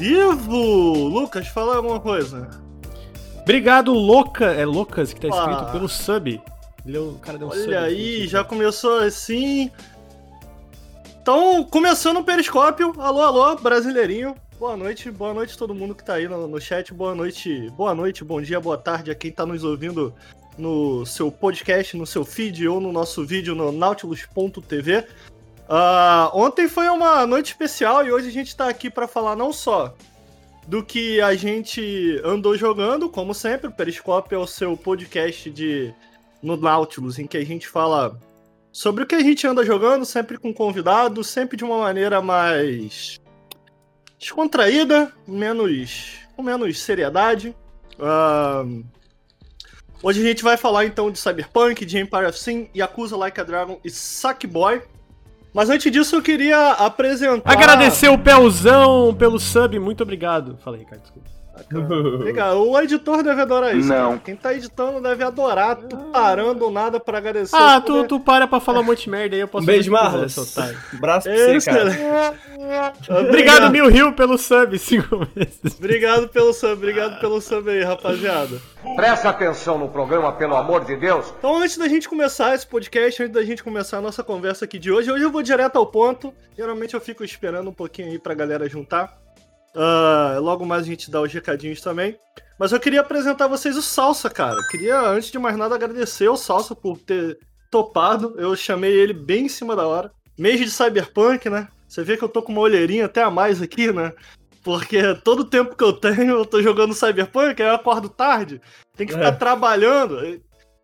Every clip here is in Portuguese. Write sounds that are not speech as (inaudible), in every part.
vivo! Lucas, fala alguma coisa. Obrigado, Louca. É Loucas que tá escrito ah. pelo sub. É o cara deu Olha sub aí, já começou assim. Então, começando o periscópio. Alô, alô, brasileirinho. Boa noite, boa noite todo mundo que tá aí no, no chat. Boa noite, boa noite, bom dia, boa tarde a quem tá nos ouvindo no seu podcast, no seu feed ou no nosso vídeo no nautilus.tv. Uh, ontem foi uma noite especial e hoje a gente está aqui para falar não só do que a gente andou jogando, como sempre, o Periscope é o seu podcast de no Nautilus, em que a gente fala sobre o que a gente anda jogando, sempre com convidados, sempre de uma maneira mais descontraída, menos com menos seriedade. Uh, Hoje a gente vai falar então de Cyberpunk, de Empire of Sin, Yakuza Like a Dragon e Sackboy. Mas antes disso eu queria apresentar... Agradecer o Pelzão pelo sub, muito obrigado. Falei, Ricardo, desculpa. Legal, (laughs) o editor deve adorar isso. Não. Cara. Quem tá editando deve adorar, tu parando nada pra agradecer. Ah, tu, tu para pra falar um monte de merda aí, eu posso... Um beijo, Marlos. Braço pra você, cara. obrigado, Mil Rio, pelo sub, cinco meses. Obrigado pelo sub, obrigado pelo sub aí, rapaziada. Presta atenção no programa, pelo amor de Deus. Então, antes da gente começar esse podcast, antes da gente começar a nossa conversa aqui de hoje, hoje eu vou direto ao ponto. Geralmente eu fico esperando um pouquinho aí pra galera juntar. Uh, logo mais a gente dá os recadinhos também. Mas eu queria apresentar a vocês o Salsa, cara. Queria, antes de mais nada, agradecer ao Salsa por ter topado. Eu chamei ele bem em cima da hora. Mês de Cyberpunk, né? Você vê que eu tô com uma olheirinha até a mais aqui, né? Porque todo o tempo que eu tenho, eu tô jogando Cyberpunk, aí eu acordo tarde. Tem que ficar é. trabalhando.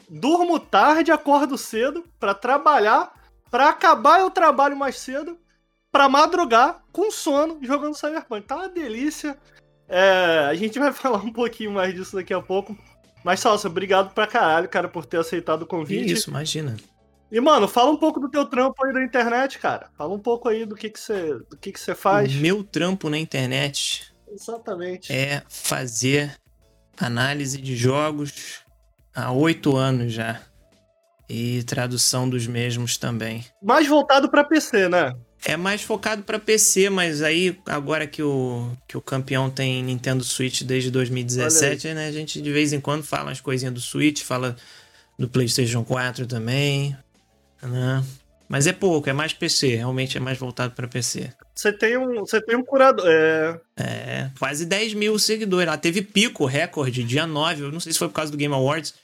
Durmo tarde, acordo cedo para trabalhar. Para acabar, eu trabalho mais cedo pra madrugar com sono jogando Cyberpunk. Tá uma delícia. É, a gente vai (laughs) falar um pouquinho mais disso daqui a pouco. Mas, Salsa, obrigado pra caralho, cara, por ter aceitado o convite. Isso, imagina. E, mano, fala um pouco do teu trampo aí na internet, cara. Fala um pouco aí do que que você, do que que você faz. O meu trampo na internet... Exatamente. É fazer análise de jogos há oito anos já. E tradução dos mesmos também. Mais voltado para PC, né? É mais focado para PC, mas aí agora que o, que o campeão tem Nintendo Switch desde 2017, né, a gente de vez em quando fala umas coisinhas do Switch, fala do PlayStation 4 também, né? Mas é pouco, é mais PC, realmente é mais voltado para PC. Você tem um, você tem um curador, é... É, quase 10 mil seguidores. Ela teve pico, recorde, dia 9, eu não sei se foi por causa do Game Awards,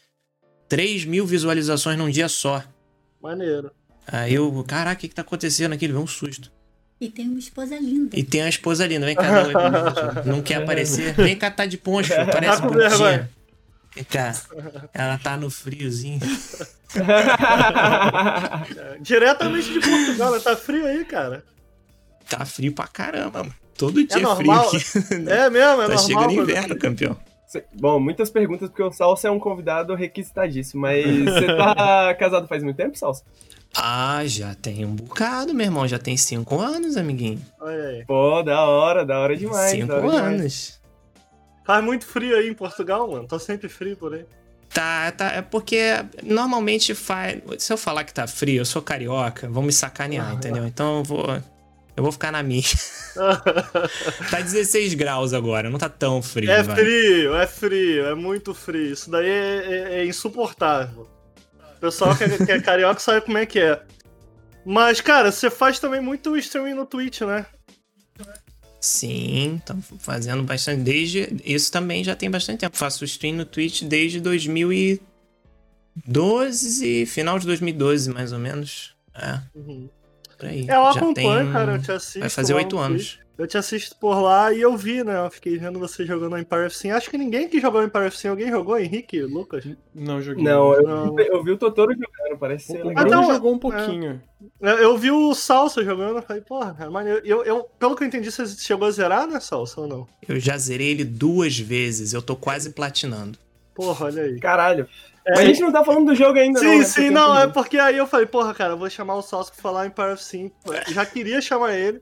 3 mil visualizações num dia só. Maneiro. Aí eu, caraca, o que, que tá acontecendo aqui? Ele veio um susto. E tem uma esposa linda. E tem uma esposa linda. Vem cá, não, (laughs) não quer aparecer. Vem cá, tá de poncho, (laughs) parece tá bonitinha. Vem cá. Ela tá no friozinho. (laughs) Diretamente de Portugal, ela tá frio aí, cara. Tá frio pra caramba, mano. Todo é dia é frio aqui. É mesmo, é tá normal. chegando inverno, campeão. Bom, muitas perguntas, porque o Salsa é um convidado requisitadíssimo, mas você tá (laughs) casado faz muito tempo, Salsa? Ah, já tem um bocado, meu irmão. Já tem cinco anos, amiguinho. Olha aí. Pô, da hora, da hora demais. Cinco hora anos. Demais. Faz muito frio aí em Portugal, mano. Tá sempre frio por aí. Tá, tá. É porque normalmente faz. Se eu falar que tá frio, eu sou carioca, vão me sacanear, ah, entendeu? Então eu vou. Eu vou ficar na minha. (laughs) tá 16 graus agora, não tá tão frio. É vai. frio, é frio, é muito frio. Isso daí é, é, é insuportável pessoal que é, que é carioca sabe como é que é. Mas, cara, você faz também muito streaming no Twitch, né? Sim, tô fazendo bastante. Desde. Isso também já tem bastante tempo. Faço stream no Twitch desde 2012, final de 2012, mais ou menos. É. Uhum. Por aí. É, eu acompanho, tem... cara, eu te assisto. Vai fazer oito anos. Eu te assisto por lá e eu vi, né? Eu fiquei vendo você jogando Empire of Sin. Acho que ninguém que jogou Empire of Sin. Alguém jogou, Henrique, Lucas? Não joguei. Não, eu, não. eu vi o Totoro jogando, parece ser legal. Ah, não, jogou um pouquinho. É. Eu vi o Salsa jogando, eu falei, porra, é maneiro. Eu, eu, pelo que eu entendi, você chegou a zerar, né, Salsa, ou não? Eu já zerei ele duas vezes, eu tô quase platinando. Porra, olha aí. Caralho. É, Mas a gente não tá falando do jogo ainda, sim, não. Sim, né? sim, não, é porque aí eu falei, porra, cara, eu vou chamar o Salsa pra falar Empire of Sin. Já queria chamar ele.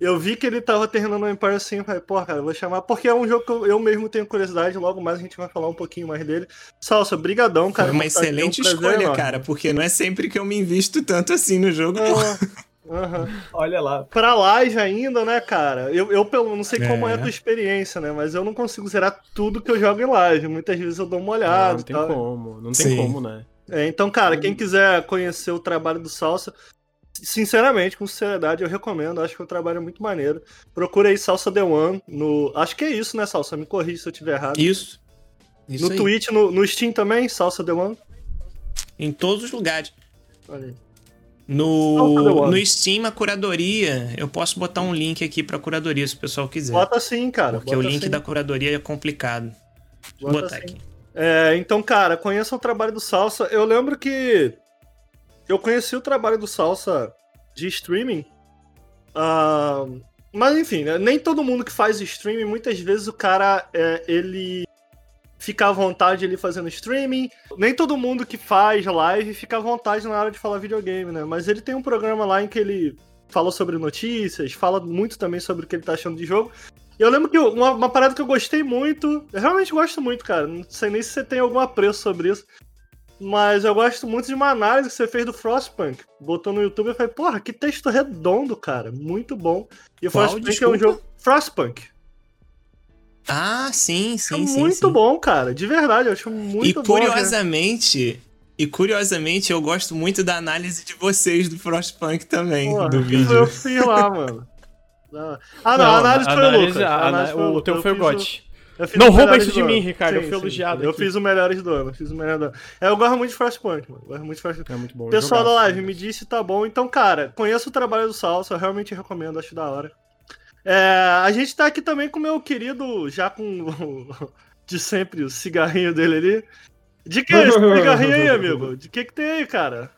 Eu vi que ele tava terminando o Empire assim, falei, pô, cara, vou chamar, porque é um jogo que eu, eu, mesmo tenho curiosidade, logo mais a gente vai falar um pouquinho mais dele. Salsa, brigadão, cara. Foi uma excelente um escolha, enorme. cara, porque não é sempre que eu me invisto tanto assim no jogo. Aham. Olha lá. Pra live ainda, né, cara? Eu, eu pelo não sei como é É. a tua experiência, né? Mas eu não consigo zerar tudo que eu jogo em live. Muitas vezes eu dou uma Não, olhada não e tem tal. como, não tem Sim. como, né? É, então, cara, quem quiser conhecer o trabalho do Salsa, sinceramente, com sinceridade, eu recomendo. Acho que é um trabalho muito maneiro. Procura aí Salsa The One no. Acho que é isso, né, Salsa? Me corrija se eu estiver errado. Isso. Isso no aí. Twitch, no, no Steam também, Salsa The One. Em todos os lugares. Olha aí. No, no Steam, a curadoria, eu posso botar um link aqui pra curadoria, se o pessoal quiser. Bota sim, cara. porque o link sim. da curadoria é complicado. Vou Bota botar sim. aqui. É, então, cara, conheça o trabalho do Salsa. Eu lembro que eu conheci o trabalho do Salsa de streaming. ah, mas enfim, né, nem todo mundo que faz streaming, muitas vezes o cara é, ele fica à vontade ali fazendo streaming. Nem todo mundo que faz live fica à vontade na hora de falar videogame, né? Mas ele tem um programa lá em que ele fala sobre notícias, fala muito também sobre o que ele tá achando de jogo. E eu lembro que uma, uma parada que eu gostei muito, eu realmente gosto muito, cara. Não sei nem se você tem algum apreço sobre isso. Mas eu gosto muito de uma análise que você fez do Frostpunk. Botou no YouTube e falei, porra, que texto redondo, cara. Muito bom. E o? Frostpunk é Desculpa. um jogo. Frostpunk. Ah, sim, É sim, sim. muito sim. bom, cara. De verdade, eu acho muito E bom. né? curiosamente, e curiosamente, eu gosto muito da análise de vocês do Frostpunk também, Porra, do Eu vídeo. fiz lá, mano. Ah, não, a análise foi o Lucas. a- A análise a- foi o teu eu foi o fiz o- GOT. eu fiz Não rouba isso de mim. Ricardo, eu fui elogiado Eu fiz o melhores do ano, eu fiz o melhor do ano. É, eu gosto muito de Frostpunk, mano. eu Gosto muito de Frostpunk. É muito bom. Pessoal da jogaço. live, me disse se tá bom. Então, cara, conheço o trabalho do Salsa, eu realmente recomendo, acho da hora. É, a gente tá aqui também com o meu querido, já com o- (laughs) de sempre, o cigarrinho dele ali. De que é esse cigarrinho aí, amigo? De que que tem aí, cara?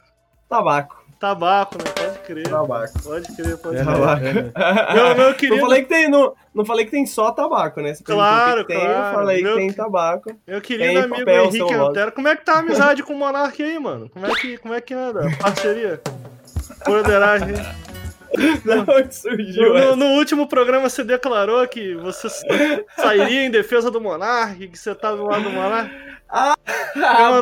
Tabaco. Tabaco, né? Pode crer. Tabaco. Pode crer, pode É, crer. Tabaco. é, né? Meu, meu Não querido, falei que tem, não, não falei que tem só tabaco, né? Você Claro, que que tem, claro. eu falei Meu que tem tabaco. meu querido tem amigo papel, Henrique. Antero. Como é que tá a amizade com o Monark aí, mano? Como é que, como é que anda? Parceria? (laughs) Broderagem. Da onde surgiu No, essa? no último programa você declarou que você sairia em defesa do Monark, que você tá do lado do Monark. Ah, (laughs)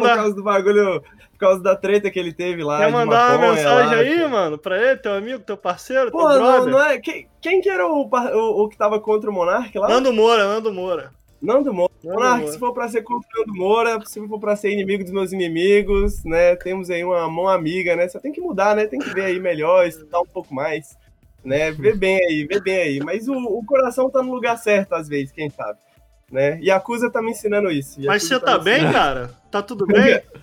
por causa do bagulho, por causa da treta que ele teve lá. Quer mandar uma mensagem lá, aí, que- mano, pra ele, teu amigo, teu parceiro, Pô, teu não, não é. Quem, quem que era o, o, o que tava contra o Monark lá? Nando Moura, Nando Moura. Nando Moura. Monark, Moura. se for pra ser contra o Nando Moura, se for pra ser inimigo dos meus inimigos, né? Temos aí uma mão amiga, né? Você tem que mudar, né? Tem que ver aí melhor, estudar um pouco mais, né? Ver bem aí, ver bem aí. Mas o, o coração tá no lugar certo às vezes, quem sabe, né? E a Acusa tá me ensinando isso. Mas Yakuza você tá me bem, ensinando. cara? Tá tudo bem? (laughs)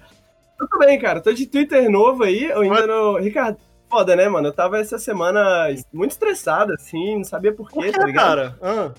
Tudo bem, cara. Tô de Twitter novo aí. Eu ainda não. Ricardo, foda, né, mano? Eu tava essa semana muito estressado, assim, não sabia por Por quê, que, tá ligado? cara? Ah,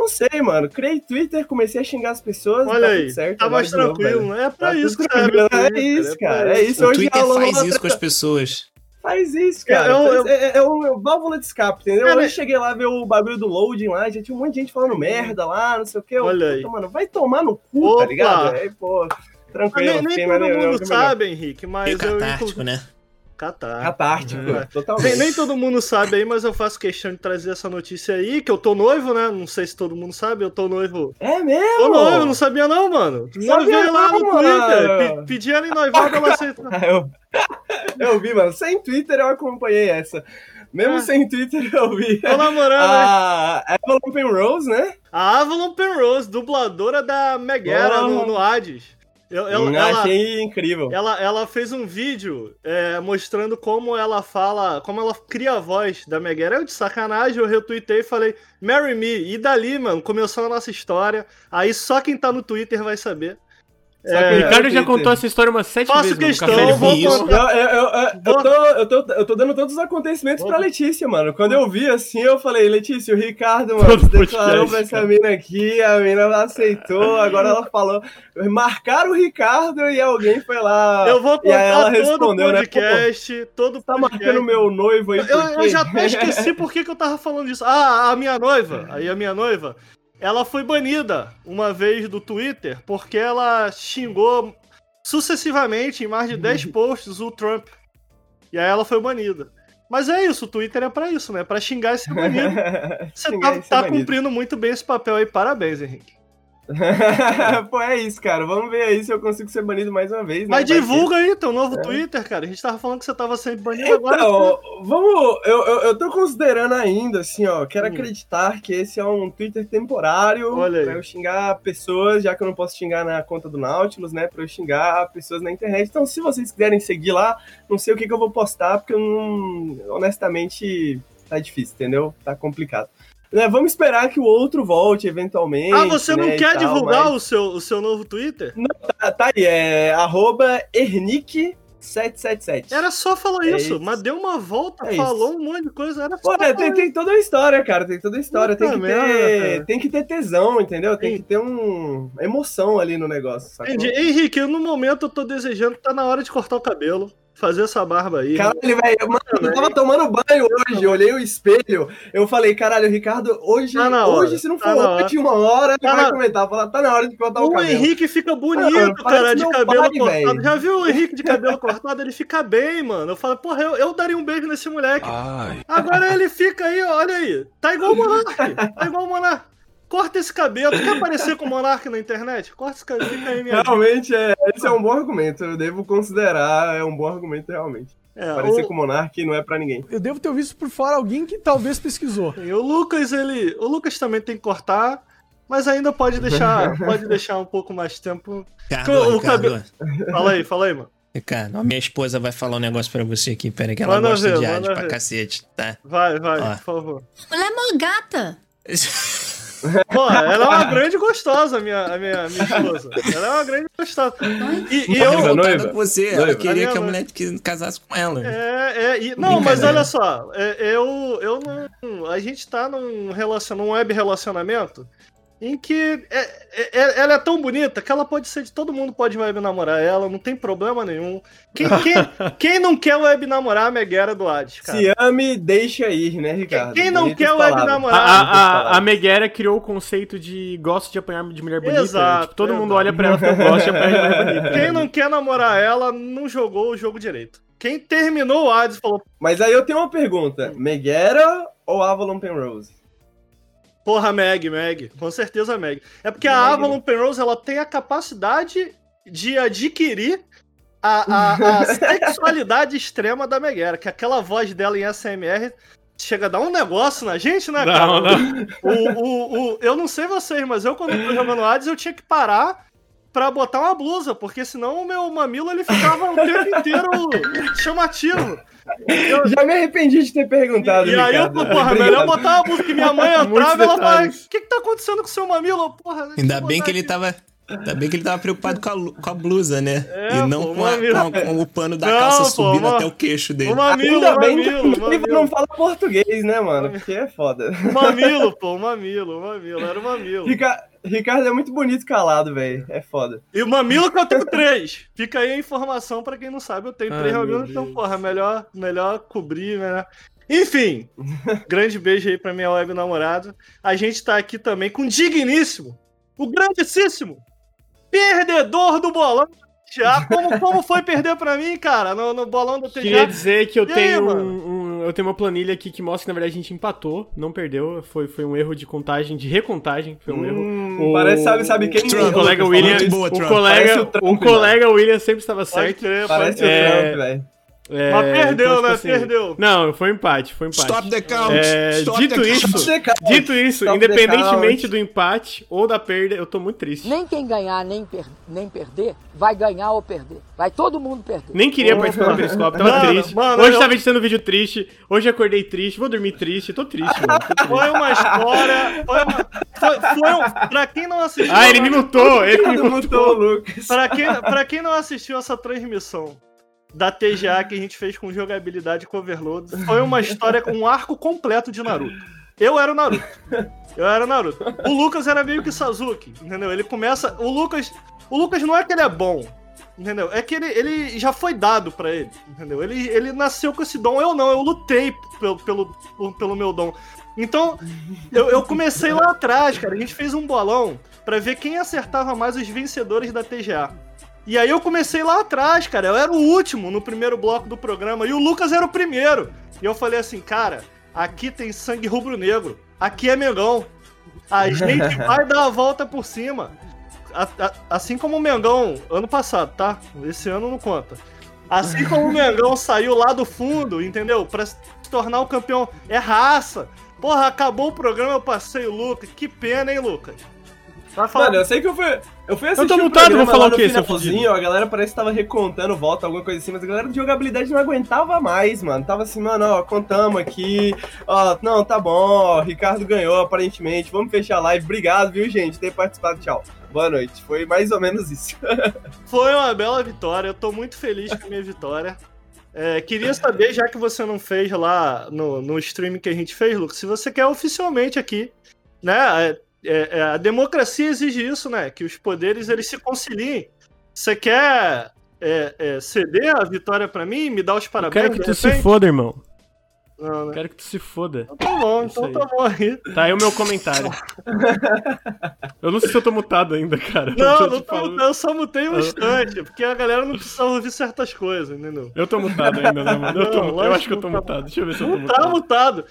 Não sei, mano. Criei Twitter, comecei a xingar as pessoas. olha tá aí, tudo certo. tá mais novo, tranquilo, velho. né? É pra Tá isso que o É Twitter, isso, cara, é isso. O Hoje Twitter faz uma isso com as treta- pessoas. Faz isso, cara. Eu- eu- Faz- É, é um válvula de escape, entendeu? Cara, Hoje eu cheguei lá ver o bagulho do loading lá, já tinha um monte de gente falando merda lá, não sei o quê. Eu, Olha aí. puta, Mano, vai tomar no cu, Opa. tá ligado? Aí, pô, tranquilo. nem, nem todo mais- mundo melhor. sabe, Henrique, mas Meio eu... catártico, né? Catar. Catártico, É. totalmente. Nem, todo mundo sabe aí, mas eu faço questão de trazer essa notícia aí, que eu tô noivo, né? Não sei se todo mundo sabe, eu tô noivo. É mesmo? Tô noivo, não sabia não, mano. Sabia Noivei lá no Twitter, pedi ela em noivado, ela (laughs) aceitou. Eu... eu vi, mano. Sem Twitter eu acompanhei essa. Mesmo Ah. sem Twitter eu vi. Tô namorando, né? A Avalon Penrose, né? A Avalon Penrose, dubladora da Megara no, no Hades. Eu, eu- ela, Achei incrível. ela, ela fez um vídeo é, mostrando como ela fala, como ela cria a voz da Megara. Eu de sacanagem, eu retuitei e falei, Marry Me. E dali, mano, começou a nossa história. Aí só quem tá no Twitter vai saber. É, O Ricardo já contou essa história umas sete Faço vezes. no questão, vou contar. Eu, eu, eu, eu, tô, eu, tô, eu tô dando todos os acontecimentos pra Letícia, mano. Quando eu vi assim, eu falei, Letícia, o Ricardo, mano, Todo declarou podcast, pra essa mina aqui, a mina aceitou, agora ela falou. Marcaram o Ricardo e alguém foi lá. Eu vou e aí ela contar todo o respondeu, né? Pô, podcast, todo tá podcast. marcando meu noivo aí. Eu, eu já até esqueci por que, que eu tava falando disso. Ah, a minha noiva. Aí a minha noiva, ela foi banida uma vez do Twitter porque ela xingou sucessivamente em mais de 10 posts o Trump. E aí ela foi banida. Mas é isso, o Twitter é pra isso, né? Pra xingar e ser banido. (laughs) Você tá, tá cumprindo muito bem esse papel aí. Parabéns, Henrique. (laughs) Pô, é isso, cara. Vamos ver aí se eu consigo ser banido mais uma vez. né? Mas divulga aí teu novo Twitter, cara. A gente tava falando que você tava sempre banido agora. Então, vamos. Eu, eu, eu tô considerando ainda, assim, ó. Quero Hum. acreditar que esse é um Twitter temporário Olha aí. pra eu xingar pessoas, já que eu não posso xingar na conta do Nautilus, né? Pra eu xingar pessoas na internet. Então, se vocês quiserem seguir lá, não sei o que, que eu vou postar, porque eu não. Honestamente, tá difícil, entendeu? Tá complicado. Né, vamos esperar que o outro volte eventualmente. Ah, você não né, e quer tal, divulgar mas- o, seu, o seu novo Twitter? Tá, tá aí, é arroba Ernick777. Era só falar É isso, isso. mas deu uma volta, É falou um monte de coisa. Era só Pô, é, tem, tem toda a história, cara. Tem toda a história. Tem que, merda, ter, cara. tem que ter tesão, entendeu? Tem Sim. que ter um emoção ali no negócio. Entendi. Henrique, eu, no momento eu tô desejando, tá na hora de cortar o cabelo, fazer essa barba aí. Caralho, velho, mano, eu tava tomando banho hoje, eu olhei o espelho, eu falei, caralho, o Ricardo, hoje, Tá hoje se não tá for hora. hoje, uma hora, ele Tá vai na- comentar, falar, tá na hora de cortar o, O cabelo. Henrique fica bonito, Mano, cara, de cabelo pai, cortado. velho. Já viu o Henrique de cabelo cortado? Ele fica bem, mano. Eu falo, porra, eu, eu daria um beijo nesse moleque. Agora ele fica aí, olha aí. Tá igual o Monark. Tá igual o Monark. Corta esse cabelo. Tu quer aparecer com o Monark na internet? Corta esse cabelo. Fica aí, minha. Realmente, é, esse é um bom argumento, eu devo considerar, é um bom argumento realmente. É, Parecer o, com o Monark não é pra ninguém. Eu devo ter visto por fora alguém que talvez pesquisou. e o Lucas, ele. O Lucas também tem que cortar. Mas ainda pode deixar, (laughs) pode deixar um pouco mais tempo. Ricardo, O cabelo- Fala aí, fala aí, mano. Ricardo, a minha esposa vai falar um negócio pra você aqui, pera que ela Manda gosta ver, de pra ver. cacete, tá? Vai, vai, Ó. por favor. Mulher é mó gata. (laughs) Pô, ela é uma (laughs) grande gostosa, a minha, a minha, minha esposa. Ela é uma grande gostosa. E, e Ela é eu. Noiva, com você, ela Noiva. queria que a Noiva. mulher que casasse com ela. É, é, e- não, mas olha só, é, eu, eu não. A gente tá num, relacion, num web relacionamento em que é- é- é- ela é tão bonita que ela pode ser de todo mundo pode web namorar ela, não tem problema nenhum. Quem, quem, (laughs) quem não quer web namorar a Megera do Hades, cara? Se ame, deixa ir, né, Ricardo? Quem não Bonitas quer web palavras. A, namorar? a, a, a Megera criou o conceito de gosto de apanhar de mulher bonita. Exato, Tipo, todo mundo exato. olha pra ela e fala, gosta de apanhar de mulher bonita. Quem não quer namorar ela não jogou o jogo direito. Quem terminou o Hades falou, Mas aí eu tenho uma pergunta: Megera ou Avalon Penrose? Porra, Meg, Meg. Com certeza Meg. É porque a. Avalon Penrose ela tem a capacidade de adquirir a, a- a (laughs) sexualidade extrema da Megera, que aquela voz dela em SMR chega a dar um negócio na gente, né, cara? Não, não. O, o, o- eu não sei vocês, mas eu quando jogando Hades eu tinha que parar pra botar uma blusa, porque senão o meu mamilo ele ficava o tempo inteiro chamativo. Eu- Já me arrependi de ter perguntado. e aí eu, porra, Obrigado. melhor botar uma música que minha mãe (laughs) entrava e ela falava, o que que tá acontecendo com o seu mamilo? Porra, Ainda bem que ele aqui. tava. Ainda bem que ele tava preocupado com a, com a blusa, né? É, e não pô, com, a- com a- com o pano da Não, calça pô, subindo ma- até o queixo dele. O mamilo, Ainda bem mamilo, que mamilo. não fala português, né, mano? Porque é foda. O mamilo, pô, o mamilo, o mamilo, era o mamilo. Rica- Ricardo é muito bonito calado, velho. É foda. E o mamilo que eu tenho três. Fica aí a informação pra quem não sabe, eu tenho Ai, três mamilos, então, porra, melhor, melhor cobrir, melhor... Enfim, (laughs) grande beijo aí pra minha web namorada. A gente tá aqui também com o digníssimo, o grandíssimo, perdedor do bolão TGA. Como, como foi perder pra mim, cara, no, no bolão da TGA? Queria dizer que eu E aí, tenho mano? um, um- eu tenho uma planilha aqui que mostra que na verdade a gente empatou, não perdeu, foi, foi um erro de contagem, de recontagem, foi um erro. Hum, O- parece, sabe, sabe quem? O Trump, colega Lucas, William, boa, o colega, Parece o Trump, o colega William sempre estava certo. Parece crer. o É, Trump, velho. É, Mas perdeu, então, tipo né? assim, Perdeu. Não, foi um empate, foi um empate. Stop the count! É, Stop dito the count. isso, cara, dito isso, independentemente count. do empate ou da perda, eu tô muito triste. Nem quem ganhar nem, per- nem perder vai ganhar ou perder. Vai todo mundo perder. Nem queria participar do Periscope, tava Mano, triste. mano, Hoje eu- tava editando vídeo triste, hoje acordei triste, vou dormir triste, tô triste, mano. tô triste. Foi uma história. Foi uma. Foi, foi um, pra quem não assistiu. Ah, ele me mutou, ele me mutou. Lucas. Pra quem, pra quem não assistiu essa transmissão da TGA que a gente fez com jogabilidade com Overload, foi uma história com um arco completo de Naruto. Eu era o Naruto. Eu era o Naruto. O Lucas era meio que Sasuke, entendeu? Ele começa. O Lucas. O Lucas não é que ele é bom. Entendeu? É que ele, ele já foi dado pra ele, entendeu? Ele, ele nasceu com esse dom. Eu não, eu lutei pelo, pelo, pelo meu dom. Então, eu, eu comecei lá atrás, cara. A gente fez um bolão pra ver quem acertava mais os vencedores da TGA. E aí eu comecei lá atrás, cara. Eu era o último no primeiro bloco do programa e o Lucas era o primeiro. E eu falei assim, cara, aqui tem sangue rubro-negro. Aqui é Mengão. A (laughs) gente vai dar a volta por cima. A- a- assim como o Mengão, ano passado, tá? Esse ano não conta. Assim como o Mengão saiu lá do fundo, entendeu? Pra se tornar o campeão. É raça. Porra, acabou o programa, eu passei o Lucas. Que pena, hein, Lucas? Vai falar. Mano, eu sei que eu fui, eu fui assistir tô o mutado, vou falar o quê, seu finalzinho, a galera parece que tava recontando volta, alguma coisa assim, mas a galera de jogabilidade não aguentava mais, mano. Tava assim, mano, ó, contamos aqui, ó, não, tá bom, ó, Ricardo ganhou, aparentemente, vamos fechar a live. Obrigado, viu, gente, por ter participado, tchau. Boa noite. Foi mais ou menos isso. (laughs) Foi uma bela vitória, eu tô muito feliz com a minha vitória. É, queria saber, já que você não fez lá no, no stream que a gente fez, Lucas, se você quer oficialmente aqui, né? É, é, a democracia exige isso, né? Que os poderes eles se conciliem. Você quer é, é, ceder a vitória pra mim, me dar os Eu parabéns? quero que tu se foda, irmão. Não, Eu né? quero que tu se foda. Então tá bom, Isso então aí. tá bom aí. Tá aí o meu comentário. (laughs) Eu não sei se eu tô mutado ainda, cara. Eu Não, tô não tô mutando, eu só mutei um instante, porque a galera não precisa ouvir certas coisas, entendeu? Eu tô mutado ainda, né, mano? Eu, tô, Não, eu acho que eu tô mutado. Deixa eu ver se eu tô Não tá mutado.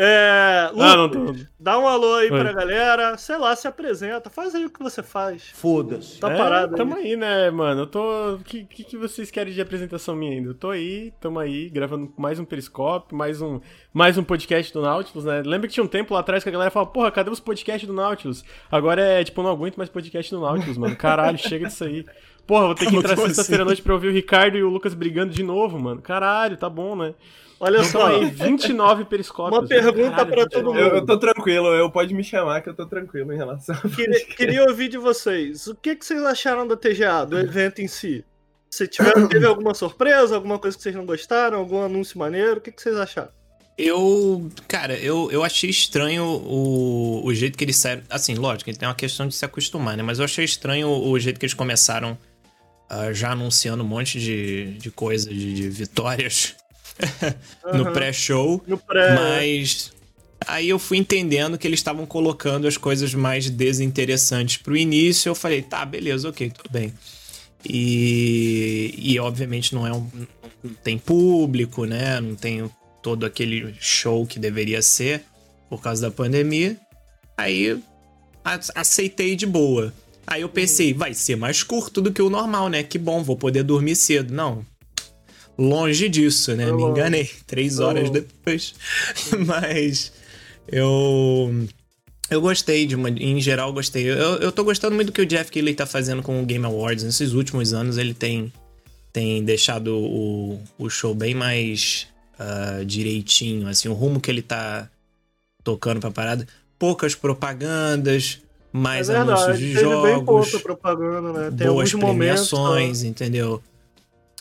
É, Ah, não Lucas, tô. dá um alô aí Oi. pra galera, sei lá, se apresenta, faz aí o que você faz. Foda-se. Tá é, parado Tamo aí. aí, né, mano? Eu tô. O que, que, que vocês querem de apresentação minha ainda? Eu tô aí, tamo aí, gravando mais um Periscope, mais um, mais um podcast do Nautilus, né? Lembra que tinha um tempo lá atrás que a galera falava, porra, cadê os podcasts do Nautilus? Agora é, tipo, eu não aguento mais podcast do Nautilus, mano. Caralho, (laughs) chega disso aí. Porra, vou ter que entrar sexta-feira à noite pra ouvir o Ricardo e o Lucas brigando de novo, mano. Caralho, tá bom, né? Olha só, aí, 29 periscópios. Uma pergunta Caralho, pra 29. todo mundo. Eu, eu tô tranquilo, eu pode me chamar que eu tô tranquilo em relação. a queria, queria ouvir de vocês. O que, que vocês acharam da TGA, do evento em si? Se tiver, (coughs) teve alguma surpresa, alguma coisa que vocês não gostaram, algum anúncio maneiro, o que, que vocês acharam? Eu, cara, eu, eu achei estranho o, o jeito que eles saíram. Assim, lógico, tem uma questão de se acostumar, né? Mas eu achei estranho o, o jeito que eles começaram ah, já anunciando um monte de, de coisa, de, de vitórias (laughs) no Aham. pré-show. Pré. Mas aí eu fui entendendo que eles estavam colocando as coisas mais desinteressantes pro início. Eu falei, tá, beleza, ok, tudo bem. E, e obviamente não é um. Não tem público, né? Não tem todo aquele show que deveria ser por causa da pandemia. Aí aceitei de boa. Aí eu pensei, vai ser mais curto do que o normal, né? Que bom, vou poder dormir cedo. Não. Longe disso, né? Me enganei. (laughs) Três horas depois. (laughs) Mas eu. Eu gostei, de uma, em geral gostei. Eu, eu tô gostando muito do que o Jeff Keighley tá fazendo com o Game Awards. Nesses últimos anos ele tem, tem deixado o, o show bem mais ah, direitinho, assim, o rumo que ele tá tocando pra parada. Poucas propagandas, mais é anúncios de bem jogos pouca propaganda, né? Tem boas momentos. premiações, entendeu?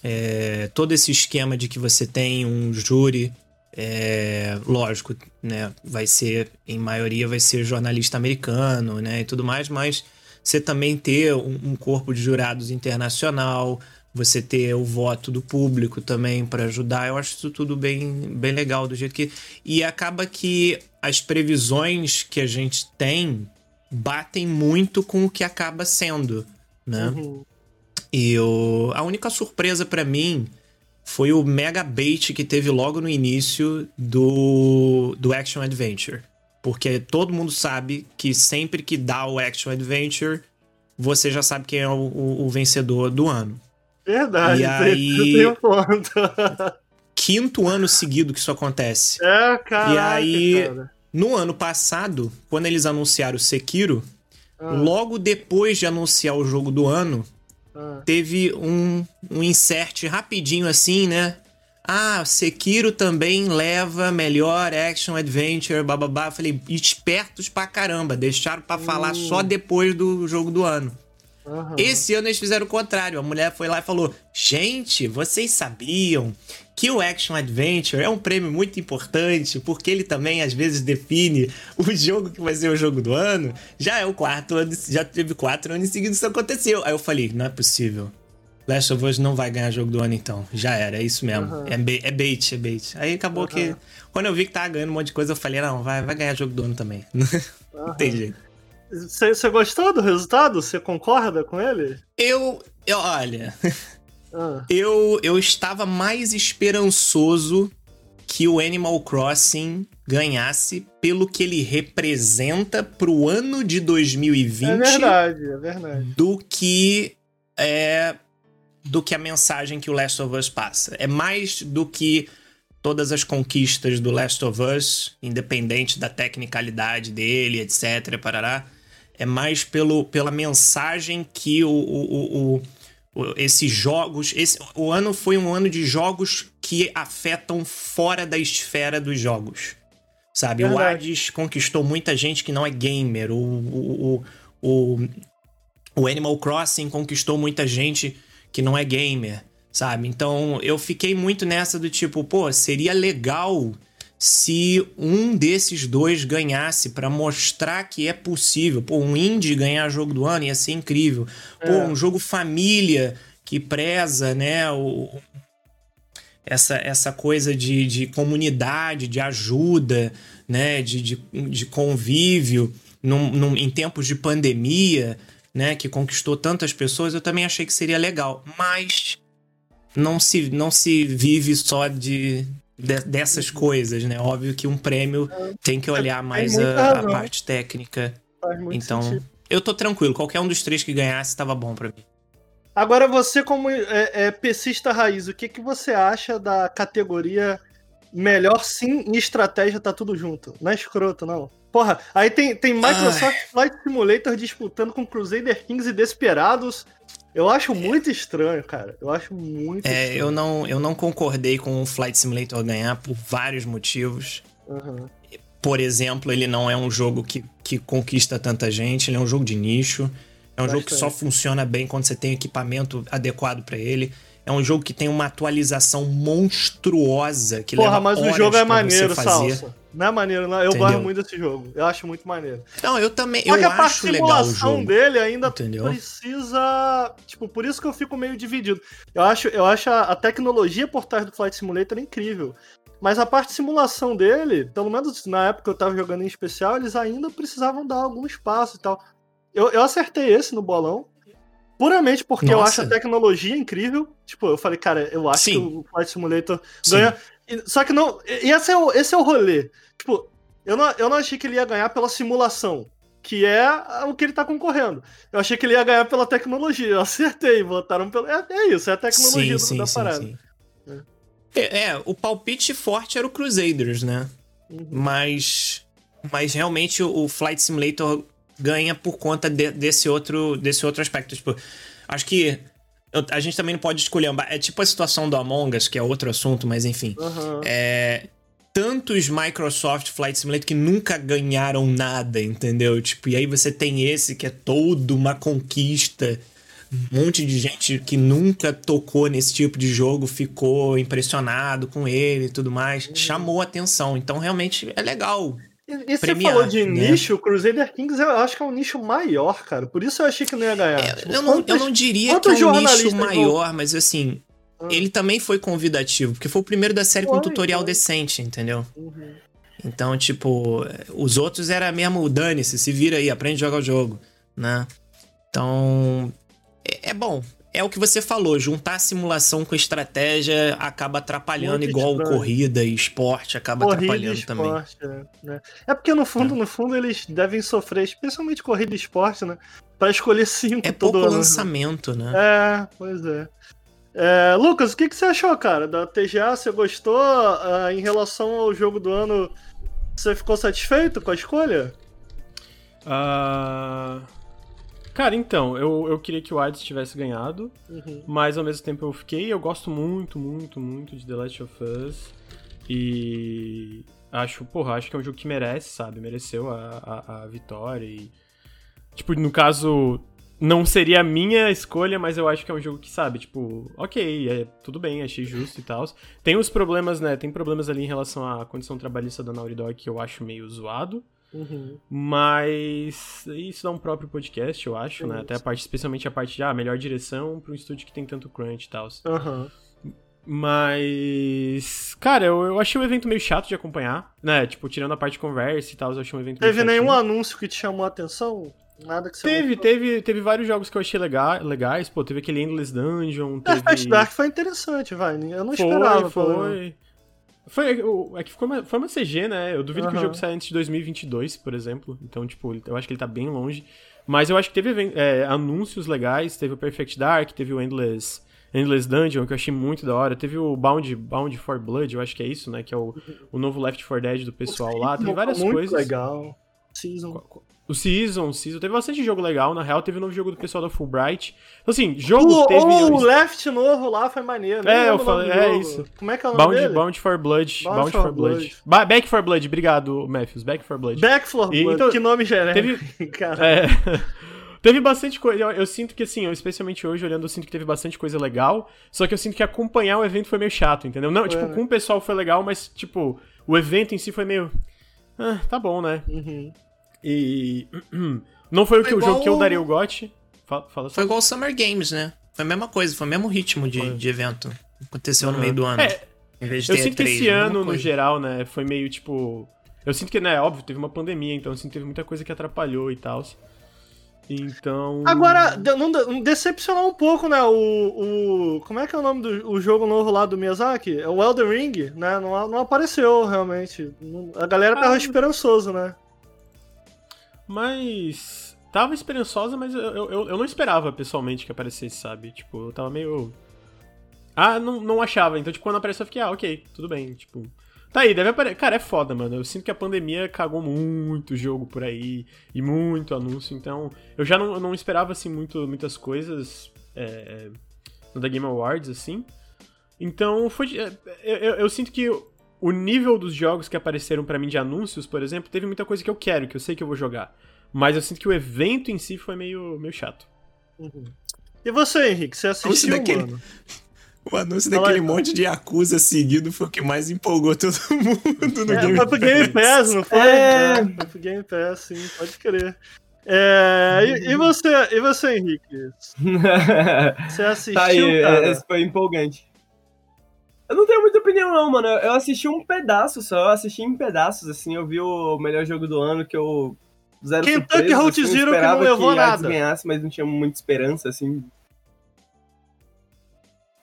É, todo esse esquema de que você tem um júri, é, lógico, né? Vai ser, em maioria, vai ser jornalista americano, né? E tudo mais, mas você também ter um, um corpo de jurados internacional, você ter o voto do público também para ajudar, eu acho isso tudo bem, bem legal do jeito que. E acaba que as previsões que a gente tem batem muito com o que acaba sendo, né? Uhum. E o, a única surpresa pra mim foi o mega bait que teve logo no início do, do Action Adventure. Porque todo mundo sabe que sempre que dá o Action Adventure, você já sabe quem é o, o- o vencedor do ano. Verdade, E aí- (laughs) tem um ponto. Quinto ano seguido que isso acontece. é, cara. E aí- Cara. No ano passado, quando eles anunciaram o Sekiro, Ah, logo depois de anunciar o jogo do ano, ah. teve um, um insert rapidinho assim, né? Ah, Sekiro também leva melhor action adventure, bababá. Falei, espertos pra caramba, deixaram pra falar só depois do jogo do ano. Aham. Esse ano eles fizeram o contrário. A mulher foi lá e falou: Gente, vocês sabiam que o Action Adventure é um prêmio muito importante porque ele também às vezes define o jogo que vai ser o jogo do ano? Já é o quarto ano, já teve quatro anos seguidos isso aconteceu. Aí eu falei: Não é possível. Last of Us não vai ganhar jogo do ano então. Já era, é isso mesmo. Aham. É, ba- é bait, é bait. Aí acabou que. Quando eu vi que tava ganhando um monte de coisa, eu falei: Não, vai, vai ganhar jogo do ano também. (laughs) não tem jeito. Você gostou do resultado? Você concorda com ele? Eu, eu olha. (laughs) Ah, Eu, eu estava mais esperançoso que o Animal Crossing ganhasse pelo que ele representa pro ano de 2020 É verdade, é verdade. do que é do que a mensagem que o Last of Us passa. É mais do que todas as conquistas do Last of Us, independente da tecnicalidade dele, etc, parará. É mais pelo, pela mensagem que o, o, o, o- o- esses jogos. Esse, o ano foi um ano de jogos que afetam fora da esfera dos jogos. Sabe? O Verdade. Hades conquistou muita gente que não é gamer. O, o, o, o, o Animal Crossing conquistou muita gente que não é gamer, sabe? Então eu fiquei muito nessa do tipo, pô, seria legal se um desses dois ganhasse pra mostrar que é possível. Pô, um indie ganhar jogo do ano ia ser incrível. Pô, É. um jogo família que preza, né, o, essa, essa coisa de, de comunidade, de ajuda, né, de, de, de convívio num, num- em tempos de pandemia, né, que conquistou tantas pessoas, eu também achei que seria legal. Mas não se, não se vive só de, de- dessas coisas, né? Óbvio que um prêmio tem que olhar mais a, a razão. parte técnica. Faz muito Então, sentido. eu tô tranquilo. Qualquer um dos três que ganhasse tava bom pra mim. Agora, você, como é, é, PCista raiz, o que, que você acha da categoria melhor sim em estratégia tá tudo junto? Não é escroto, não. Porra, aí tem, tem Microsoft Flight Simulator disputando com Crusader Kings e Desperados. Eu acho muito estranho, cara. Eu acho muito É, estranho. eu não, eu não concordei com o Flight Simulator ganhar por vários motivos. Aham. Por exemplo, ele não é um jogo que, que conquista tanta gente, ele é um jogo de nicho. É um jogo que só Bastante. funciona bem quando você tem equipamento adequado pra ele. É um jogo que tem uma atualização monstruosa que Porra, leva mas o jogo é maneiro. Salsa. Não é maneiro, não. Eu Entendeu? gosto muito desse jogo. Eu acho muito maneiro. Não, eu também, Só eu que a parte acho legal o simulação jogo. dele ainda entendeu? precisa. Tipo, por isso que eu fico meio dividido. Eu acho, eu acho a, a tecnologia por trás do Flight Simulator incrível. Mas a parte de simulação dele, pelo menos na época que eu tava jogando em especial, eles ainda precisavam dar algum espaço e tal. Eu, eu acertei esse no bolão. Puramente porque eu Nossa. acho a tecnologia incrível. Tipo, eu falei, cara, eu acho Sim. que o Flight Simulator Sim. ganha. Só que não. E esse é o, esse é o rolê. Tipo, eu não, eu não achei que ele ia ganhar pela simulação, que é o que ele tá concorrendo. Eu achei que ele ia ganhar pela tecnologia. Eu acertei, votaram pelo. É, é isso, é a tecnologia do- da parada. É, é, o palpite forte era o Crusaders, né? Uhum. Mas, mas realmente o Flight Simulator ganha por conta de- desse, outro, desse outro aspecto. Tipo, acho que eu- a gente também não pode escolher. É tipo a situação do Among Us, que é outro assunto, mas enfim. Aham. É, tantos Microsoft Flight Simulator que nunca ganharam nada, entendeu? Tipo, e aí você tem esse que é todo uma conquista. Um monte de gente que nunca tocou nesse tipo de jogo ficou impressionado com ele e tudo mais. Chamou atenção. Então, realmente, é legal. E, e você falou de né? nicho, o Crusader Kings eu acho que é um nicho maior, cara. Por isso eu achei que não ia ganhar. Tipo, É, Eu não, eu quantos- não diria que é um nicho maior, mas assim, Ah. ele também foi convidativo, porque foi o primeiro da série com Foi, um tutorial foi. decente, entendeu? Uhum. Então, tipo, os outros era mesmo dane-se, se vira aí, aprende a jogar o jogo, né? Então, é, é bom. É o que você falou, juntar simulação com estratégia acaba atrapalhando, Muito igual estranho. corrida e esporte acaba Corrida atrapalhando também. esporte, é, né? É porque no fundo, no fundo, eles devem sofrer, especialmente corrida e esporte, né? Pra escolher cinco É todo pouco ano. lançamento, né? É, pois é. É, Lucas, o que, que você achou, cara, da TGA? Você gostou? Ah, em relação ao jogo do ano, você ficou satisfeito com a escolha? Ah, Cara, então, eu, eu queria que o Hades tivesse ganhado, Uhum. mas ao mesmo tempo eu fiquei. Eu gosto muito, muito, muito de The Last of Us. E acho, porra, acho que é um jogo que merece, sabe? Mereceu a, a, a vitória. E. Tipo, no caso, não seria a minha escolha, mas eu acho que é um jogo que, sabe, tipo, ok, é, tudo bem, achei justo e tal. Tem os problemas, né? Tem problemas ali em relação à condição trabalhista da Naughty Dog que eu acho meio zoado. Uhum. Mas isso dá um próprio podcast, eu acho, né? Isso. Até a parte, especialmente a parte de ah, melhor direção para um estúdio que tem tanto crunch e tal. Aham. Mas. Cara, eu, eu achei o evento meio chato de acompanhar, né? Tipo, tirando a parte de conversa e tal, eu achei um evento meio Teve nenhum chatinho. anúncio que te chamou a atenção? Nada que você Teve, teve, teve vários jogos que eu achei lega- legais. Pô, teve aquele Endless Dungeon, É, teve. Dark foi interessante, vai. Eu não foi, esperava. foi. Foi, o- é que ficou uma, foi uma CG, né? Eu duvido que o jogo saia antes de 2022, por exemplo. Então, tipo, eu acho que ele tá bem longe. Mas eu acho que teve é, anúncios legais. Teve o Perfect Dark, teve o Endless, Endless Dungeon, que eu achei muito da hora. Teve o Bound, Bound for Blood, eu acho que é isso, né? Que é o, o novo Left 4 Dead do pessoal lá. Teve várias Muito coisas. legal. Season. O Season, o Season. Teve bastante jogo legal. Na real, teve um novo jogo do pessoal da Fulbright. Então, assim, jogo O, teve. o Left novo lá foi maneiro. É, eu falei- é jogo. isso. Como é que é o nome Bound, dele? Bound for Blood. Bound Bound, for for Blood. Blood. Ba- Back for Blood, obrigado, Matthews. Back for Blood. Back for E, Blood. então, que nome genérico. Teve, Cara. é, (laughs) teve bastante coisa. Eu, eu sinto que, assim, eu, especialmente hoje, olhando, eu sinto que teve bastante coisa legal. Só que eu sinto que acompanhar o evento foi meio chato, entendeu? Não, tipo, né? com o pessoal foi legal, mas, tipo, o evento em si foi meio. Ah, tá bom, né? Uhum. E. (clears throat) Não foi, o, que, Foi o jogo que eu daria o GOT. Fala, fala. Foi igual o Summer Games, né? Foi a mesma coisa, foi o mesmo ritmo de, de evento. Aconteceu no meio do ano. É, em vez de Eu ter sinto que E3, esse ano, no geral, né, foi meio tipo. Eu sinto que, né, óbvio, teve uma pandemia, então eu sinto que teve muita coisa que atrapalhou e tal. Então. Agora, não, decepcionou um pouco, né? O, o. Como é que é o nome do o jogo novo lá do Miyazaki? É o Elden Ring, né? Não, não apareceu realmente. A galera tava Ah. esperançoso, né? Mas. Tava esperançosa, mas eu, eu, eu- eu não esperava pessoalmente que aparecesse, sabe? Tipo, eu tava meio. Ah, não, não achava. Então, tipo, quando apareceu, eu fiquei, ah, ok, tudo bem. Tipo. Tá aí, deve aparecer. Cara, é foda, mano. Eu sinto que a pandemia cagou muito jogo por aí. E muito anúncio. Então, eu já não, não esperava, assim, muito, muitas coisas. É, no da Game Awards, assim. Então, foi. é, Eu, eu, eu sinto que o nível dos jogos que apareceram pra mim de anúncios, por exemplo, teve muita coisa que eu quero, que eu sei que eu vou jogar. Mas eu sinto que o evento em si foi meio, meio chato. E você, Henrique? Você assistiu, daquele- mano? (laughs) O anúncio Fala daquele aí. monte de Yakuza seguido foi o que mais empolgou todo (laughs) mundo no É, Game foi pro Game Pass, não foi? É. É, foi pro Game Pass, sim, pode crer. É, e, e você, e você, Henrique? (laughs) Você assistiu, tá aí, cara? é, esse foi empolgante. Eu não tenho muita opinião, não, mano. Eu assisti um pedaço só, eu assisti em pedaços, assim. Eu vi o melhor jogo do ano que eu. Zero Kentucky Route assim, Zero que não levou que nada. ganhasse, mas não tinha muita esperança, assim.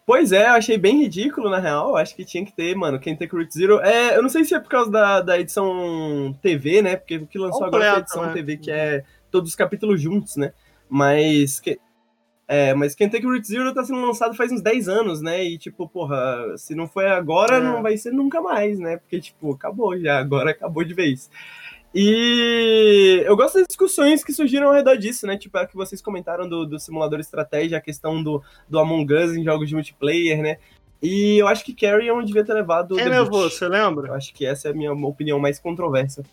Pois é, eu achei bem ridículo, na real. Acho que tinha que ter, mano, Kentucky Route Zero. É, eu não sei se é por causa da, da edição TV, né? Porque o que lançou agora foi a edição né? TV, que é todos os capítulos juntos, né? Mas. Que, é, mas Kentucky Route Zero tá sendo lançado faz uns 10 anos, né? E, tipo, porra, se não foi agora, É. não vai ser nunca mais, né? Porque, tipo, acabou já, agora acabou de vez. E eu gosto das discussões que surgiram ao redor disso, né? Tipo, a que vocês comentaram do, do simulador estratégia, a questão do, do Among Us em jogos de multiplayer, né? E eu acho que Carrion devia ter levado Quem debut. levou, você lembra? Eu acho que essa é a minha opinião mais controversa.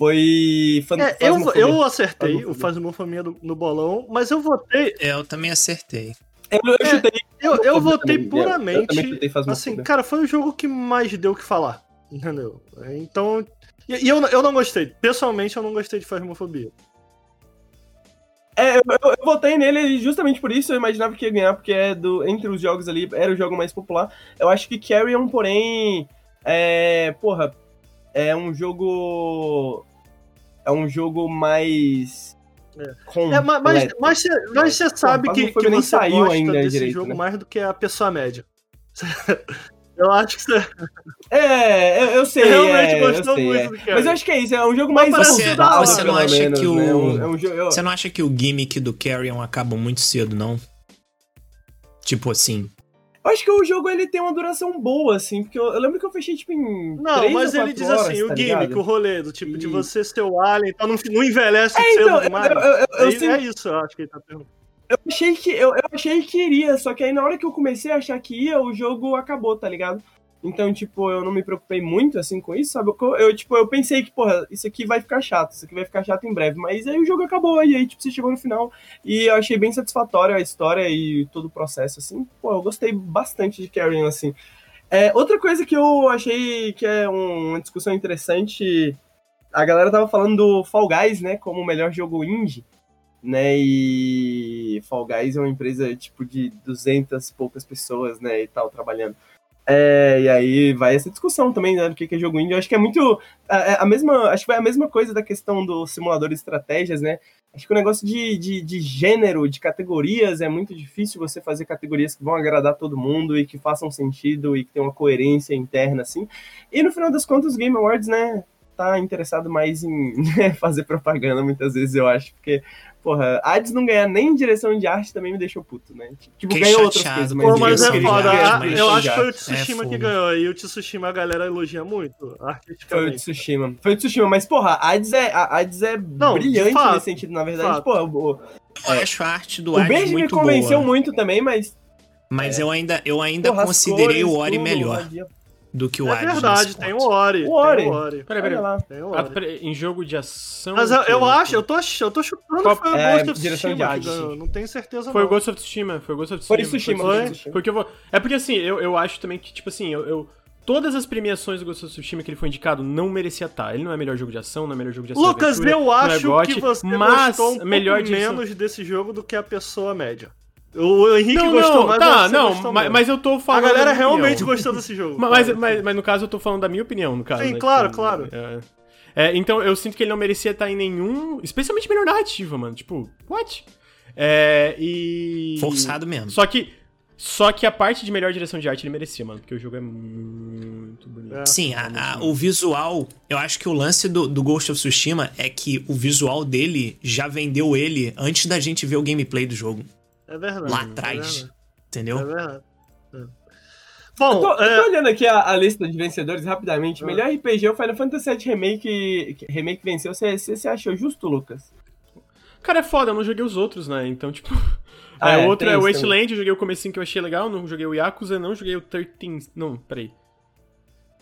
Foi. Fan... É, eu, eu acertei o Phasmophobia no, no bolão, mas eu votei. É, eu também acertei. Eu, eu É, chutei. Eu, eu votei também, Eu puramente. chutei Phasmophobia. Assim, cara, foi o jogo que mais deu o que falar. Entendeu? Então. E, e eu, eu não gostei. Pessoalmente, eu não gostei de Phasmophobia. É, eu, eu, eu votei nele justamente por isso, eu imaginava que ia ganhar, porque é do, entre os jogos ali, era o jogo mais popular. Eu acho que Carrion, porém, é, porra, é um jogo, é um jogo mais... É, ma- mas, mas, você- mas você sabe Pô, que, que nem você saiu gosta ainda desse direito, jogo né? mais do que a pessoa média. (laughs) eu acho que você É, eu, eu sei, realmente é, eu gostou sei, muito é. do Carrion. Mas eu acho que é isso, é um jogo mais Você, você não acha menos, que o. né? É um, é um jogo... eu- Você não acha que o gimmick do Carrion acaba muito cedo, não? Tipo assim. Eu acho que o jogo ele tem uma duração boa, assim, porque eu, eu lembro que eu fechei, tipo, em. Não, mas ele diz horas, assim, o tá gimmick, ligado? o rolê, do tipo, de E- você ser o alien, então não, não envelhece É, cedo então, demais. eu, eu, eu é, é isso, eu acho que ele tá perguntando. eu achei que eu, eu achei que iria, só que aí na hora que eu comecei a achar que ia, o jogo acabou, tá ligado? Então, tipo, eu não me preocupei muito assim com isso, sabe? Eu, eu, tipo, eu pensei que, porra, isso aqui vai ficar chato, isso aqui vai ficar chato em breve, mas aí o jogo acabou, e aí, tipo, você chegou no final, e eu achei bem satisfatória a história e todo o processo, assim. Pô, eu gostei bastante de Carrion, assim. É, outra coisa que eu achei que é um- uma discussão interessante, a galera tava falando do Fall Guys, né, como o melhor jogo indie né? E Fall Guys é uma empresa tipo de 200 e poucas pessoas, né? E tal, trabalhando. É, e aí vai essa discussão também, né? Do que é jogo indie. Eu acho que é muito. A, a mesma. Acho que vai a mesma coisa da questão do simulador de estratégias, né? Acho que o negócio de, de, de, gênero, de categorias, é muito difícil você fazer categorias que vão agradar todo mundo e que façam sentido e que tenham uma coerência interna, assim. E no final das contas, os Game Awards, né, tá interessado mais em (laughs) né, fazer propaganda, muitas vezes, eu acho, porque Porra, Hades não ganhar nem direção de arte também me deixou puto, né? Tipo, Fiquei ganhou outras coisas, Pô, mas é foda. Eu acho que foi o. Tsushima É que ganhou. E o Tsushima a galera elogia muito, Foi o. Tsushima. Foi o Tsushima, mas, porra, Hades é, a Hades é Não, brilhante fato, nesse sentido, na verdade. fato. Pô, o, Eu acho a arte do o Hades Benji me muito convenceu boa. muito também, mas. Mas eu ainda, eu ainda porra, considerei o cores, Ori tudo, melhor vadia. Do que o É Hades. verdade, nesse tem o. Ori. O Ori. Tem o Ori. Peraí, peraí. lá. Tem o Ah, Ori. peraí, em jogo de ação. Mas eu, eu acho, eu tô, eu tô chutando Qual- que foi o é, Ghost of direção de Tsushima sim. Não tenho certeza Foi o não. Ghost of Tsushima, foi o Ghost of Foi Tsushima. Tsushima, Foi? foi Tsushima. Porque eu vou. É porque assim, eu, eu acho também que, tipo assim, eu. eu- Todas as premiações do Ghost of Tsushima que ele foi indicado não merecia estar. Ele não é melhor jogo de ação, não é melhor jogo de ação. Lucas, aventura, eu não é acho GOT, que você mas gostou um pouco melhor menos desse jogo do que a pessoa média. O Henrique Não, gostou não, mais, tá, não, gostou mas, mas eu tô A falando. galera da minha realmente gostou desse jogo. Mas, mas, mas, mas no caso eu tô falando da minha opinião, no caso. Sim, né, claro, tipo, claro. é. É, então eu sinto que ele não merecia estar em nenhum. Especialmente melhor narrativa, mano. Tipo, what? É, e. Forçado mesmo. Só que. Só que a parte de melhor direção de arte ele merecia, mano. Porque o jogo é muito bonito. É. Sim, a- a- o visual, eu acho que o lance do, do Ghost of Tsushima é que o visual dele já vendeu ele antes da gente ver o gameplay do jogo. É verdade. Lá é atrás. verdade, Entendeu? É verdade. É. Eu Bom, tô, eu é, tô olhando aqui a, a lista de vencedores rapidamente. Ah. Melhor RPG, o Final Fantasy VII Remake, remake venceu. Você, você, achou justo, Lucas? Cara, é foda, eu não joguei os outros, né? Então, tipo. (laughs) Ah, é, é, outro é o Wasteland, eu joguei o comecinho que eu achei legal, não joguei o Yakuza, não joguei o 13. Não, peraí.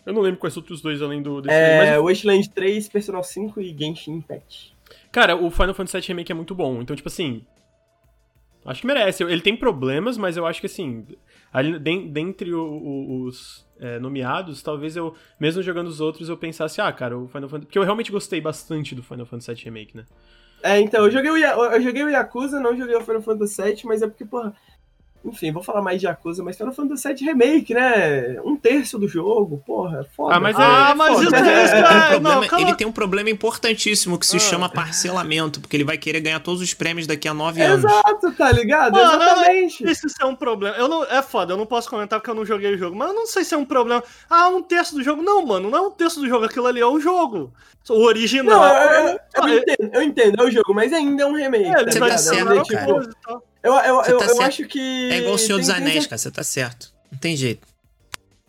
Eu não lembro quais outros dois além do desse É, mas, Wasteland 3, Personal 5 e Genshin Impact. Cara, o Final Fantasy VII Remake é muito bom. Então, tipo assim. Acho que merece. Ele tem problemas, mas eu acho que assim. Ali, den- dentre o- o- os é, nomeados, talvez eu, mesmo jogando os outros, eu pensasse, ah, cara, o Final Fantasy. Porque eu realmente gostei bastante do Final Fantasy VII Remake, né? É, então, eu joguei, o, eu joguei o Yakuza, não joguei o Final Fantasy VII, mas é porque, porra. Enfim, vou falar mais de Yakuza, mas Final Fantasy VII Remake, né? Um terço do jogo, porra, foda. Ah, mas é- ah, mas foda. isso É, (laughs) é, é, um cara. problema- Não, ele tem um problema importantíssimo que se Ah. chama parcelamento, porque ele vai querer ganhar todos os prêmios daqui a nove anos. Exato, tá ligado? Mano, não Exatamente. sei se isso é um problema. Eu não, é foda, eu não posso comentar porque eu não joguei o jogo, mas eu não sei se é um problema. Ah, um terço do jogo. Não, mano, não é um terço do jogo, aquilo ali é o jogo. O original. Não, eu, eu- eu Ah, entendo, eu entendo, é o jogo, mas ainda é um remake. É, ele tá tá certo, uma cara. Eu, eu, eu, tá eu certo. acho que. É igual o Senhor dos tem Anéis, cara, você tá certo. Não tem jeito.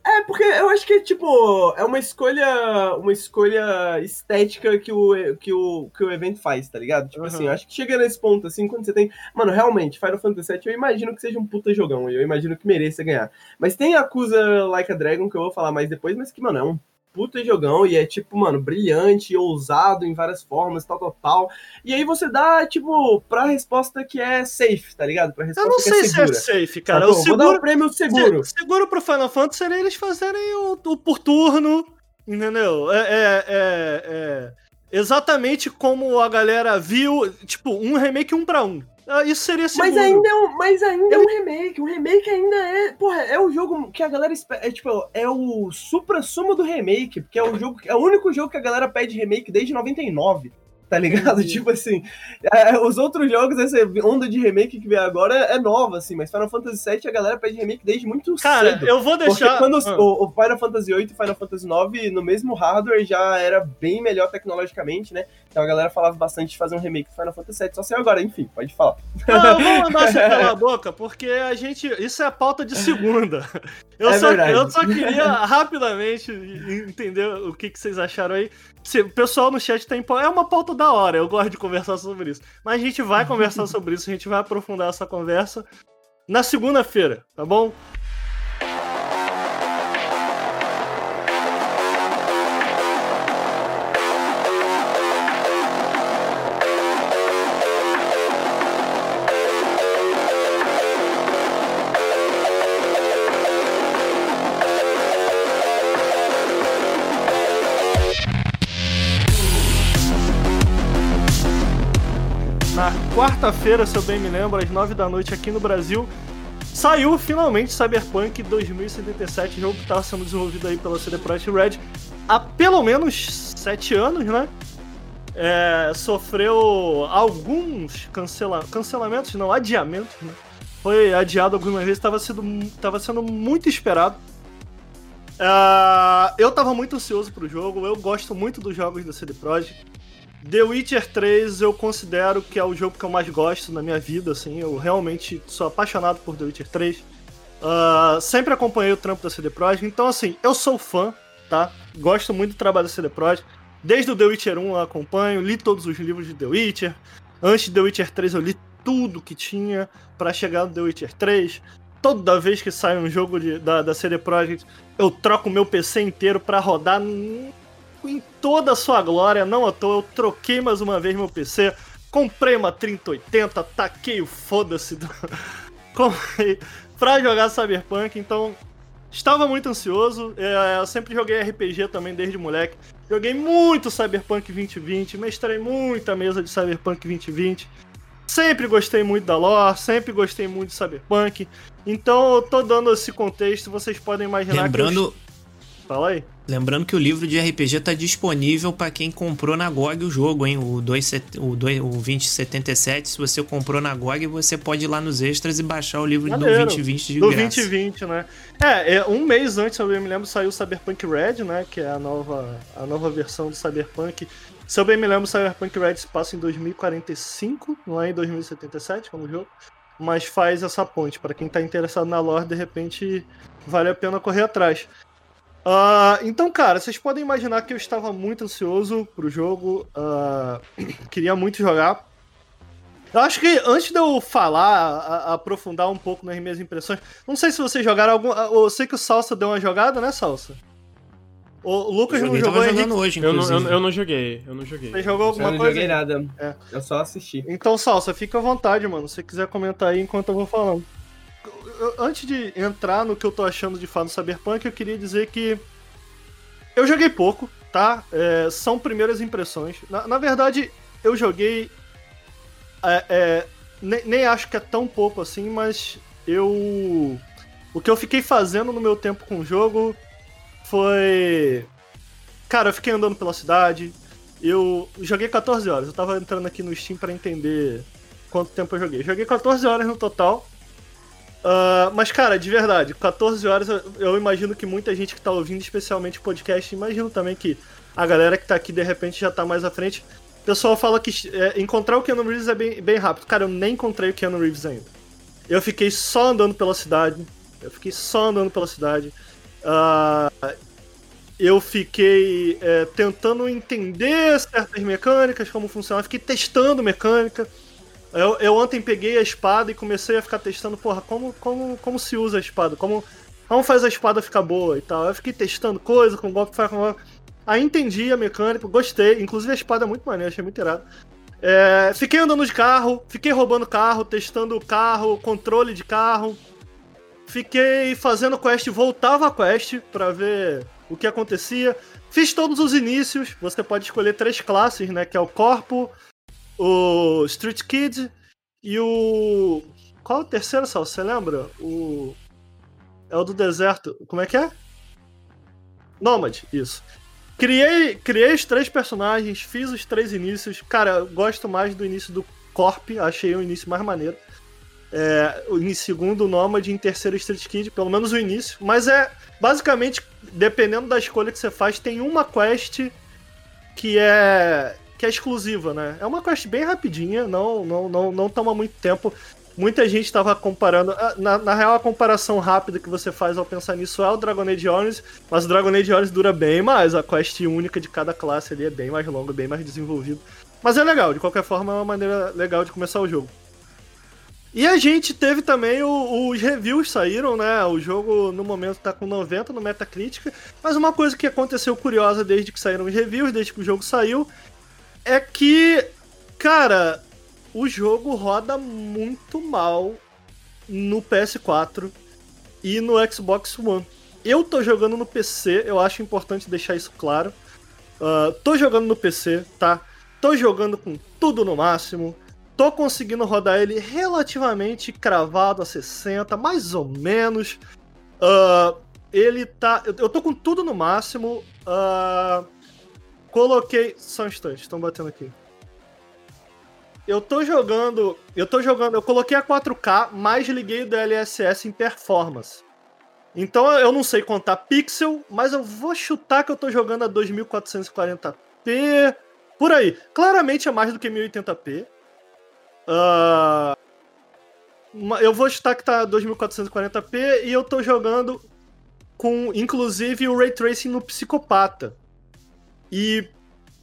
É, porque eu acho que, tipo, é uma escolha. Uma escolha estética que o, que o, que o evento faz, tá ligado? Tipo Uhum. assim, eu acho que chega nesse ponto, assim, quando você tem. Mano, realmente, Final Fantasy VII, eu imagino que seja um puta jogão. e Eu imagino que mereça ganhar. Mas tem Acusa Like a Dragon, que eu vou falar mais depois, mas que, mano, é um puta jogão e é, tipo, mano, brilhante, ousado em várias formas, tal, tal, tal. E aí você dá, tipo, pra resposta que é safe, tá ligado? Pra resposta Eu não que sei é se é safe, cara. Sacou? Eu Vou dar seguro, o prêmio seguro. se- seguro pro Final Fantasy seria eles fazerem o, o por turno, entendeu? É, é- é- é exatamente como a galera viu, tipo, um remake um pra um. Ah, Isso seria. Mas ainda, é um, mas ainda é um remake. O remake ainda é. Porra, é o jogo que a galera espera. É, tipo, é o supra-sumo do remake. Porque é o jogo. É o único jogo que a galera pede remake desde 99. Tá ligado? (laughs) Tipo assim. é, os outros jogos, essa onda de remake que vem agora é nova, assim. Mas Final Fantasy VII a galera pede remake desde muito Cara, cedo. eu vou Porque deixar. quando Ah. o, o Final Fantasy VIII e Final Fantasy IX, no mesmo hardware, já era bem melhor tecnologicamente, né? Então a galera falava bastante de fazer um remake do Final Fantasy VII. Só saiu agora, enfim, pode falar. Não, eu vou mandar você (laughs) calar a boca, porque a gente. Isso é a pauta de segunda. (laughs) Eu, É só, verdade. eu só queria rapidamente entender o que, que vocês acharam aí. Se, o pessoal no chat tem. É uma pauta da hora, eu gosto de conversar sobre isso. Mas a gente vai conversar sobre isso, a gente vai aprofundar essa conversa na segunda-feira, tá bom? Quarta-feira, se eu bem me lembro, às 9 da noite aqui no Brasil, saiu finalmente Cyberpunk 2077, jogo que estava sendo desenvolvido aí pela CD Projekt Red há pelo menos 7 anos, né? é, sofreu alguns cancela, cancelamentos, não, adiamentos, né? Foi adiado algumas vezes, estava sendo, tava sendo muito esperado. Uh, eu tava muito ansioso pro jogo, eu gosto muito dos jogos da CD Projekt. The Witcher 3 eu considero que é o jogo que eu mais gosto na minha vida, assim, eu realmente sou apaixonado por The Witcher 3. Uh, ah, sempre acompanhei o trampo da CD Projekt, então assim, eu sou fã, tá? Gosto muito do trabalho da CD Projekt. Desde o The Witcher 1 eu acompanho, li todos os livros de The Witcher. Antes de The Witcher 3 eu li tudo que tinha para chegar no The Witcher 3. Toda vez que sai um jogo de, da, da CD Projekt, eu troco meu PC inteiro para rodar em toda a sua glória. Não à toa, eu troquei mais uma vez meu PC, comprei uma 3080, taquei o foda-se do... (laughs) pra jogar Cyberpunk, então estava muito ansioso. É, eu sempre joguei RPG também desde moleque. Joguei muito Cyberpunk 2020, mestrei muita mesa de Cyberpunk 2020. Sempre gostei muito da lore, sempre gostei muito de Cyberpunk. Então eu tô dando esse contexto, vocês podem imaginar Lembrando... que. Eu... Fala aí. Lembrando que o livro de RPG está disponível para quem comprou na GOG o jogo, hein? O, 2, o, 2, o 2077. Se você comprou na GOG, você pode ir lá nos extras e baixar o livro Maneiro. do 2020 de do graça. 2020, né? É, é, um mês antes, eu me lembro, saiu o Cyberpunk Red, né? Que é a nova, a nova versão do Cyberpunk se eu bem me lembro, Cyberpunk Red se passa em 2045, não é em 2077 como jogo. Mas faz essa ponte. para quem tá interessado na lore, de repente vale a pena correr atrás. Uh, então, cara, vocês podem imaginar que eu estava muito ansioso pro jogo. Uh, (clears throat) queria muito jogar. Eu acho que antes de eu falar, a, a, aprofundar um pouco nas minhas impressões, não sei se vocês jogaram algum. Eu sei que o Salsa deu uma jogada, né, Salsa? O Lucas não jogou jogando hoje, eu não, eu, eu, não joguei, eu não joguei. Você jogou alguma coisa? Eu não joguei nada. É. Eu só assisti. Então, Salsa, fica à vontade, mano. Se você quiser comentar aí enquanto eu vou falando. Antes de entrar no que eu tô achando de fato no Cyberpunk, eu queria dizer que eu joguei pouco, tá? É, são primeiras impressões. Na, na verdade, eu joguei. É, é, nem, nem acho que é tão pouco assim, mas eu. O que eu fiquei fazendo no meu tempo com o jogo foi. Cara, eu fiquei andando pela cidade. Eu joguei 14 horas. Eu tava entrando aqui no Steam para entender quanto tempo eu joguei. Joguei 14 horas no total. Uh, mas, cara, de verdade, 14 horas eu, imagino que muita gente que tá ouvindo, especialmente o podcast, imagino também que a galera que tá aqui de repente já tá mais à frente. O pessoal fala que é, encontrar o Keanu Reeves é bem, bem rápido. Cara, eu nem encontrei o Keanu Reeves ainda. Eu fiquei só andando pela cidade. Eu fiquei só andando pela cidade. Uh, eu fiquei é, tentando entender certas mecânicas, como funciona. Fiquei testando mecânica. Eu, eu, ontem peguei a espada e comecei a ficar testando, porra, como, como, como se usa a espada, como, como faz a espada ficar boa e tal. Eu fiquei testando coisa com golpe, com golpe. Aí entendi a mecânica, gostei. Inclusive a espada é muito maneira, achei muito irado. É, fiquei andando de carro, fiquei roubando carro, testando o carro, controle de carro. Fiquei fazendo quest, voltava a quest para ver o que acontecia. Fiz todos os inícios. Você pode escolher três classes, né? Que é o corpo, o Street Kid e o. Qual é o terceiro, Sal? Você lembra? O. É o do deserto. Como é que é? Nômade, isso. Criei, criei os três personagens, fiz os três inícios. Cara, eu gosto mais do início do Corp, achei o início mais maneiro. É, em segundo, Nomad, em terceiro, Street Kid, pelo menos o início. Mas é basicamente, dependendo da escolha que você faz, tem uma quest que é que é exclusiva, né? É uma quest bem rapidinha, não não não, não toma muito tempo. Muita gente estava comparando. Ah, na, na, real, a comparação rápida que você faz ao pensar nisso é o Dragon Age Origins, mas o Dragon Age Origins dura bem mais. A quest única de cada classe ali é bem mais longa, bem mais desenvolvido. Mas é legal, de qualquer forma, é uma maneira legal de começar o jogo. E a gente teve também o, os reviews saíram, né? O jogo no momento tá com 90 no Metacritic. Mas uma coisa que aconteceu curiosa desde que saíram os reviews, desde que o jogo saiu, é que, cara, o jogo roda muito mal no PS4 e no Xbox One. Eu tô jogando no PC, eu acho importante deixar isso claro. Uh, tô jogando no PC, tá? Tô jogando com tudo no máximo tô conseguindo rodar ele relativamente cravado a 60, mais ou menos. Uh, ele tá. Eu tô com tudo no máximo. Uh, coloquei. Só um instante, estão batendo aqui. Eu tô jogando. Eu tô jogando. Eu coloquei a 4K, mas liguei o DLSS em performance. Então eu não sei contar pixel, mas eu vou chutar que eu tô jogando a 2440p. Por aí. Claramente é mais do que 1080p. Uh, eu vou chutar que tá 2440p e eu tô jogando com, inclusive, o Ray Tracing no Psicopata. E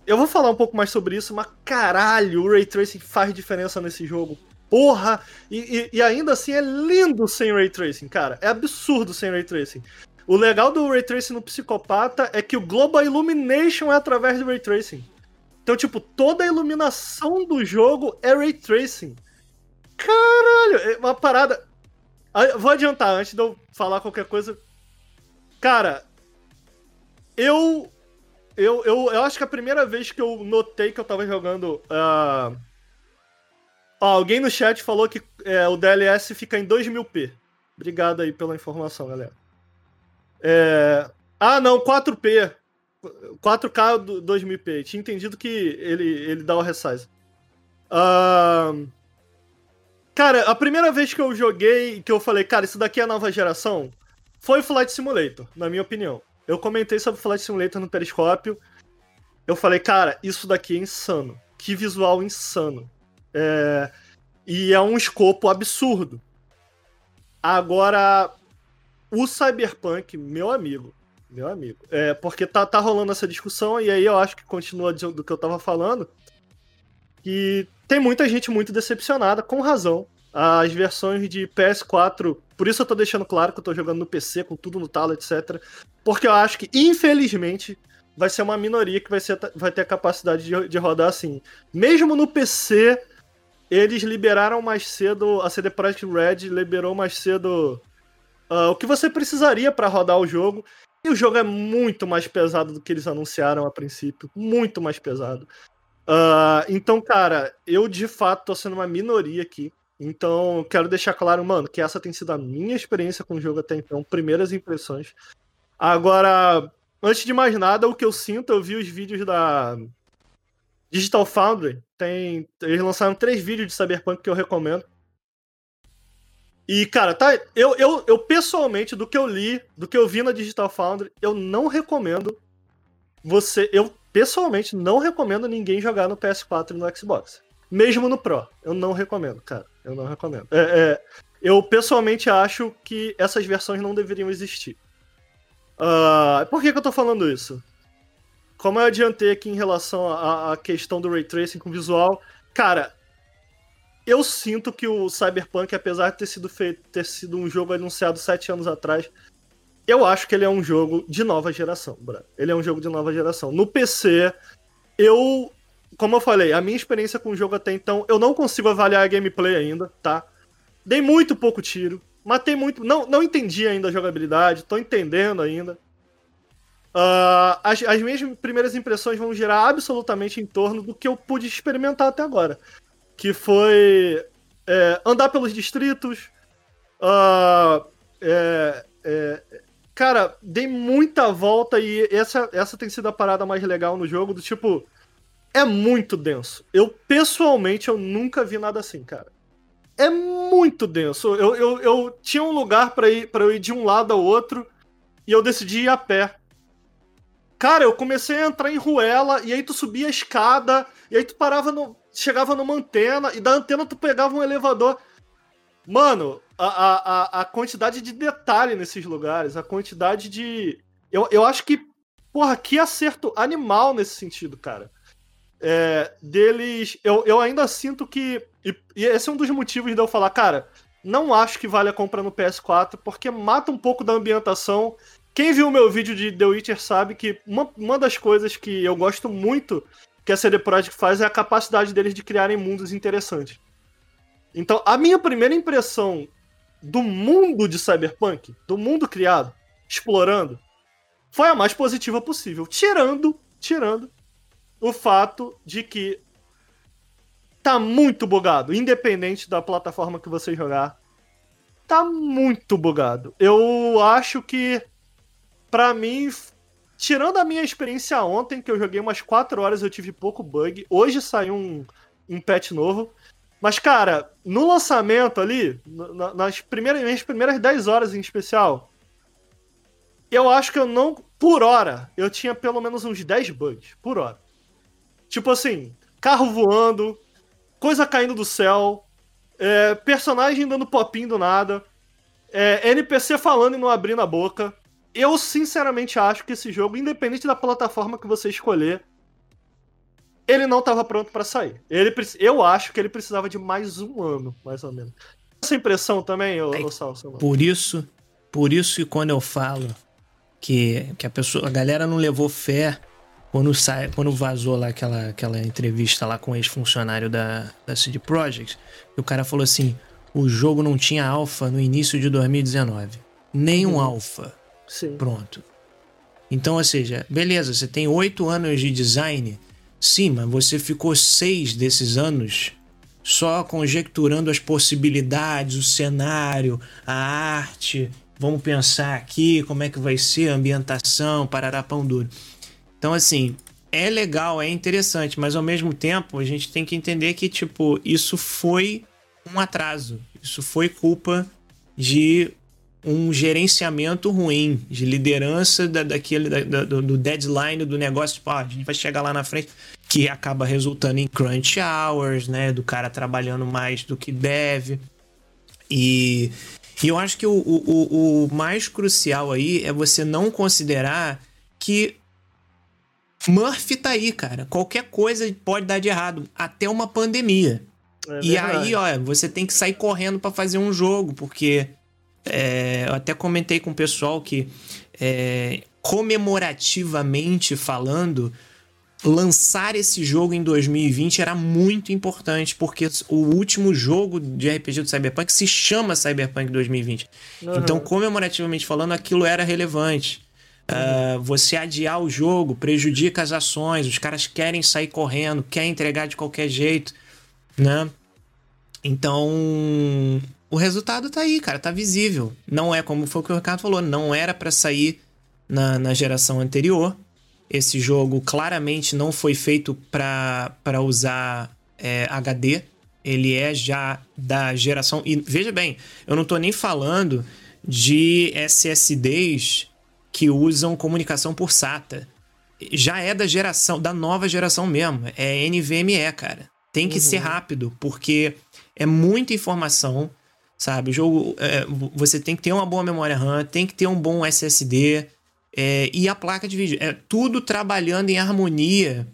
eu vou falar um pouco mais sobre isso, mas caralho, o Ray Tracing faz diferença nesse jogo. Porra! E, e, e ainda assim é lindo sem Ray Tracing, cara. É absurdo sem Ray Tracing. O legal do Ray Tracing no Psicopata é que o Global Illumination é através do Ray Tracing. Então, tipo, toda a iluminação do jogo é Ray Tracing. Caralho, é uma parada. Vou adiantar antes de eu falar qualquer coisa. Cara, eu. Eu, eu, eu acho que a primeira vez que eu notei que eu tava jogando. Uh... alguém no chat falou que é, o DLS fica em 2000p. Obrigado aí pela informação, galera. É... Ah, não, 4P. 4K 2000p. Tinha entendido que ele, ele dá o resize. Uh... Cara, a primeira vez que eu joguei, que eu falei, cara, isso daqui é a nova geração, foi Flight Simulator, na minha opinião. Eu comentei sobre Flight Simulator no Periscópio. Eu falei, cara, isso daqui é insano. Que visual insano. É... E é um escopo absurdo. Agora, o Cyberpunk, meu amigo, meu amigo, é porque tá, tá rolando essa discussão e aí eu acho que continua do que eu tava falando. E tem muita gente muito decepcionada, com razão. As versões de PS4, por isso eu tô deixando claro que eu tô jogando no PC, com tudo no talo, etc. Porque eu acho que, infelizmente, vai ser uma minoria que vai, ser, vai ter a capacidade de, de rodar assim. Mesmo no PC, eles liberaram mais cedo, a CD Projekt Red liberou mais cedo uh, o que você precisaria para rodar o jogo. E o jogo é muito mais pesado do que eles anunciaram a princípio. Muito mais pesado. Uh, então, cara, eu de fato tô sendo uma minoria aqui. Então, quero deixar claro, mano, que essa tem sido a minha experiência com o jogo até então, primeiras impressões. Agora, antes de mais nada, o que eu sinto, eu vi os vídeos da Digital Foundry. Tem, eles lançaram três vídeos de Cyberpunk que eu recomendo. E, cara, tá. Eu, eu, eu pessoalmente, do que eu li, do que eu vi na Digital Foundry, eu não recomendo você. Eu pessoalmente não recomendo ninguém jogar no PS4 e no Xbox. Mesmo no Pro. Eu não recomendo, cara. Eu não recomendo. É, é, eu pessoalmente acho que essas versões não deveriam existir. Uh, por que, que eu tô falando isso? Como eu adiantei aqui em relação à, questão do ray tracing com visual, cara, eu sinto que o Cyberpunk, apesar de ter sido feito, ter sido um jogo anunciado sete anos atrás, eu acho que ele é um jogo de nova geração. Ele é um jogo de nova geração. No PC, eu. Como eu falei, a minha experiência com o jogo até então, eu não consigo avaliar a gameplay ainda, tá? Dei muito pouco tiro. Matei muito. Não, não entendi ainda a jogabilidade, tô entendendo ainda. Uh, as, as minhas primeiras impressões vão girar absolutamente em torno do que eu pude experimentar até agora. Que foi é, andar pelos distritos, uh, é, é, Cara, dei muita volta e essa, essa tem sido a parada mais legal no jogo, do tipo, é muito denso. Eu, pessoalmente, eu nunca vi nada assim, cara. É muito denso. Eu, eu, eu tinha um lugar para ir para eu ir de um lado ao outro e eu decidi ir a pé. Cara, eu comecei a entrar em ruela e aí tu subia a escada e aí tu parava no. chegava numa antena e da antena tu pegava um elevador. Mano, a, a, a quantidade de detalhe nesses lugares, a quantidade de. Eu, eu acho que, porra, que acerto animal nesse sentido, cara. É, deles. Eu, eu ainda sinto que. E, esse é um dos motivos de eu falar, cara, não acho que vale a compra no PS4, porque mata um pouco da ambientação. Quem viu o meu vídeo de The Witcher sabe que uma, uma das coisas que eu gosto muito que a CD Projekt faz é a capacidade deles de criarem mundos interessantes. Então, a minha primeira impressão do mundo de Cyberpunk, do mundo criado, explorando, foi a mais positiva possível. Tirando, tirando o fato de que tá muito bugado, independente da plataforma que você jogar. Tá muito bugado. Eu acho que, para mim, tirando a minha experiência ontem, que eu joguei umas 4 horas, eu tive pouco bug. Hoje saiu um, um patch novo. Mas, cara, no lançamento ali, na- nas primeiras, nas primeiras 10 horas em especial, eu acho que eu não. Por hora, eu tinha pelo menos uns 10 bugs. Por hora. Tipo assim, carro voando, coisa caindo do céu, é, personagem dando popinho do nada, é, NPC falando e não abrindo a boca. Eu sinceramente acho que esse jogo, independente da plataforma que você escolher, ele não estava pronto para sair. Ele, eu acho que ele precisava de mais um ano, mais ou menos. Essa impressão também, ô, ô Salso? Por isso, por isso que quando eu falo que, que a pessoa, a galera não levou fé quando sai, quando vazou lá aquela, aquela entrevista lá com o ex-funcionário da, da CD Projekt, o cara falou assim: o jogo não tinha alfa no início de 2019. Nenhum alfa. Sim. Pronto. Então, ou seja, beleza, você tem oito anos de design, sim, mas você ficou seis desses anos só conjecturando as possibilidades, o cenário, a arte. Vamos pensar aqui como é que vai ser a ambientação, parará pão duro. Então, assim, é legal, é interessante, mas ao mesmo tempo a gente tem que entender que, tipo, isso foi um atraso. Isso foi culpa de um gerenciamento ruim, de liderança da, daquele, da- do, do deadline do negócio. Tipo, ah, a gente vai chegar lá na frente, que acaba resultando em crunch hours, né? Do cara trabalhando mais do que deve. E, e eu acho que o, o- o mais crucial aí é você não considerar que Murphy tá aí, cara. Qualquer coisa pode dar de errado, até uma pandemia. É e aí, ó, você tem que sair correndo pra fazer um jogo, porque é, eu até comentei com o pessoal que é, comemorativamente falando, lançar esse jogo em 2020 era muito importante, porque o último jogo de RPG do Cyberpunk se chama Cyberpunk 2020. Aham. Então, comemorativamente falando, aquilo era relevante. Ah, você adiar o jogo prejudica as ações, os caras querem sair correndo, querem entregar de qualquer jeito, né? Então, o resultado tá aí, cara, tá visível. Não é como foi o que o Ricardo falou, não era pra sair na, na geração anterior. Esse jogo claramente não foi feito pra usar é, HD. Ele é já da geração. E veja bem, eu não tô nem falando de SSDs que usam comunicação por SATA. Já é da geração, da nova geração mesmo. É NVMe, cara. Tem que ser rápido, porque é muita informação, sabe? O jogo, é, você tem que ter uma boa memória RAM, tem que ter um bom SSD é, e a placa de vídeo. É tudo trabalhando em harmonia,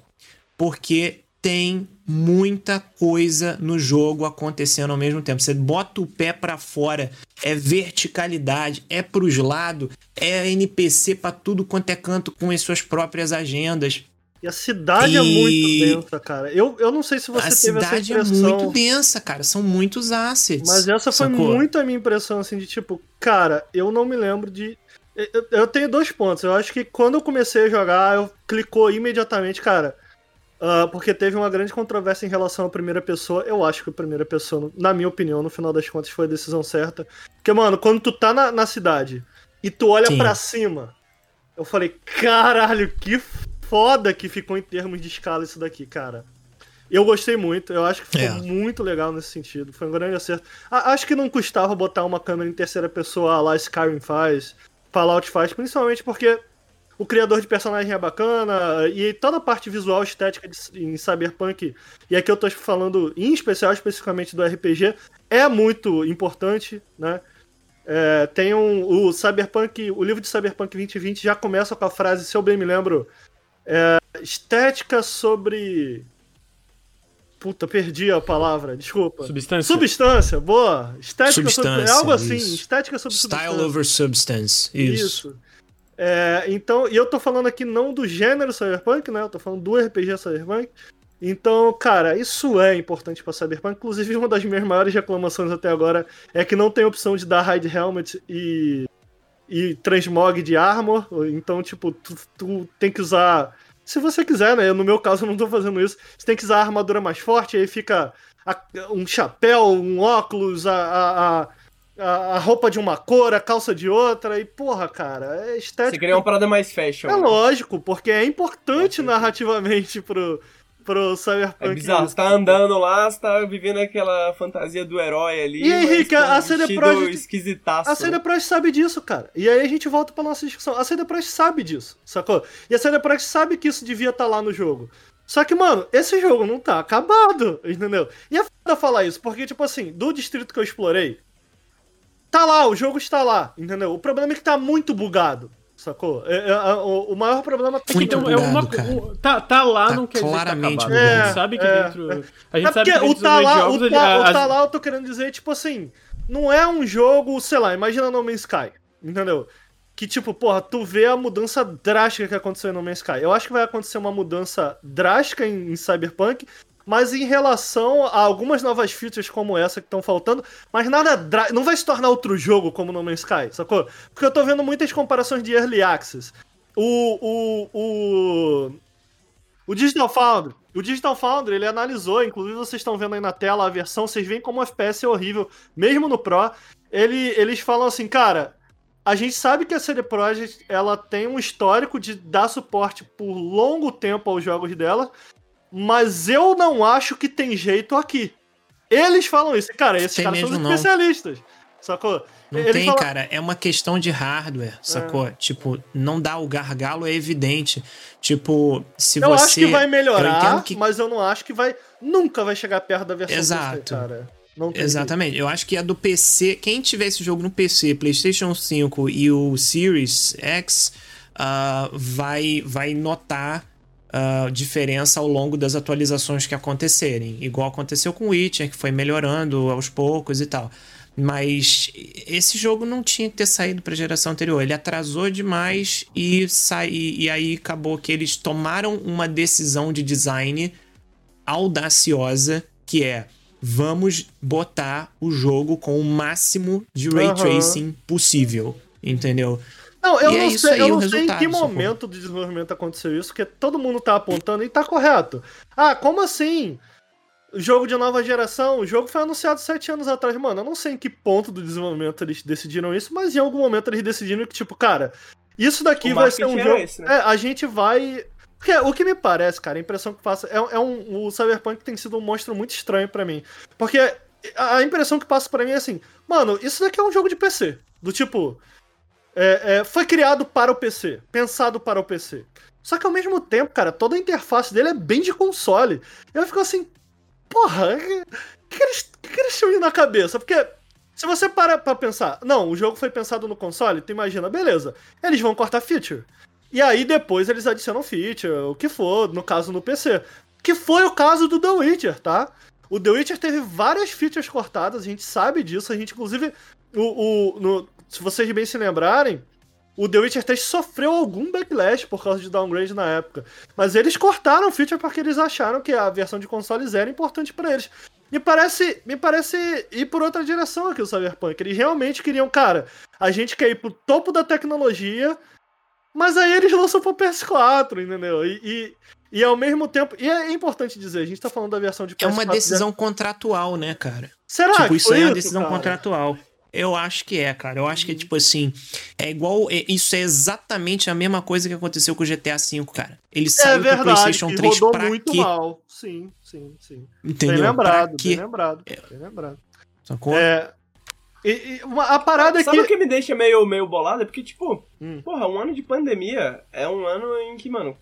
porque tem muita coisa no jogo acontecendo ao mesmo tempo. Você bota o pé pra fora, é verticalidade, é pros lados, é NPC pra tudo quanto é canto com as suas próprias agendas. E a cidade é E- muito densa, cara. Eu, eu não sei se você a teve essa cidade é impressão. muito densa, cara. São muitos assets. Mas essa foi sacou? muito a minha impressão, assim, de tipo, cara, eu não me lembro de. Eu, eu tenho dois pontos. Eu acho que quando eu comecei a jogar, eu clicou imediatamente, cara. Ah, porque teve uma grande controvérsia em relação à primeira pessoa. Eu acho que a primeira pessoa, na minha opinião, no final das contas, foi a decisão certa. Porque, mano, quando tu tá na, na cidade e tu olha pra cima, eu falei, caralho, que foda que ficou em termos de escala isso daqui, cara. Eu gostei muito, eu acho que ficou É. muito legal nesse sentido. Foi um grande acerto. A- acho que não custava botar uma câmera em terceira pessoa lá Skyrim faz, Fallout faz, principalmente porque o criador de personagem é bacana e toda a parte visual estética de- em Cyberpunk, e aqui eu tô falando em especial, especificamente do RPG, é muito importante, né? É, tem um, o Cyberpunk, o livro de Cyberpunk 2020 já começa com a frase, se eu bem me lembro, é, estética sobre. Puta, perdi a palavra, desculpa. Substância. Substância, boa. Estética sobre. Substância, É algo assim, isso. estética sobre Style substância. over substance. Isso. Isso. É, então, e eu tô falando aqui não do gênero Cyberpunk, né? Eu tô falando do RPG Cyberpunk. Então, cara, isso é importante pra Cyberpunk. Inclusive, uma das minhas maiores reclamações até agora é que não tem opção de dar Hide Helmet e, e Transmog de Armor. Então, tipo, tu, tu tem que usar. Se você quiser, né? No meu caso, eu não tô fazendo isso. Você tem que usar a armadura mais forte, aí fica um chapéu, um óculos, a, a, a- a, roupa de uma cor, a calça de outra, e porra, cara, é estética. Você queria uma parada mais fashion. É né? lógico, porque é importante narrativamente pro, pro Cyberpunk. É bizarro, você tá andando lá, você tá vivendo aquela fantasia do herói ali. E Henrique, com a CD Projekt- esquisitaço. A CD Projekt sabe disso, cara. E aí a gente volta pra nossa discussão. A CD Projekt sabe disso, sacou? E a CD Projekt sabe que isso devia estar lá no jogo. Só que, mano, esse jogo não tá acabado, entendeu? E é foda falar isso, porque, tipo assim, do distrito que eu explorei, tá lá, o jogo está lá, entendeu? O problema é que tá muito bugado, sacou? É- é- a- o, o maior problema tá Muito Então, é uma, bugado, cara. um- tá, tá lá Tá não quer dizer claramente que tá acabado. bugado. a gente sabe que É, dentro... A É gente sabe que o dentro tá lá, jogos... o ele- tá, o as- tá lá eu tô querendo dizer, tipo assim, não é um jogo, sei lá, imagina No Man's Sky, entendeu? Que tipo, porra, tu vê a mudança drástica que aconteceu em No Man's Sky. Eu acho que vai acontecer uma mudança drástica em, em Cyberpunk, mas em relação a algumas novas features como essa que estão faltando, mas nada drá- não vai se tornar outro jogo como No Man's Sky, sacou? Porque eu tô vendo muitas comparações de Early Access. O, o, o, o Digital Foundry, o Digital Foundry, ele analisou, inclusive vocês estão vendo aí na tela a versão, vocês veem como o FPS é horrível, mesmo no Pro. Ele, eles falam assim, cara, a gente sabe que a CD Projekt, ela tem um histórico de dar suporte por longo tempo aos jogos dela, mas eu não acho que tem jeito aqui. Eles falam isso, cara, esses Tem caras são não. especialistas, sacou? Não tem, cara. É uma questão de hardware, sacou? Tipo, não dá o gargalo, é evidente. Tipo, se Eu você. acho que vai Eu melhorar, entendo que- mas eu não acho que vai. Nunca vai chegar perto da versão Exato. PC, cara. Exatamente. Eu acho que a do PC, quem tiver esse jogo no PC, PlayStation 5 e o Series X, ah, vai, vai notar ah, diferença ao longo das atualizações que acontecerem. Igual aconteceu com o Witcher, que foi melhorando aos poucos e tal. Mas esse jogo não tinha que ter saído para a geração anterior. Ele atrasou demais e, sai, e aí acabou que eles tomaram uma decisão de design audaciosa que é vamos botar o jogo com o máximo de ray tracing possível, entendeu? Não, eu E é não isso sei, aí, eu o não sei em que momento de desenvolvimento aconteceu isso, porque todo mundo tá apontando e tá correto. Ah, como assim? O jogo de nova geração, o jogo foi anunciado sete anos atrás. Mano, eu não sei em que ponto do desenvolvimento eles decidiram isso, mas em algum momento eles decidiram que, tipo, cara, isso daqui O vai ser um jogo. esse, né? É, a gente vai. Porque o que me parece, cara, a impressão que passa. É, é um. O Cyberpunk tem sido um monstro muito estranho pra mim. Porque a a impressão que passa pra mim é assim, mano, isso daqui é um jogo de PC. Do tipo. É, é, foi criado para o PC, pensado para o PC. Só que ao mesmo tempo, cara, toda a interface dele é bem de console. Eu fico assim, porra, o que, que, eles, que, tinham na cabeça? Porque se você para pra pensar, não, o jogo foi pensado no console, tu imagina, beleza, eles vão cortar feature. E aí depois eles adicionam feature, o que for, no caso no PC. Que foi o caso do The Witcher, tá? O The Witcher teve várias features cortadas, a gente sabe disso, a gente inclusive, o, o- no- se vocês bem se lembrarem, o The Witcher 3 sofreu algum backlash por causa de downgrade na época. Mas eles cortaram o feature porque eles acharam que a versão de consoles era importante pra eles. Me parece, me parece ir por outra direção aqui o Cyberpunk. Eles realmente queriam, cara, a gente quer ir pro topo da tecnologia, mas aí eles lançam pro PS4, entendeu? E, e, e ao mesmo tempo. E é importante dizer, a gente tá falando da versão de PS4. É uma decisão contratual, né, cara? Será tipo, que isso é uma decisão cara? contratual. Eu acho que é, cara. Eu acho que, tipo assim, é igual. é- isso é exatamente a mesma coisa que aconteceu com o GTA V, cara. Ele É saiu pro verdade, PlayStation que 3 rodou pra muito quê? mal. Sim, sim, sim. Entendeu? Bem lembrado, bem lembrado. Bem lembrado. Sacou? É. E, e uma- a parada é Sabe o que. que me deixa meio, meio bolado? É porque, tipo, Hum. porra, um ano de pandemia é um ano em que, mano,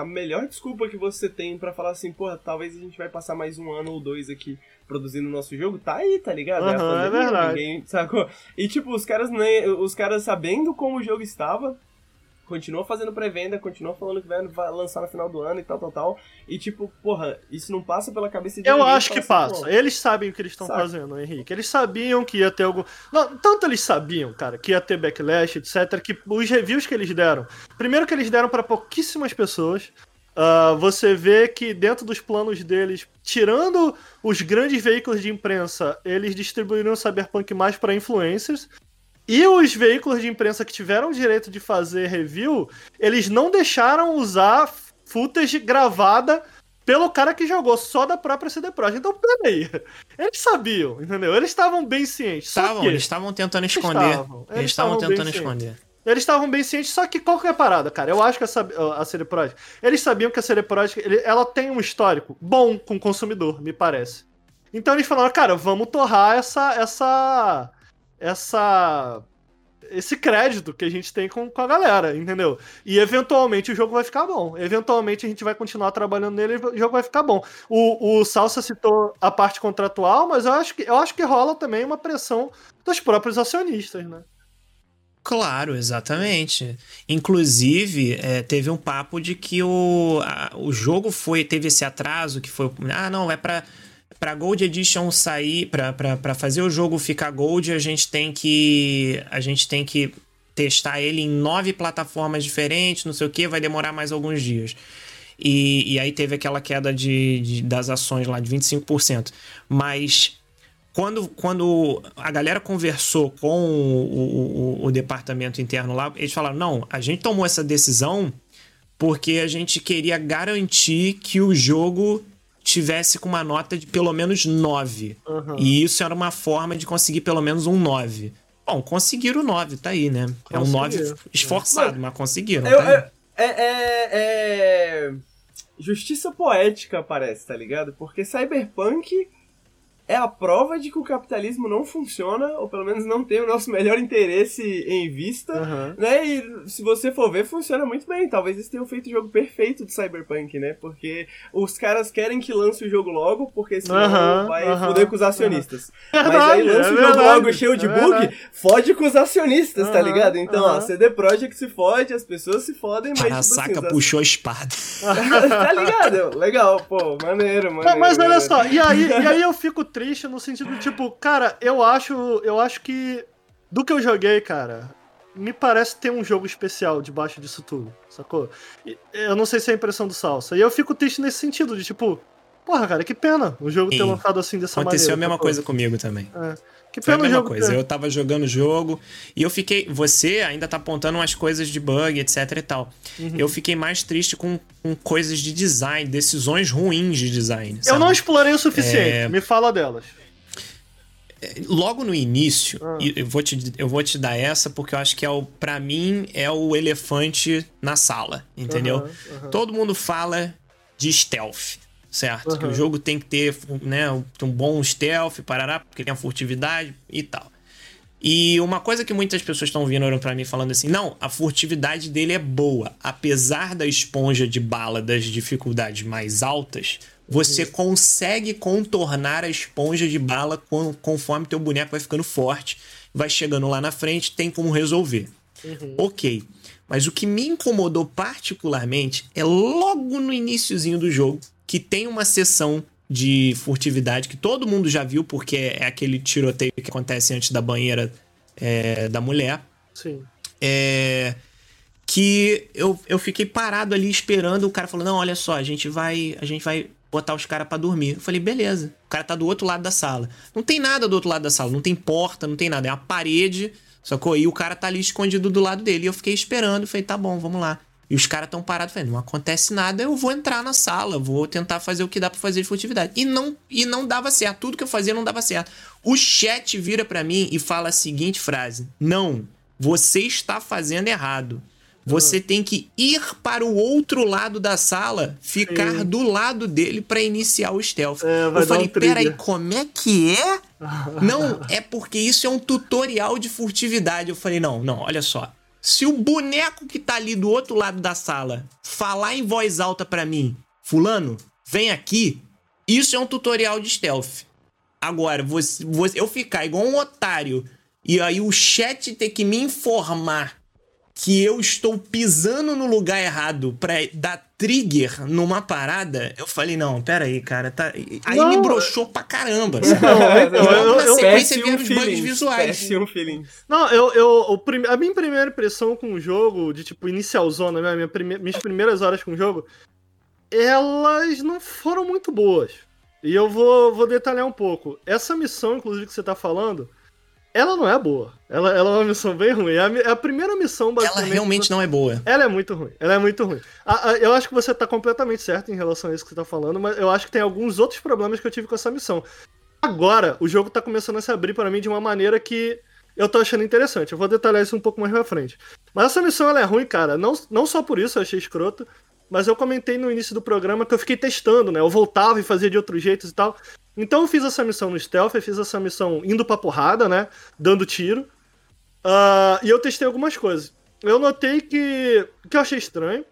a melhor desculpa que você tem pra falar assim, porra, talvez a gente vai passar mais um ano ou dois aqui produzindo o nosso jogo, tá aí, tá ligado? a Aham, é pandemia, verdade. ninguém- sacou? E, tipo, os caras, nem, os caras sabendo como o jogo estava, continua fazendo pré-venda, continua falando que vai, lançar no final do ano e tal, tal, tal. E, tipo, porra, isso não passa pela cabeça de Eu acho que assim, passa. pô, Eles sabem o que eles estão fazendo, Henrique. Eles sabiam que ia ter algum. Não, tanto eles sabiam, cara, que ia ter backlash, etc., que os reviews que eles deram. Primeiro que eles deram pra pouquíssimas pessoas. Ah, você vê que dentro dos planos deles, tirando os grandes veículos de imprensa, eles distribuíram o Cyberpunk mais pra influencers. E os veículos de imprensa que tiveram o direito de fazer review, eles não deixaram usar footage gravada pelo cara que jogou só da própria CD Projekt. Então, peraí. Eles sabiam, entendeu? Eles estavam bem cientes. Estavam, eles estavam tentando esconder. estavam, Eles estavam tentando esconder. Eles estavam bem cientes, só que qual que é a parada, cara? Eu acho que essa, a CD Projekt, eles sabiam que a CD Projekt, ele- ela tem um histórico bom com o consumidor, me parece. Então eles falaram, cara, vamos torrar essa, essa, essa, esse crédito que a gente tem com, com a galera, entendeu? E eventualmente o jogo vai ficar bom. Eventualmente a gente vai continuar trabalhando nele e o jogo vai ficar bom. O, o Salsa citou a parte contratual, mas eu acho que, eu acho que rola também uma pressão dos próprios acionistas, né? Claro, exatamente. Inclusive, é, teve um papo de que o, a- o jogo foi teve esse atraso que foi. Ah, não, é pra, pra Gold Edition sair, pra fazer o jogo ficar Gold, a gente tem que. A gente tem que testar ele em nove plataformas diferentes, não sei o que, vai demorar mais alguns dias. E, e aí teve aquela queda de, de- das ações lá de 25%. Mas quando, quando a galera conversou com o, o- o departamento interno lá, eles falaram: não, a gente tomou essa decisão porque a gente queria garantir que o jogo tivesse com uma nota de pelo menos 9. Uhum. E isso era uma forma de conseguir pelo menos um 9. Bom, conseguiram o 9, tá aí, né? É um 9 Conseguiram. esforçado, mas conseguiram. Eu- tá é, é, é- é Justiça poética, parece, tá ligado? Porque Cyberpunk é a prova de que o capitalismo não funciona, ou pelo menos não tem o nosso melhor interesse em vista. Aham. Né? E se você for ver, funciona muito bem. Talvez eles tenham feito o jogo perfeito de Cyberpunk, né? Porque os caras querem que lance o jogo logo, porque senão Aham, vai aham, foder com os acionistas. (laughs) Mas Verdade, aí lança é o jogo logo cheio de é bug, verdade. fode com os acionistas, tá ligado? Então, ó. CD Projekt se fode, as pessoas se fodem, mas tipo assim, Arasaka os puxou a espada. (laughs) tá ligado? Legal, pô, maneiro, maneiro. Não, mas olha maneiro. só, e aí, e aí eu fico triste no sentido, tipo, cara, eu acho, eu acho que do que eu joguei, cara, me parece ter um jogo especial debaixo disso tudo, sacou? E Eu não sei se é a impressão do Salsa. E eu fico triste nesse sentido, de tipo, porra, cara, que pena o jogo ter Sim. lançado assim dessa Aconteceu maneira. a mesma coisa comigo também. É. Que Foi a pena o mesma jogo coisa. ter- Eu tava jogando o jogo e eu fiquei. Você ainda tá apontando umas coisas de bug, etc e tal. Uhum. Eu fiquei mais triste com, com coisas de design, decisões ruins de design. Eu sabe? não explorei o suficiente, É. me fala delas. Logo no início, Ah. eu vou, te, eu vou te dar essa porque eu acho que é o, para mim, é o elefante na sala, entendeu? Aham, aham. Todo mundo fala de stealth, certo? Que o jogo tem que ter né, um bom stealth, parará, porque tem a furtividade e tal. E uma coisa que muitas pessoas estão vindo pra mim falando assim, não, a furtividade dele é boa. Apesar da esponja de bala das dificuldades mais altas, você consegue contornar a esponja de bala con- conforme teu boneco vai ficando forte, vai chegando lá na frente, tem como resolver. Ok. Mas o que me incomodou particularmente é logo no iniciozinho do jogo, que tem uma sessão de furtividade que todo mundo já viu, porque é aquele tiroteio que acontece antes da banheira é, da mulher. Sim. É, que eu, eu fiquei parado ali esperando o cara falou: "Não, olha só, a gente vai, a gente vai botar os caras pra dormir". Eu falei: "Beleza". O cara tá do outro lado da sala. Não tem nada do outro lado da sala, não tem porta, não tem nada, é uma parede, sacou? E o cara tá ali escondido do lado dele. E eu fiquei esperando, falei: "Tá bom, vamos lá". E os caras tão parados, falei: "Não acontece nada, eu vou entrar na sala, vou tentar fazer o que dá pra fazer de furtividade". E não e não dava certo, tudo que eu fazia não dava certo. O chat vira pra mim e fala a seguinte frase: "Não, você está fazendo errado. Você tem que ir para o outro lado da sala, ficar do lado dele para iniciar o stealth. É, eu falei, um trigger." peraí, como é que é? (laughs) não, é porque isso é um tutorial de furtividade. Eu falei, não, não, olha só. Se o boneco que tá ali do outro lado da sala falar em voz alta pra mim, fulano, vem aqui, isso é um tutorial de stealth. Agora, você, você- eu ficar igual um otário e aí o chat ter que me informar que eu estou pisando no lugar errado pra dar trigger numa parada, eu falei, não, pera aí, cara, tá... Aí Não, me broxou pra caramba. Não, então, (laughs) Logo eu- na sequência vieram os bugs visuais. péssimo feelings. Não, eu, eu a minha primeira impressão com o jogo, de tipo, inicial zona, né, minha prime- minhas primeiras horas com o jogo, elas não foram muito boas. E eu vou, vou detalhar um pouco. Essa missão, inclusive, que você tá falando, ela não é boa. Ela, ela é uma missão bem ruim. É a, é a primeira missão, Ela basicamente. realmente não é boa. Ela é muito ruim. Ela é muito ruim. A- a- eu acho que você tá completamente certo em relação a isso que você tá falando, mas eu acho que tem alguns outros problemas que eu tive com essa missão. Agora, o jogo tá começando a se abrir pra mim de uma maneira que eu tô achando interessante. Eu vou detalhar isso um pouco mais pra frente. Mas essa missão ela é ruim, cara. Não, não só por isso eu achei escroto, mas eu comentei no início do programa que eu fiquei testando, né? Eu voltava e fazia de outros jeitos e tal. Então eu fiz essa missão no stealth, eu fiz essa missão indo pra porrada, né? Dando tiro. Ah, e eu testei algumas coisas. Eu notei que. que eu achei estranho.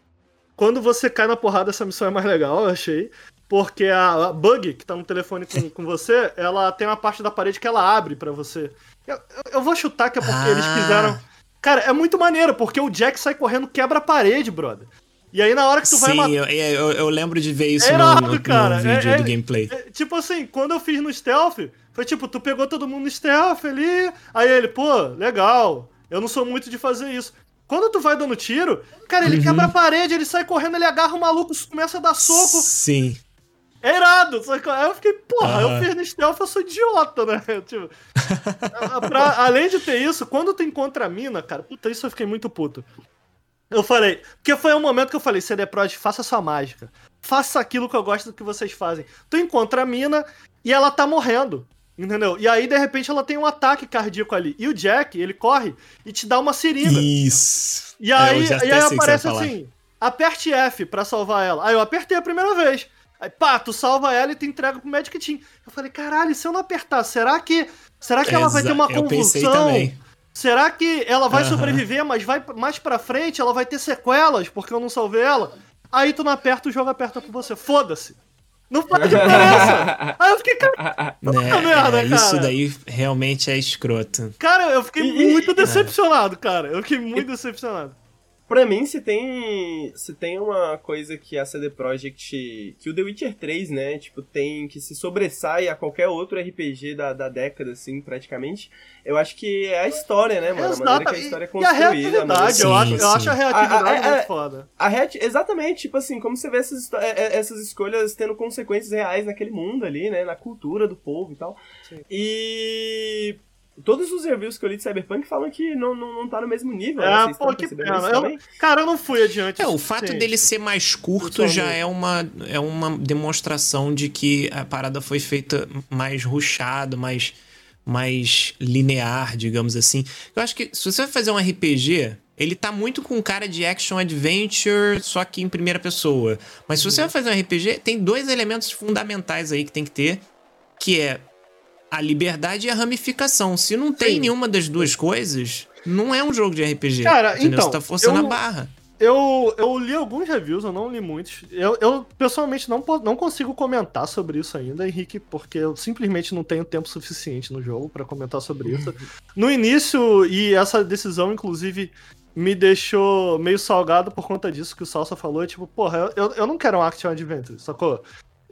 Quando você cai na porrada, essa missão é mais legal, eu achei. Porque a, a bug que tá no telefone com, com você, ela tem uma parte da parede que ela abre pra você. Eu, eu- vou chutar que é porque eles Ah. fizeram. Cara, é muito maneiro, porque o Jack sai correndo, quebra a parede, brother. E aí na hora que tu vai Sim, matar. eu, eu, eu lembro de ver isso É no, irado, no- no cara. vídeo É- do é- gameplay. É, tipo assim, quando eu fiz no stealth, foi tipo, tu pegou todo mundo no stealth ali, aí ele, pô, legal, eu não sou muito de fazer isso. Quando tu vai dando tiro, cara, Uhum. ele quebra a parede, ele sai correndo, ele agarra o maluco, começa a dar soco. Sim. É irado. Que aí eu fiquei, porra, Aham. eu fiz no stealth, eu sou idiota, né? (laughs) Tipo, (laughs) pra- além de ter isso, quando tu encontra a mina, cara, puta, isso eu fiquei muito puto. Eu falei, porque foi um momento que eu falei, CD Projekt, faça sua mágica. Faça aquilo que eu gosto do que vocês fazem. Tu encontra a mina e ela tá morrendo. Entendeu? E aí, de repente, ela tem um ataque cardíaco ali. E o Jack, ele corre e te dá uma seringa. Isso. E É, aí, já e aí vai aparece assim: aperte F pra salvar ela. Aí eu apertei a primeira vez. Aí, pá, tu salva ela e tu entrega pro Magic Team. Eu falei, caralho, se eu não apertar, será que. Será que ela vai ter uma Exa- eu pensei convulsão? também. Será que ela vai Aham. sobreviver, mas vai mais pra frente ela vai ter sequelas porque eu não salvei ela? Aí tu não aperta, o jogo aperta por você. Foda-se. Não faz (laughs) diferença. Aí eu fiquei, cara, Né, puta merda, é, cara. isso daí realmente é escroto. Cara, eu fiquei E- e- muito decepcionado, cara. Eu fiquei muito decepcionado. Pra mim, se tem, se tem uma coisa que a CD Projekt, que o The Witcher 3, né, tipo, tem que se sobressai a qualquer outro RPG da, da década, assim, praticamente, eu acho que é a história, né, mano? A maneira que a história é E a construída. reatividade, eu, Sim, acho, eu acho a reatividade Ah, ah, muito é- foda. A reati- exatamente, tipo assim, como você vê essas, é- é- essas escolhas tendo consequências reais naquele mundo ali, né, na cultura do povo e tal. Sim. E todos os reviews que eu li de Cyberpunk falam que não, não, não tá no mesmo nível? Ah, pô, que pena. Eu- cara, eu não fui adiante. É, o fato suficiente. dele ser mais curto já é uma, é uma demonstração de que a parada foi feita mais ruchado, mais, mais linear, digamos assim. Eu acho que se você vai fazer um RPG, ele tá muito com cara de action adventure, só que em primeira pessoa. Mas se você vai fazer um RPG, tem dois elementos fundamentais aí que tem que ter, que é a liberdade e a ramificação. Se não tem Sim. nenhuma das duas coisas, não é um jogo de RPG. Cara, entendeu? então, Você tá forçando eu- a barra. Eu, eu li alguns reviews, eu não li muitos. Eu, eu pessoalmente não, não consigo comentar sobre isso ainda, Henrique, porque eu simplesmente não tenho tempo suficiente no jogo pra comentar sobre isso. No início, e essa decisão, inclusive, me deixou meio salgado por conta disso que o Salsa falou. Tipo, porra, eu, eu não quero um Action Adventure, sacou?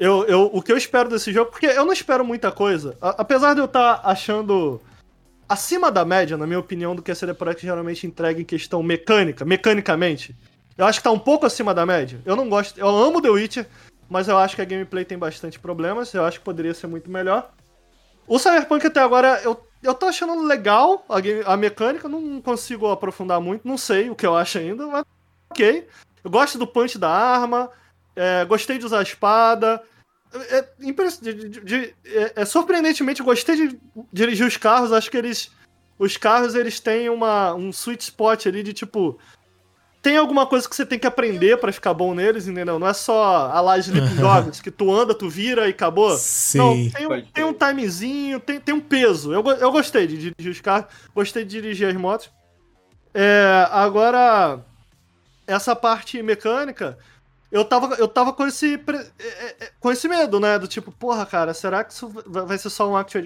Eu, eu, o que eu espero desse jogo, porque eu não espero muita coisa, a- apesar de eu estar achando acima da média, na minha opinião, do que a CD Projekt geralmente entrega em questão mecânica, mecanicamente. Eu acho que tá um pouco acima da média. Eu não gosto, eu amo The Witcher, mas eu acho que a gameplay tem bastante problemas, eu acho que poderia ser muito melhor. O Cyberpunk até agora, eu, eu tô achando legal a, game- a mecânica, não consigo aprofundar muito, não sei o que eu acho ainda, mas ok. Eu gosto do punch da arma, é, gostei de usar a espada. É, é de- de- de- é- é, surpreendentemente, eu gostei de dirigir os carros. Acho que eles. Os carros eles têm uma, um sweet spot ali de tipo. Tem alguma coisa que você tem que aprender pra ficar bom neles, entendeu? Não é só a lá Sleeping Dogs, que tu anda, tu vira e acabou. Sim. Não, tem um, tem um timezinho, tem, tem um peso. Eu, eu gostei de dirigir os carros, gostei de dirigir as motos. É, agora, essa parte mecânica, eu tava, eu tava com, esse, é, é, é, com esse medo, né? Do tipo, porra, cara, será que isso vai ser só um Action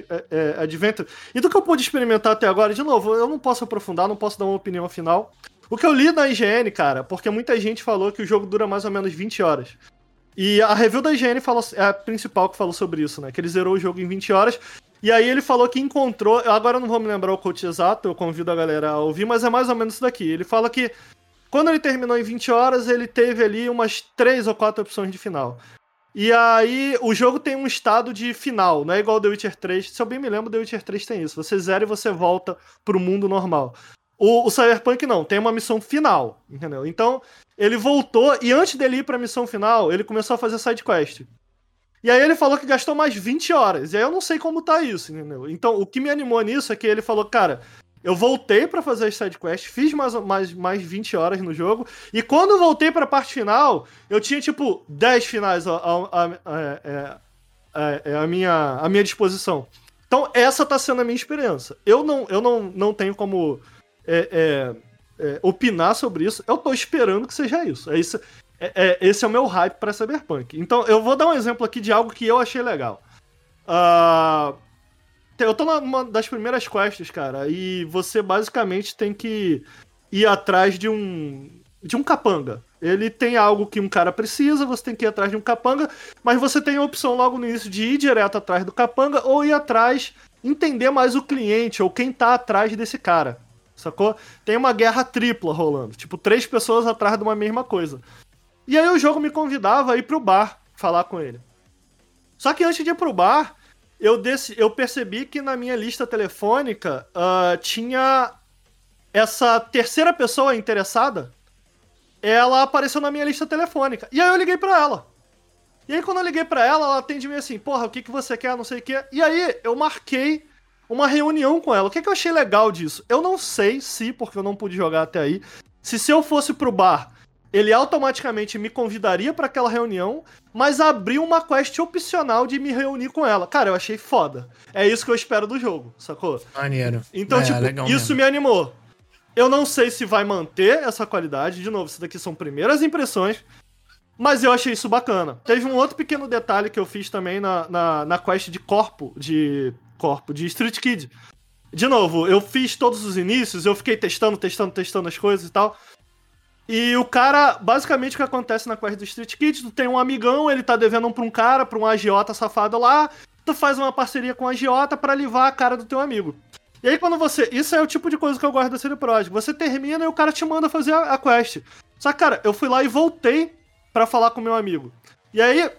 Adventure? E do que eu pude experimentar até agora, de novo, eu não posso aprofundar, não posso dar uma opinião final. O que eu li na IGN, cara, porque muita gente falou que o jogo dura mais ou menos 20 horas. E a review da IGN falou, é a principal que falou sobre isso, né? Que ele zerou o jogo em 20 horas. E aí ele falou que encontrou. Eu agora não vou me lembrar o coach exato, eu convido a galera a ouvir, mas é mais ou menos isso daqui. Ele fala que quando ele terminou em 20 horas, ele teve ali umas 3 ou 4 opções de final. E aí, o jogo tem um estado de final, não é igual The Witcher 3. Se eu bem me lembro, The Witcher 3 tem isso. Você zera e você volta pro mundo normal. O, o Cyberpunk não, tem uma missão final, entendeu? Então, ele voltou e antes dele ir pra missão final, ele começou a fazer side quest. E aí ele falou que gastou mais 20 horas. E aí eu não sei como tá isso, entendeu? Então, o que me animou nisso é que ele falou, cara, eu voltei pra fazer as side quests, fiz mais, mais, mais 20 horas no jogo, e quando eu voltei pra parte final, eu tinha, tipo, 10 finais a, a, a, a, a, a minha, a minha disposição. Então, essa tá sendo a minha experiência. Eu não, eu não, não tenho como é, é, é, opinar sobre isso. Eu tô esperando que seja isso. É isso é, é, esse é o meu hype pra Cyberpunk. Então, eu vou dar um exemplo aqui de algo que eu achei legal. Uh, eu tô numa das primeiras quests, cara, e você basicamente tem que ir atrás de um. de um capanga. Ele tem algo que um cara precisa, você tem que ir atrás de um capanga, mas você tem a opção logo no início de ir direto atrás do capanga ou ir atrás, entender mais o cliente ou quem tá atrás desse cara. Sacou? Tem uma guerra tripla rolando. Tipo, três pessoas atrás de uma mesma coisa. E aí o jogo me convidava a ir pro bar falar com ele. Só que antes de ir pro bar, eu, desse, eu percebi que na minha lista telefônica uh, tinha essa terceira pessoa interessada. Ela apareceu na minha lista telefônica. E aí eu liguei para ela. E aí quando eu liguei para ela, ela atende me assim, porra, o que, que você quer, não sei o que. E aí eu marquei uma reunião com ela. O que, que eu achei legal disso? Eu não sei se, porque eu não pude jogar até aí, se se eu fosse pro bar ele automaticamente me convidaria para aquela reunião, mas abriu uma quest opcional de me reunir com ela. Cara, eu achei foda. É isso que eu espero do jogo, sacou? Maneiro. Então, é, tipo, isso mesmo. me animou. Eu não sei se vai manter essa qualidade. De novo, isso daqui são primeiras impressões. Mas eu achei isso bacana. Teve um outro pequeno detalhe que eu fiz também na, na, na quest de corpo, de corpo, de Street Kid. De novo, eu fiz todos os inícios, eu fiquei testando, testando, testando as coisas e tal. E o cara, basicamente o que acontece na quest do Street Kid, tu tem um amigão, ele tá devendo um pra um cara, pra um agiota safado lá, tu faz uma parceria com o agiota para livrar a cara do teu amigo. E aí quando você. Isso é o tipo de coisa que eu gosto da série Project. Você termina e o cara te manda fazer a, a quest. Só que, cara, eu fui lá e voltei para falar com meu amigo. E aí,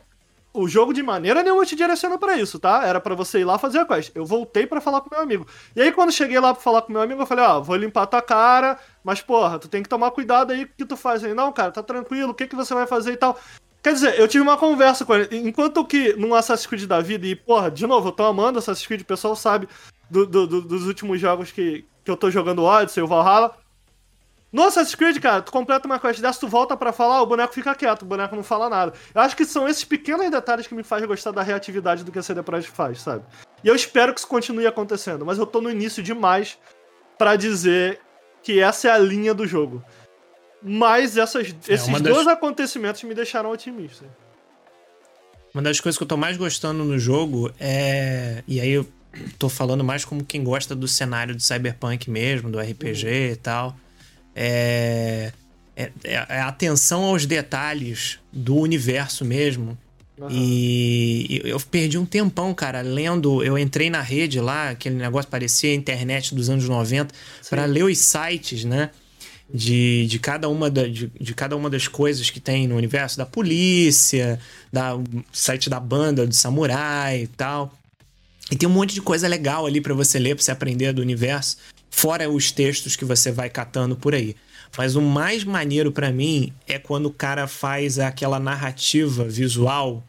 o jogo de maneira nenhuma te direciona para isso, tá? Era para você ir lá fazer a quest. Eu voltei para falar com meu amigo. E aí quando cheguei lá para falar com meu amigo, eu falei: "Ó, vou limpar tua cara, mas porra, tu tem que tomar cuidado aí com o que tu faz aí. Não, cara, tá tranquilo. O que que você vai fazer e tal?" Quer dizer, eu tive uma conversa com ele. Enquanto que num Assassin's Creed da vida, e porra, de novo, eu tô amando Assassin's Creed, o pessoal sabe do, do, do, dos últimos jogos que, que eu tô jogando Odyssey, o Valhalla. No Assassin's Creed, cara, tu completa uma quest dessa, tu volta para falar, o boneco fica quieto, o boneco não fala nada. Eu acho que são esses pequenos detalhes que me fazem gostar da reatividade do que a CD Projekt faz, sabe? E eu espero que isso continue acontecendo, mas eu tô no início demais para dizer que essa é a linha do jogo. Mas essas, é, esses das... dois acontecimentos me deixaram otimista. Uma das coisas que eu tô mais gostando no jogo é. E aí eu tô falando mais como quem gosta do cenário de Cyberpunk mesmo, do RPG uhum. e tal é, é, é a atenção aos detalhes do universo mesmo. Uhum. E, e eu perdi um tempão, cara, lendo. Eu entrei na rede lá, aquele negócio parecia internet dos anos 90, para ler os sites, né? De, de, cada uma da, de, de, cada uma das coisas que tem no universo, da polícia, da site da banda, do samurai e tal. E tem um monte de coisa legal ali para você ler, pra você aprender do universo fora os textos que você vai catando por aí. Mas o mais maneiro para mim é quando o cara faz aquela narrativa visual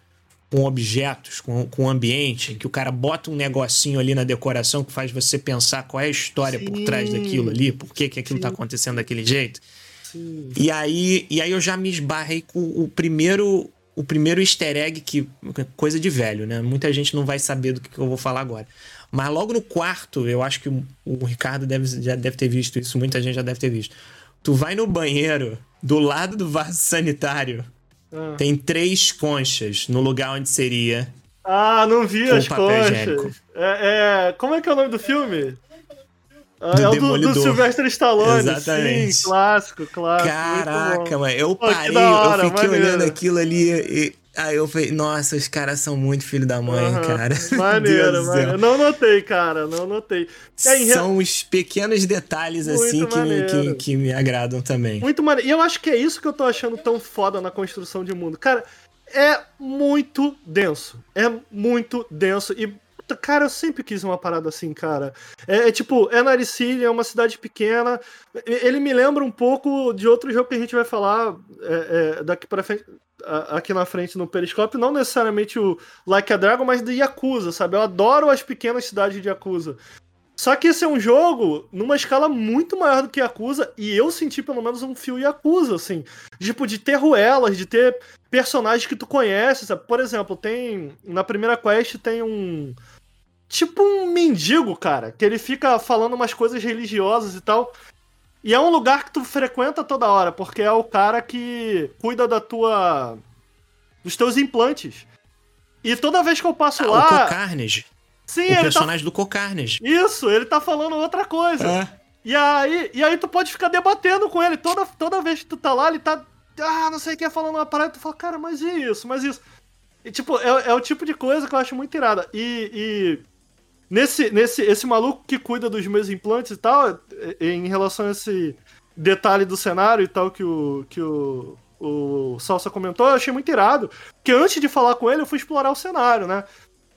com objetos, com, com ambiente, que o cara bota um negocinho ali na decoração que faz você pensar qual é a história Sim. por trás daquilo ali, por que, que aquilo tá Sim. tá acontecendo daquele jeito. Sim. E aí, e aí eu já me esbarrei com o primeiro o primeiro easter egg que coisa de velho, né? Muita gente não vai saber do que, que eu vou falar agora. Mas logo no quarto, eu acho que o, Ricardo deve, já deve ter visto isso, muita gente já deve ter visto. Tu vai no banheiro, do lado do vaso sanitário, ah. tem três conchas no lugar onde seria. Ah, não vi as conchas. É, é, como é que é o nome do filme? Ah, do é o do, do Sylvester Stallone. Exatamente. Sim, clássico, clássico. Caraca, mano. Eu parei, hora, eu fiquei maneiro. olhando aquilo ali e, Aí eu falei, nossa, os caras são muito filho da mãe, uhum. cara. (laughs) Maneiro, maneiro. Não notei, cara, não notei. É, são os pequenos detalhes, muito assim, que me, que, que, me agradam também. Muito maneiro. E eu acho que é isso que eu tô achando tão foda na construção de mundo. Cara, é muito denso. É muito denso. E, cara, eu sempre quis uma parada assim, cara. É, é tipo, é Naricília, é uma cidade pequena. Ele me lembra um pouco de outro jogo que a gente vai falar é, é, daqui pra frente. Aqui na frente no Periscope, não necessariamente o Like a Dragon, mas do Yakuza, sabe? Eu adoro as pequenas cidades de Yakuza. Só que esse é um jogo numa escala muito maior do que Yakuza, e eu senti pelo menos um fio Yakuza, assim. Tipo, de ter ruelas, de ter personagens que tu conhece, sabe? Por exemplo, tem. Na primeira quest tem um. Tipo um mendigo, cara, que ele fica falando umas coisas religiosas e tal. E é um lugar que tu frequenta toda hora, porque é o cara que cuida da tua. dos teus implantes. E toda vez que eu passo Ah, o lá. Cocarnage. Sim, O tá personagem do Cocarnage. isso, ele tá falando outra coisa. É. E aí, e aí tu pode ficar debatendo com ele. Toda, toda vez que tu tá lá, ele tá. Ah, não sei o que, falando uma parada, tu fala, cara, mas e isso, mas isso. E tipo, é, é o tipo de coisa que eu acho muito irada. E. e nesse, nesse esse maluco que cuida dos meus implantes e tal, e- em relação a esse detalhe do cenário e tal que o. que o. O Salsa comentou, eu achei muito irado. Porque antes de falar com ele, eu fui explorar o cenário, né?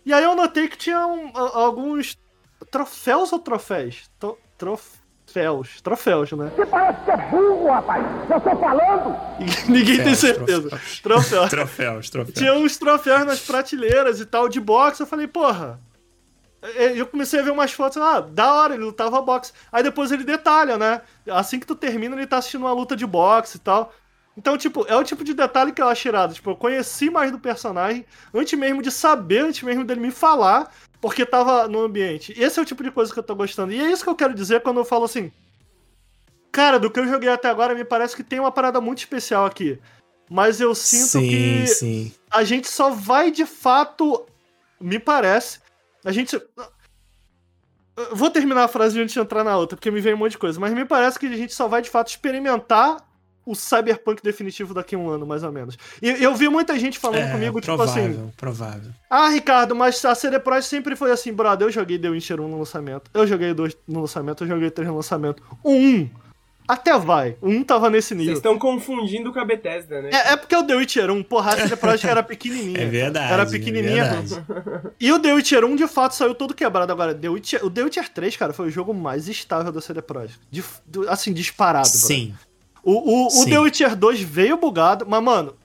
E aí eu notei que tinha um- alguns troféus ou troféus? Troféus. Troféus, né? Você parece que é burro, rapaz. Eu tô falando. (laughs) Ninguém tem Troféus, certeza. Troféus. Troféus, troféus. Tinha uns troféus nas prateleiras e tal de boxe. Eu falei, porra. É, Eu comecei a ver umas fotos, ah, da hora, ele lutava boxe. Aí depois ele detalha, né? Assim que tu termina, ele tá assistindo uma luta de boxe e tal. Então, tipo, é o tipo de detalhe que eu acho irado. Tipo, eu conheci mais do personagem antes mesmo de saber, antes mesmo dele me falar, porque tava no ambiente. Esse é o tipo de coisa que eu tô gostando. E é isso que eu quero dizer quando eu falo assim. Cara, do que eu joguei até agora, me parece que tem uma parada muito especial aqui. Mas eu sinto sim, que sim. a gente só vai de fato, me parece, a gente. Vou terminar a frase antes de entrar na outra, porque me veio um monte de coisa, mas me parece que a gente só vai de fato experimentar o cyberpunk definitivo daqui a um ano, mais ou menos. E eu vi muita gente falando É, comigo, tipo provável, assim. provável. Ah, Ricardo, mas a CD Projekt sempre foi assim, brother. Eu joguei The Witcher 1 no lançamento, eu joguei 2 no lançamento, eu joguei 3 no lançamento. 1, até vai. O 1 tava nesse Vocês nível. estão confundindo com a Bethesda, né? É, é porque o The Witcher 1, porra, a CD Projekt era pequenininha. É verdade. Era é pequenininha. verdade. E o The Witcher 1 de fato saiu todo quebrado. Agora, The Witcher, o The Witcher 3, cara, foi o jogo mais estável da CD Projekt. De- do- assim, disparado. Sim. O, o, o Sim. The Witcher 2 veio bugado, mas, mano,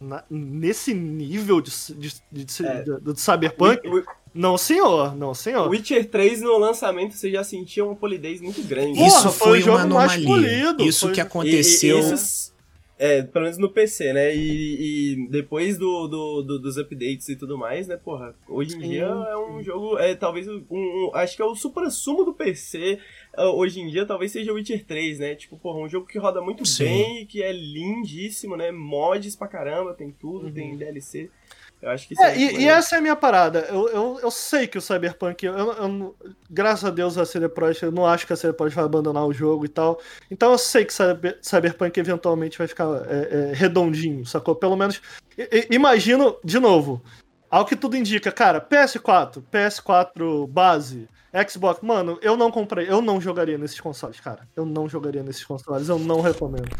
na- nesse nível de, de, de- de- É. do, do Cyberpunk, O- o- não senhor, não senhor. Witcher 3 no lançamento você já sentia uma polidez muito grande. Porra, Isso foi o foi uma jogo mais anomalia. polido, Isso foi- que E- e- aconteceu. esses- é, pelo menos no PC, né? E, e depois do, do- do- dos updates e tudo mais, né? Porra, hoje em Sim. dia é um jogo, é talvez um, um- acho que é o supra-sumo do PC. é, Hoje em dia talvez seja o Witcher 3, né? Tipo, porra, um jogo que roda muito Sim. bem, que é lindíssimo, né? Mods pra caramba, tem tudo, tem DLC. Eu acho que É, e, e essa é a minha parada. Eu, eu, eu sei que o Cyberpunk. Eu, eu graças a Deus a CD Projekt, eu não acho que a CD Projekt vai abandonar o jogo e tal. Então eu sei que Cyber- Cyberpunk eventualmente vai ficar é, é, redondinho, sacou? Pelo menos. imagino, de novo, ao que tudo indica, cara, PS4, PS4 base, Xbox. Mano, eu não comprei, eu não jogaria nesses consoles, cara. Eu não jogaria nesses consoles, eu não recomendo.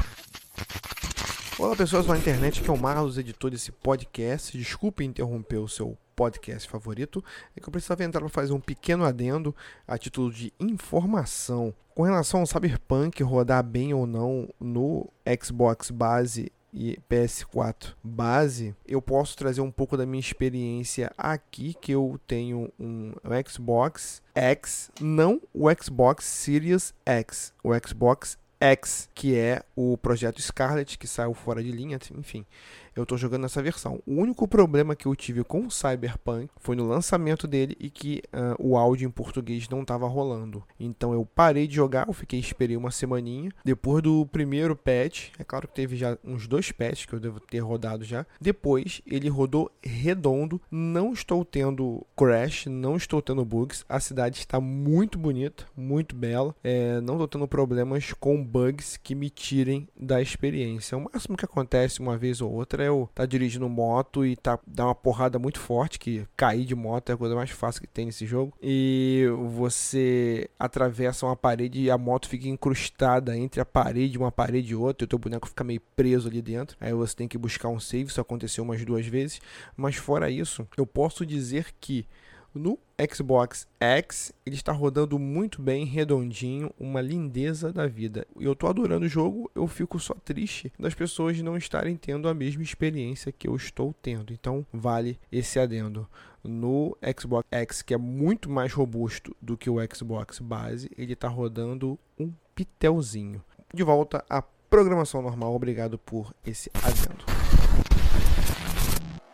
Olá pessoas da internet, aqui é o Marlos, editor desse podcast. Desculpe interromper o seu podcast favorito, é que eu precisava entrar para fazer um pequeno adendo a título de informação. Com relação ao Cyberpunk rodar bem ou não no Xbox base e PS4 base, eu posso trazer um pouco da minha experiência aqui, que eu tenho um Xbox X, não o Xbox Series X, o Xbox X, que é o projeto Scarlet, que saiu fora de linha, enfim. Eu tô jogando nessa versão. O único problema que eu tive com o Cyberpunk foi no lançamento dele e que ah, o áudio em português não tava rolando. Então eu parei de jogar, eu fiquei esperei uma semaninha. Depois do primeiro patch, é claro que teve já uns dois patches que eu devo ter rodado já. Depois ele rodou redondo, não estou tendo crash, não estou tendo bugs. A cidade está muito bonita, muito bela. É, não estou tendo problemas com bugs que me tirem da experiência. O máximo que acontece uma vez ou outra outra é o tá dirigindo moto e tá dá uma porrada muito forte, que cair de moto é a coisa mais fácil que tem nesse jogo. E você atravessa uma parede e a moto fica incrustada entre a parede, uma parede e outra, e o teu boneco fica meio preso ali dentro. Aí você tem que buscar um save, isso aconteceu umas duas vezes. Mas fora isso, eu posso dizer que no Xbox X, ele está rodando muito bem, redondinho, uma lindeza da vida. E eu tô adorando o jogo, eu fico só triste das pessoas não estarem tendo a mesma experiência que eu estou tendo. Então, vale esse adendo. No Xbox X, que é muito mais robusto do que o Xbox base, ele está rodando um pitelzinho. De volta à programação normal, obrigado por esse adendo.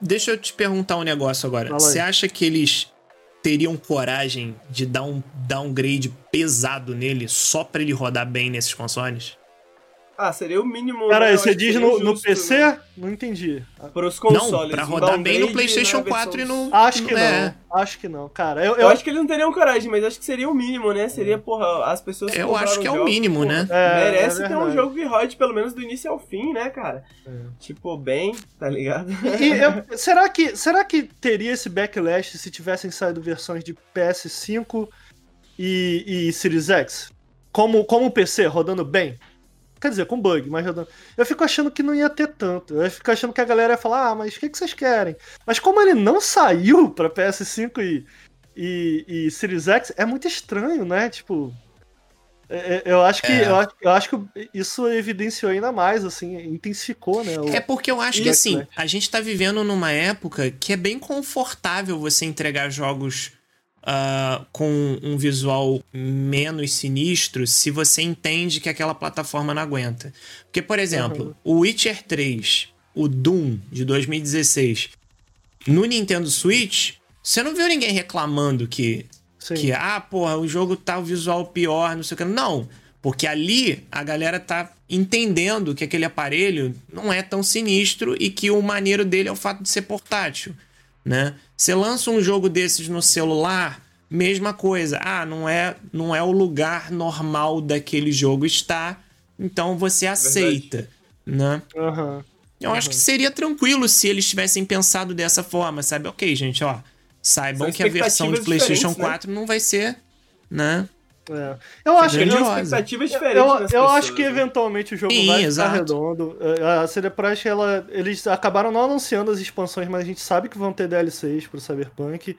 Deixa eu te perguntar um negócio agora. Você acha que eles teriam coragem de dar um downgrade pesado nele só pra ele rodar bem nesses consoles? Ah, seria o mínimo. Cara, né? Você diz no, no PC? né? Não entendi. Pros consoles. não, pra um rodar bem no downgrade PlayStation na versão 4 e no. Acho que é. não. Acho que não, cara. Eu, Eu, eu, acho que eles não teriam coragem, mas acho que seria o mínimo, né? Seria, porra, as pessoas Eu acho que é o jogos, mínimo, porra, né? É, merece é ter um jogo que rode pelo menos do início ao fim, né, cara? É. Tipo, bem, tá ligado? E eu- será, que, será que teria esse backlash se tivessem saído versões de PS5 e, e Series X? Como, como o PC, rodando bem? Quer dizer, com bug, mas rodando. Eu fico achando que não ia ter tanto. Eu fico achando que a galera ia falar, ah, mas o que, que vocês querem? Mas como ele não saiu (laughs) pra PS5 e, e, e Series X, é muito estranho, né? Tipo. é- é- Eu acho que, É. eu, acho, eu acho que isso evidenciou ainda mais, assim, intensificou, né? o- É porque eu acho que assim, backlash. a gente tá vivendo numa época que é bem confortável você entregar jogos ah, com um visual menos sinistro se você entende que aquela plataforma não aguenta. Porque, por exemplo, o Witcher 3, o Doom de 2016, no Nintendo Switch, você não viu ninguém reclamando que Sim. que, ah, porra, o jogo tá o visual pior, não sei o que. Não, porque ali a galera tá entendendo que aquele aparelho não é tão sinistro e que o maneiro dele é o fato de ser portátil, né? Você lança um jogo desses no celular, mesma coisa. Ah, não é, não é o lugar normal daquele jogo estar, então você aceita, né? Aham. Eu acho que seria tranquilo se eles tivessem pensado dessa forma, sabe? Ok, gente, ó. Saibam que a versão de PlayStation diferentes, né? 4 não vai ser, né? É. Eu acho que grandiosa. Tem expectativas Eu, diferentes das eu pessoas, acho que né? eventualmente o jogo Sim, vai ficar exato. redondo. É, A CD Projekt, ela, eles acabaram não anunciando as expansões, mas a gente sabe que vão ter DLCs pro Cyberpunk.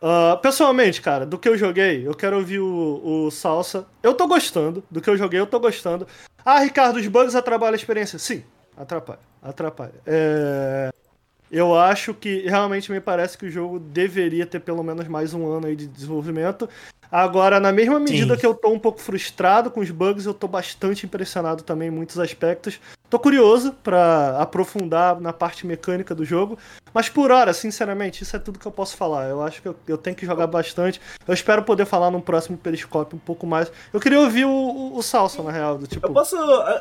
Ah, pessoalmente, cara, do que eu joguei, eu quero ouvir o, o Salsa. Eu tô gostando. Do que eu joguei, eu tô gostando. Ah, Ricardo, os bugs atrapalham a experiência? Sim, atrapalha. Atrapalha. É, Eu acho que realmente me parece que o jogo deveria ter pelo menos mais um ano aí de desenvolvimento. Agora, na mesma medida Sim. que eu tô um pouco frustrado com os bugs, eu tô bastante impressionado também em muitos aspectos. Tô curioso pra aprofundar na parte mecânica do jogo, mas por hora, sinceramente, isso é tudo que eu posso falar. Eu acho que eu, eu tenho que jogar bastante. Eu espero poder falar num próximo periscópio um pouco mais. Eu queria ouvir o, o, o Salsa, na real, do tipo. Eu posso,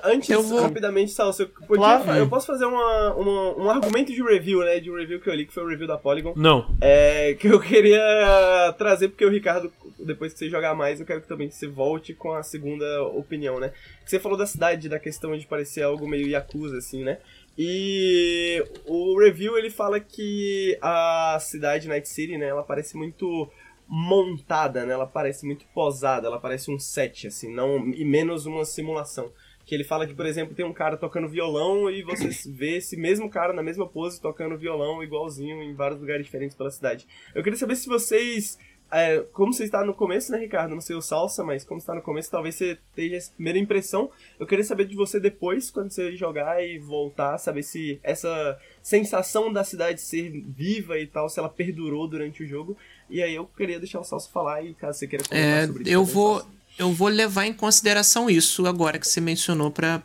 antes, Eu vou- rapidamente, Salso, eu, podia Claro. eu posso fazer uma, uma- um argumento de review, né? De um review que eu li, que foi o review da Polygon. Não. É, que eu queria trazer, porque o Ricardo, depois que você jogar mais, eu quero que também você volte com a segunda opinião, né? Você falou da cidade, da questão de parecer algo meio Yakuza, assim, né? E o review, ele fala que a cidade Night City, né, ela parece muito montada, né? Ela parece muito posada, ela parece um set, assim, não e menos uma simulação. Que ele fala que, por exemplo, tem um cara tocando violão e você (coughs) vê esse mesmo cara na mesma pose tocando violão igualzinho em vários lugares diferentes pela cidade. Eu queria saber se vocês. É, como você está no começo, né, Ricardo? Não sei o salsa, mas como você está no começo, talvez você tenha essa primeira impressão. Eu queria saber de você depois, quando você jogar e voltar, saber se essa sensação da cidade ser viva e tal, se ela perdurou durante o jogo. E aí eu queria deixar o Salso falar e caso você queira comentar É, sobre isso. eu vou, eu vou levar em consideração isso agora que você mencionou pra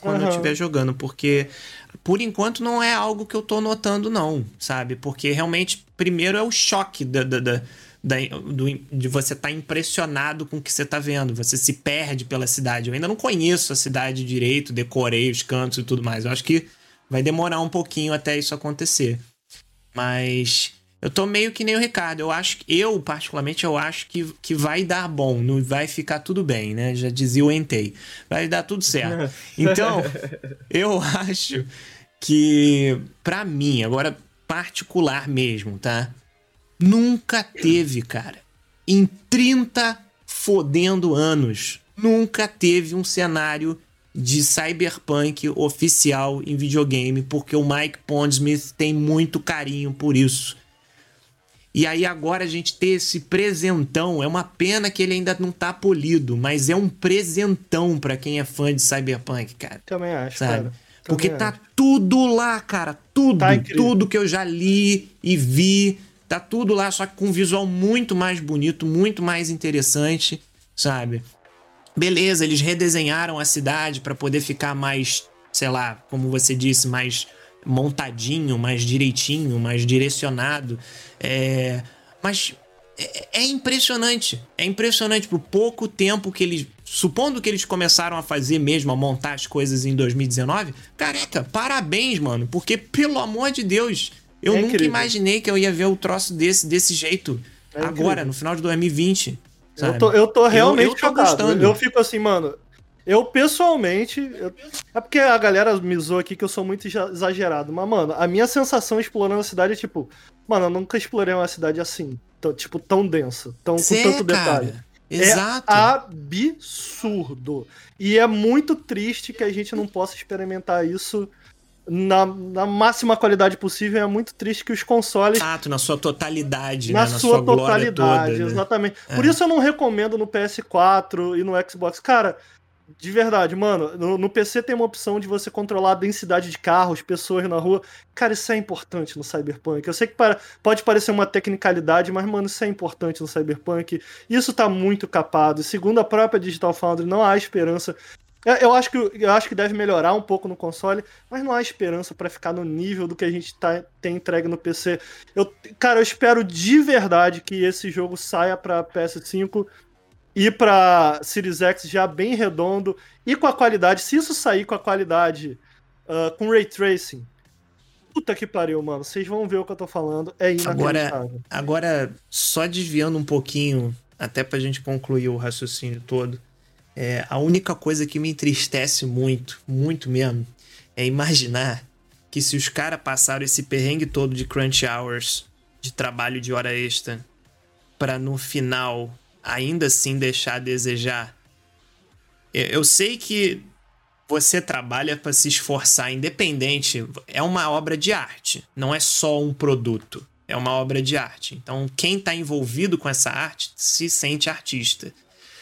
quando eu Aham. estiver jogando, porque por enquanto não é algo que eu tô notando, não, sabe? Porque realmente, primeiro é o choque da, da, da- da- do- de você estar impressionado com o que você tá vendo. Você se perde pela cidade. Eu ainda não conheço a cidade direito, decorei os cantos e tudo mais. Eu acho que vai demorar um pouquinho até isso acontecer. Mas eu tô meio que nem o Ricardo. Eu acho que eu, particularmente, eu acho que, que vai dar bom, não vai ficar tudo bem, né? Já dizia o Entei. Vai dar tudo certo. (laughs) Então, eu acho que, pra mim, agora particular mesmo, tá? Nunca teve, cara, em 30 fodendo anos, nunca teve um cenário de cyberpunk oficial em videogame, porque o Mike Pondsmith tem muito carinho por isso. E aí agora a gente ter esse presentão, é uma pena que ele ainda não tá polido, mas é um presentão para quem é fã de Cyberpunk, cara. Também acho, Sabe? cara. Porque Também tá acho. tudo lá, cara, tudo, Tá tudo que eu já li e vi, tá tudo lá, só que com um visual muito mais bonito, muito mais interessante, sabe? Beleza, eles redesenharam a cidade pra poder ficar mais, sei lá, como você disse, mais montadinho, mais direitinho, mais direcionado. É, mas é, é impressionante. É impressionante pro pouco tempo que eles. Supondo que eles começaram a fazer mesmo, a montar as coisas em 2019. Careca, parabéns, mano. Porque, pelo amor de Deus, eu É nunca incrível. imaginei que eu ia ver o troço desse, desse jeito. É agora, incrível. no final de 2020. sabe? Eu tô, eu tô realmente eu tô chocado. gostando. Eu fico assim, mano. Eu pessoalmente. eu- É porque a galera me zoou aqui que eu sou muito exa- exagerado. Mas, mano, a minha sensação explorando a cidade é tipo. Mano, eu nunca explorei uma cidade assim. tipo, tão densa. Tão, com tanto cara. detalhe. Exato. É absurdo. E é muito triste que a gente não possa experimentar isso na, na máxima qualidade possível. É muito triste que os consoles Exato, na sua totalidade, na né? sua, glória totalidade, toda, né? exatamente. É. Por isso eu não recomendo no PS4 e no Xbox. Cara, de verdade, mano, no, no PC tem uma opção de você controlar a densidade de carros, pessoas na rua. Cara, isso é importante no Cyberpunk. Eu sei que para- pode parecer uma tecnicalidade, mas, mano, isso é importante no Cyberpunk. Isso tá muito capado. Segundo a própria Digital Foundry, não há esperança. Eu, eu acho que, eu acho que deve melhorar um pouco no console, mas não há esperança pra ficar no nível do que a gente tá, tem entregue no PC. Eu, cara, eu espero de verdade que esse jogo saia pra PS5 e pra Series X já bem redondo e com a qualidade. Se isso sair com a qualidade ah, com Ray Tracing, puta que pariu, mano. Vocês vão ver o que eu tô falando. É inacreditável. Agora, agora, só desviando um pouquinho, até pra gente concluir o raciocínio todo, é, a única coisa que me entristece muito, muito mesmo, é imaginar que se os caras passaram esse perrengue todo de crunch hours, de trabalho de hora extra, pra no final ainda assim deixar a desejar. Eu, sei que você trabalha pra se esforçar, independente, é uma obra de arte, não é só um produto, é uma obra de arte. Então, quem tá envolvido com essa arte se sente artista.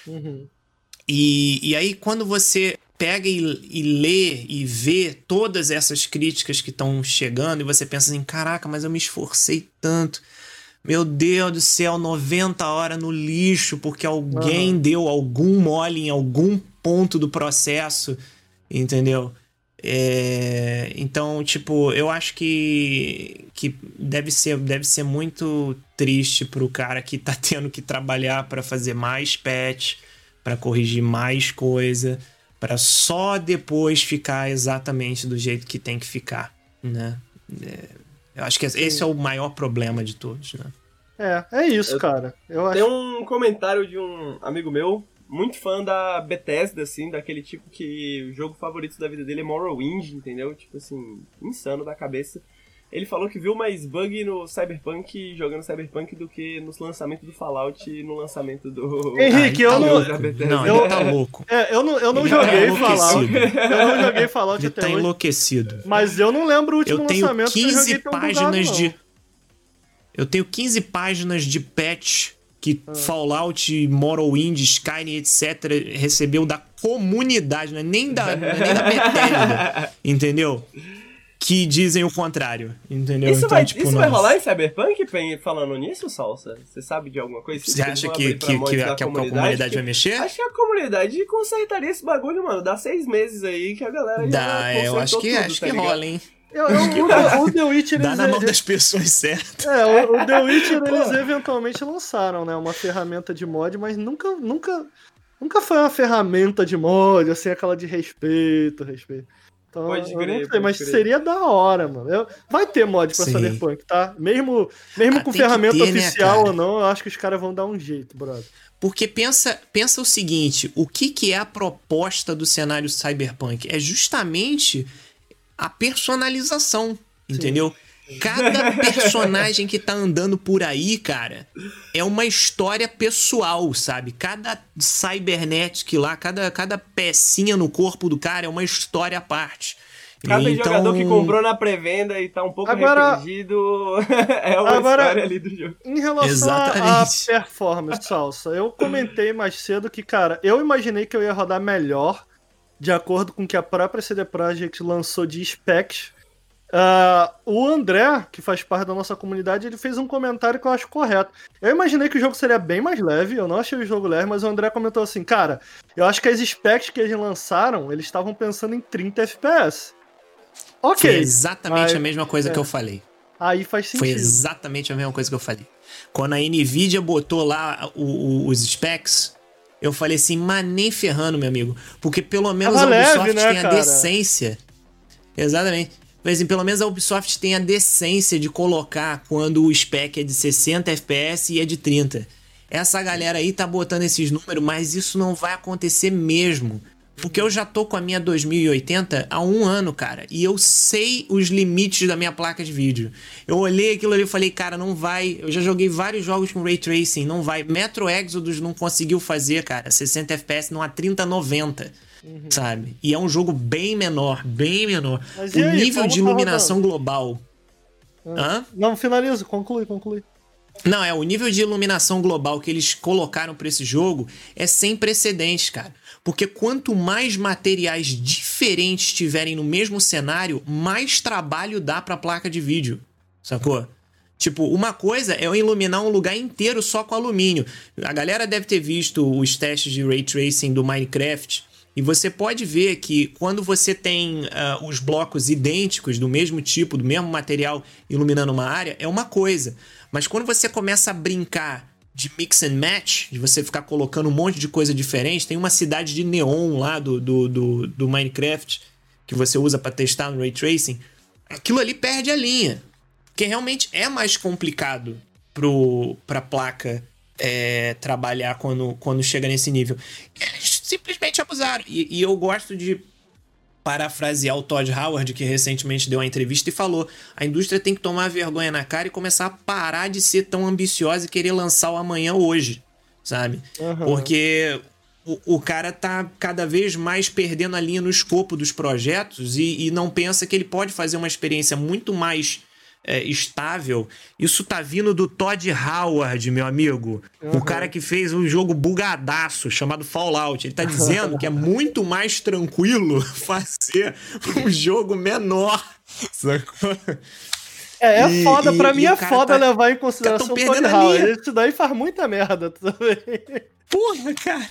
Uhum. E, e aí, quando você pega e, e lê e vê todas essas críticas que estão chegando, e você pensa assim: caraca, mas eu me esforcei tanto. Meu Deus do céu, 90 horas no lixo, porque alguém deu algum mole em algum ponto do processo, entendeu? É, então, tipo, eu acho que, que deve, ser, deve ser muito triste pro cara que tá (laughs) tendo que trabalhar para fazer mais patch, para corrigir mais coisa, para só depois ficar exatamente do jeito que tem que ficar, né? É, eu acho que esse é o maior problema de todos, né? É, é isso, Eu- cara. Eu acho Tem um comentário de um amigo meu, muito fã da Bethesda, assim, daquele tipo que o jogo favorito da vida dele é Morrowind, entendeu? Tipo assim, insano da cabeça. Ele falou que viu mais bug no Cyberpunk, jogando Cyberpunk, do que no lançamento do Fallout e no lançamento do... (laughs) Henrique, Ah, eu ele tá não-. Não, Eu- ele tá louco. É, eu não, eu não Ele tá joguei Fallout. Eu não joguei Fallout Ele até tá hoje. enlouquecido. Mas eu não lembro o último Eu tenho lançamento que eu 15 joguei tão bugado, páginas não. de. Eu tenho 15 páginas de patch que Ah. Fallout, Morrowind, Skyrim, etc. recebeu da comunidade, não é nem da, não é nem da (laughs) Bethesda, entendeu? Que dizem o contrário, entendeu? Isso, então, vai, tipo, isso vai rolar em Cyberpunk, falando nisso, Salsa? Você sabe de alguma coisa? Você acha que, que, que, que, a, que a comunidade vai mexer? Acho que a comunidade consertaria esse bagulho, mano. Dá seis meses aí que a galera já Dá, é, eu consertou acho que, tudo, acho tá que ligado? rola, hein? Eu, eu, o, o The Witcher, Dá na mão das pessoas certas. é, o, o The (laughs) Witcher eles eventualmente lançaram, né, uma ferramenta de mod, mas nunca, nunca, nunca foi uma ferramenta de mod, assim, aquela de respeito, respeito. Então, Pode eu crer, não sei, pode mas crer. seria da hora, mano. Eu- vai ter mod pra Sim. Cyberpunk, tá? Mesmo, mesmo Ah, com ferramenta ter, né, oficial cara? ou não, eu acho que os caras vão dar um jeito, brother. Porque pensa, pensa o seguinte, o que, que é a proposta do cenário cyberpunk? É justamente a personalização, entendeu? Cada personagem que tá andando por aí, cara, é uma história pessoal, sabe? Cada cybernetic lá, cada, cada pecinha no corpo do cara é uma história à parte. Cada Então- jogador que comprou na pré-venda e tá um pouco Agora- arrependido (laughs) é uma Agora- história ali do jogo. Em relação à performance, Salsa, eu comentei mais cedo que, cara, eu imaginei que eu ia rodar melhor, de acordo com o que a própria CD Projekt lançou de specs. Ah, o André, que faz parte da nossa comunidade, ele fez um comentário que eu acho correto. Eu imaginei que o jogo seria bem mais leve, eu não achei o jogo leve, mas o André comentou assim, cara, eu acho que as specs que eles lançaram, eles estavam pensando em 30 FPS. Ok, Foi exatamente a mesma coisa é. que eu falei. aí faz sentido. Foi exatamente a mesma coisa que eu falei. Quando a Nvidia botou lá o- o- os specs, eu falei assim, mas nem ferrando, meu amigo. Porque pelo menos Tava a Ubisoft leve, né, tem a cara? decência. Exatamente. Mas assim, pelo menos a Ubisoft tem a decência de colocar quando o spec é de 60 FPS e é de 30. Essa galera aí tá botando esses números, mas isso não vai acontecer mesmo. Porque eu já tô com a minha 2080 há um ano, cara. E eu sei os limites da minha placa de vídeo. Eu olhei aquilo ali e falei, cara, não vai. Eu já joguei vários jogos com Ray Tracing, não vai. Metro Exodus não conseguiu fazer, cara. 60 FPS não a 3090. Sabe? E é um jogo bem menor, bem menor. Mas o aí, nível de tá iluminação global. Hã? Não, finaliza, conclui, conclui. Não, é o nível de iluminação global que eles colocaram pra esse jogo é sem precedentes, cara. Porque quanto mais materiais diferentes tiverem no mesmo cenário, mais trabalho dá pra placa de vídeo. Sacou? Tipo, uma coisa é eu iluminar um lugar inteiro só com alumínio. A galera deve ter visto os testes de ray tracing do Minecraft. E você pode ver que quando você tem ah, os blocos idênticos, do mesmo tipo, do mesmo material, iluminando uma área, é uma coisa. Mas quando você começa a brincar de mix and match, de você ficar colocando um monte de coisa diferente, tem uma cidade de neon lá do, do, do, do Minecraft que você usa para testar no ray tracing, aquilo ali perde a linha. Porque realmente é mais complicado pro, pra placa é, trabalhar quando, quando chega nesse nível. Eles simplesmente abusaram. E, e eu gosto de parafrasear o Todd Howard, que recentemente deu uma entrevista e falou: a indústria tem que tomar vergonha na cara e começar a parar de ser tão ambiciosa e querer lançar o amanhã hoje, sabe? Porque o, o cara tá cada vez mais perdendo a linha no escopo dos projetos e, e não pensa que ele pode fazer uma experiência muito mais é, estável. Isso tá vindo do Todd Howard, meu amigo. O cara que fez um jogo bugadaço chamado Fallout. Ele tá dizendo que é (laughs) muito mais tranquilo (laughs) fazer um jogo menor. Sacou? É, é E- foda, e- pra mim é foda tá- levar em consideração tão o a Howard. Isso daí faz muita merda também. Porra, cara.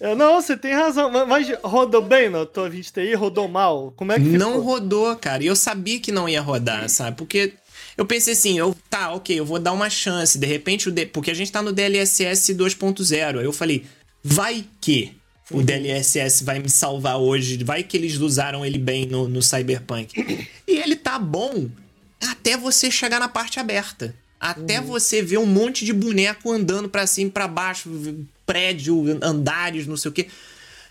É, não, você tem razão. Mas- rodou bem na tua 20 TI? Rodou mal? Como é que Não ficou? rodou, cara. E eu sabia que não ia rodar, sabe? Porque eu pensei assim, eu, tá, ok, eu vou dar uma chance. De repente, o D- porque a gente tá no DLSS 2.0. Aí eu falei, vai que o DLSS vai me salvar hoje. Vai que eles usaram ele bem no, no Cyberpunk. E ele tá bom até você chegar na parte aberta. Até você ver um monte de boneco andando pra cima e pra baixo, prédio, andares, não sei o quê.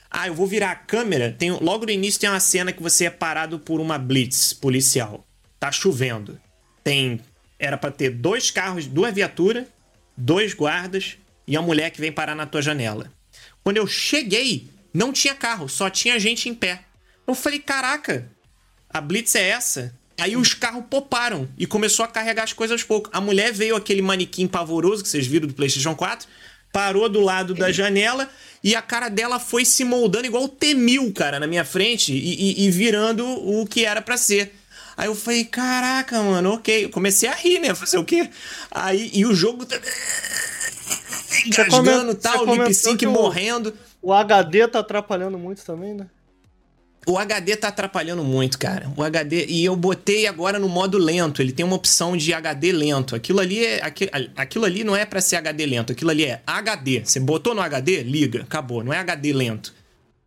Ah, eu vou virar a câmera. Tem, logo no início tem uma cena que você é parado por uma blitz policial. Tá chovendo. Tem. Era pra ter dois carros, duas viaturas, dois guardas e a mulher que vem parar na tua janela. Quando eu cheguei, não tinha carro, só tinha gente em pé. Eu falei, caraca, a blitz é essa? Aí os carros poparam e começou a carregar as coisas aos poucos. A mulher veio aquele manequim pavoroso que vocês viram do PlayStation 4, parou do lado da janela e a cara dela foi se moldando igual o T-1000, cara, na minha frente e, e- e virando o que era pra ser. Aí eu falei, caraca, mano, ok. Eu comecei a rir, né? Fazer o quê? Aí, e o jogo tá engasgando e Você tal, lip sync morrendo. O HD tá atrapalhando muito também, né? O HD tá atrapalhando muito, cara. O HD. E eu botei agora no modo lento. Ele tem uma opção de HD lento. Aquilo ali é. aqui- Aquilo ali não é pra ser HD lento. Aquilo ali é HD. Você botou no HD, liga. Acabou. Não é HD lento.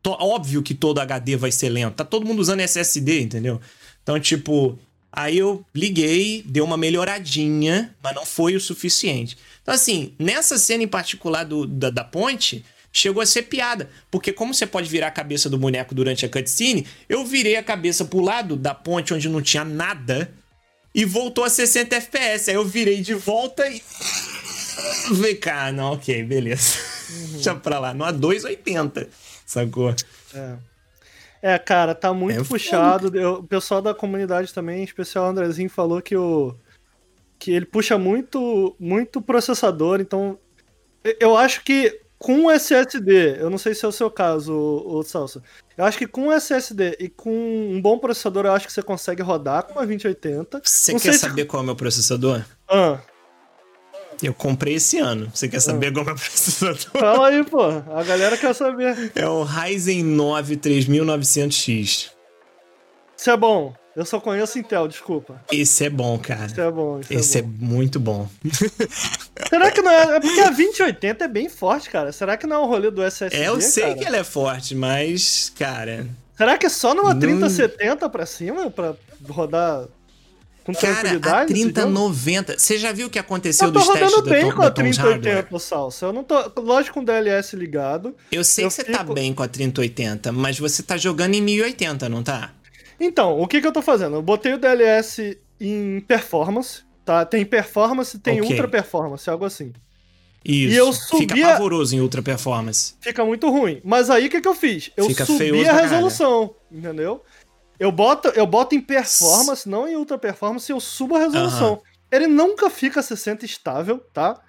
Tó- Óbvio que todo HD vai ser lento. Tá todo mundo usando SSD, entendeu? Então, tipo. Aí eu liguei, deu uma melhoradinha, mas não foi o suficiente. Então, assim, nessa cena em particular do, da, da ponte, chegou a ser piada. Porque como você pode virar a cabeça do boneco durante a cutscene, eu virei a cabeça pro lado da ponte onde não tinha nada e voltou a 60 FPS. Aí eu virei de volta e. Vem cá, não, ok, beleza. Deixa pra lá, no A280, sacou? É. É, cara, tá muito É puxado. Eu- o pessoal da comunidade também, em especial o Andrezinho, falou que o. que ele puxa muito, muito processador, então. Eu acho que com SSD, eu não sei se é o seu caso, o, o Salsa. Eu acho que com SSD e com um bom processador, eu acho que você consegue rodar com uma 2080. Você Não quer sei se- saber qual é o meu processador? Ah, Eu comprei esse ano. Você quer saber qual é o meu (laughs) processador? fala aí, pô. A galera quer saber. É o Ryzen 9 3900X. Isso é bom. Eu só conheço Intel, desculpa. Esse é bom, cara. Isso é bom. Isso Esse é é bom. muito bom. (laughs) Será que não é. É porque a 2080 é bem forte, cara. Será que não é o rolê do SSD? É, eu sei cara? que ela é forte, mas, cara. Será que é só numa Não. 3070 pra cima? Pra rodar com Cara, a tranquilidade? esse jogo? 3090. Você já viu o que aconteceu Eu tô dos testes rodando da, bem Tom- com a da Tom's Hardware? 3080, Salsa. Eu não tô. Lógico, com o DLS ligado. Eu sei Eu que você tá fico- bem com a 3080, mas você tá jogando em 1080, não tá? Então, o que que eu tô fazendo? Eu botei o DLS em performance, tá? Tem performance, tem Ok. ultra performance, algo assim. Isso. E eu Fica subia- pavoroso em ultra performance. Fica muito ruim. Mas aí o que, que eu fiz? Eu Fica subi a resolução, entendeu? Eu boto, eu boto em performance, não em ultra performance, eu subo a resolução. Ele nunca fica 60 estável, tá?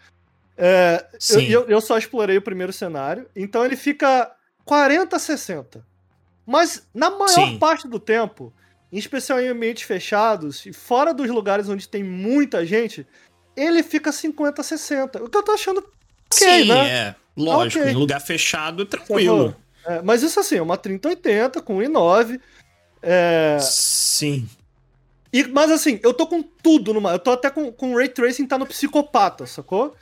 É, eu, Sim. eu, só explorei o primeiro cenário, então ele fica 40 a 60. Mas na maior Sim. parte do tempo, em especial em ambientes fechados e fora dos lugares onde tem muita gente, ele fica 50 a 60. O que eu tô achando ok, Sim, né? é. Lógico, Ok. em lugar fechado, tranquilo. É, mas isso assim, uma 3080 com i9. É, Sim. e, mas assim, eu tô com tudo numa. Eu tô até com, com Ray Tracing tá no psicopata, sacou?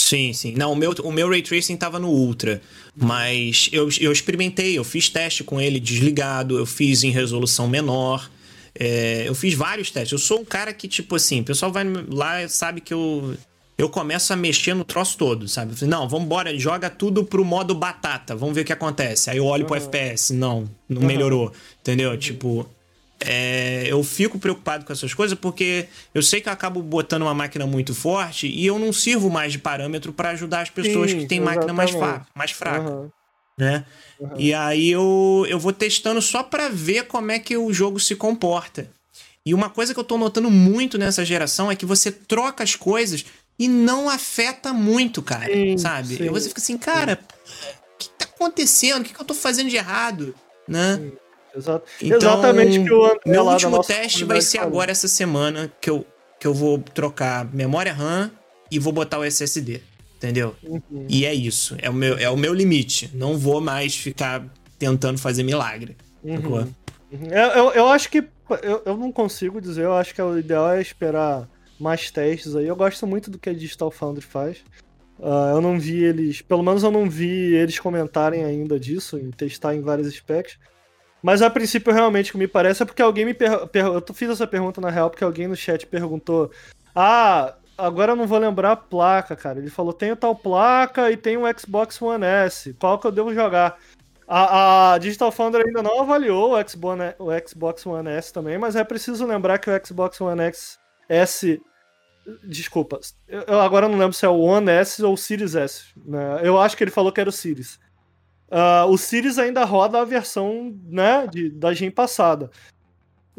Sim, sim. Não, o meu, o meu Ray Tracing tava no Ultra. Mas eu, eu experimentei, eu fiz teste com ele desligado, eu fiz em resolução menor. é, eu fiz vários testes. Eu sou um cara que, tipo assim, o pessoal vai lá e sabe que eu. Eu começo a mexer no troço todo, sabe? Não, vambora, joga tudo pro modo batata, vamos ver o que acontece. Aí eu olho pro FPS, não, não melhorou, entendeu? Tipo, é, eu fico preocupado com essas coisas porque eu sei que eu acabo botando uma máquina muito forte e eu não sirvo mais de parâmetro para ajudar as pessoas Sim, que têm máquina mais, mais fraca, Aham. né? E aí eu, eu vou testando só para ver como é que o jogo se comporta. E uma coisa que eu tô notando muito nessa geração é que você troca as coisas e não afeta muito, cara, Sim, sabe? sim. E você fica assim, cara, o que tá acontecendo? O que, que eu tô fazendo de errado, né? Exato. Então, Exatamente que o André Meu último teste vai ser falou. agora essa semana que eu, que eu vou trocar memória RAM e vou botar o SSD. Entendeu? Uhum. E é isso. É o, meu, é o meu limite. Não vou mais ficar tentando fazer milagre. sacou? Uhum. Eu, eu, eu acho que. Eu, eu não consigo dizer, eu acho que o ideal é esperar mais testes aí. Eu gosto muito do que a Digital Foundry faz. Ah, eu não vi eles. Pelo menos eu não vi eles comentarem ainda disso, em testar em vários specs. Mas a princípio, realmente, o que me parece é porque alguém me per... per- Eu fiz essa pergunta na real porque alguém no chat perguntou: Ah, agora eu não vou lembrar a placa, cara. Ele falou: tenho tal placa e tenho um Xbox One S. Qual que eu devo jogar? A, a Digital Foundry ainda não avaliou o Xbox, o Xbox One S também, mas é preciso lembrar que o Xbox One X S. Desculpa, eu agora não lembro se é o One S ou o Series S. Né? Eu acho que ele falou que era o Series. Ah, o Series ainda roda a versão né, de, da gen passada.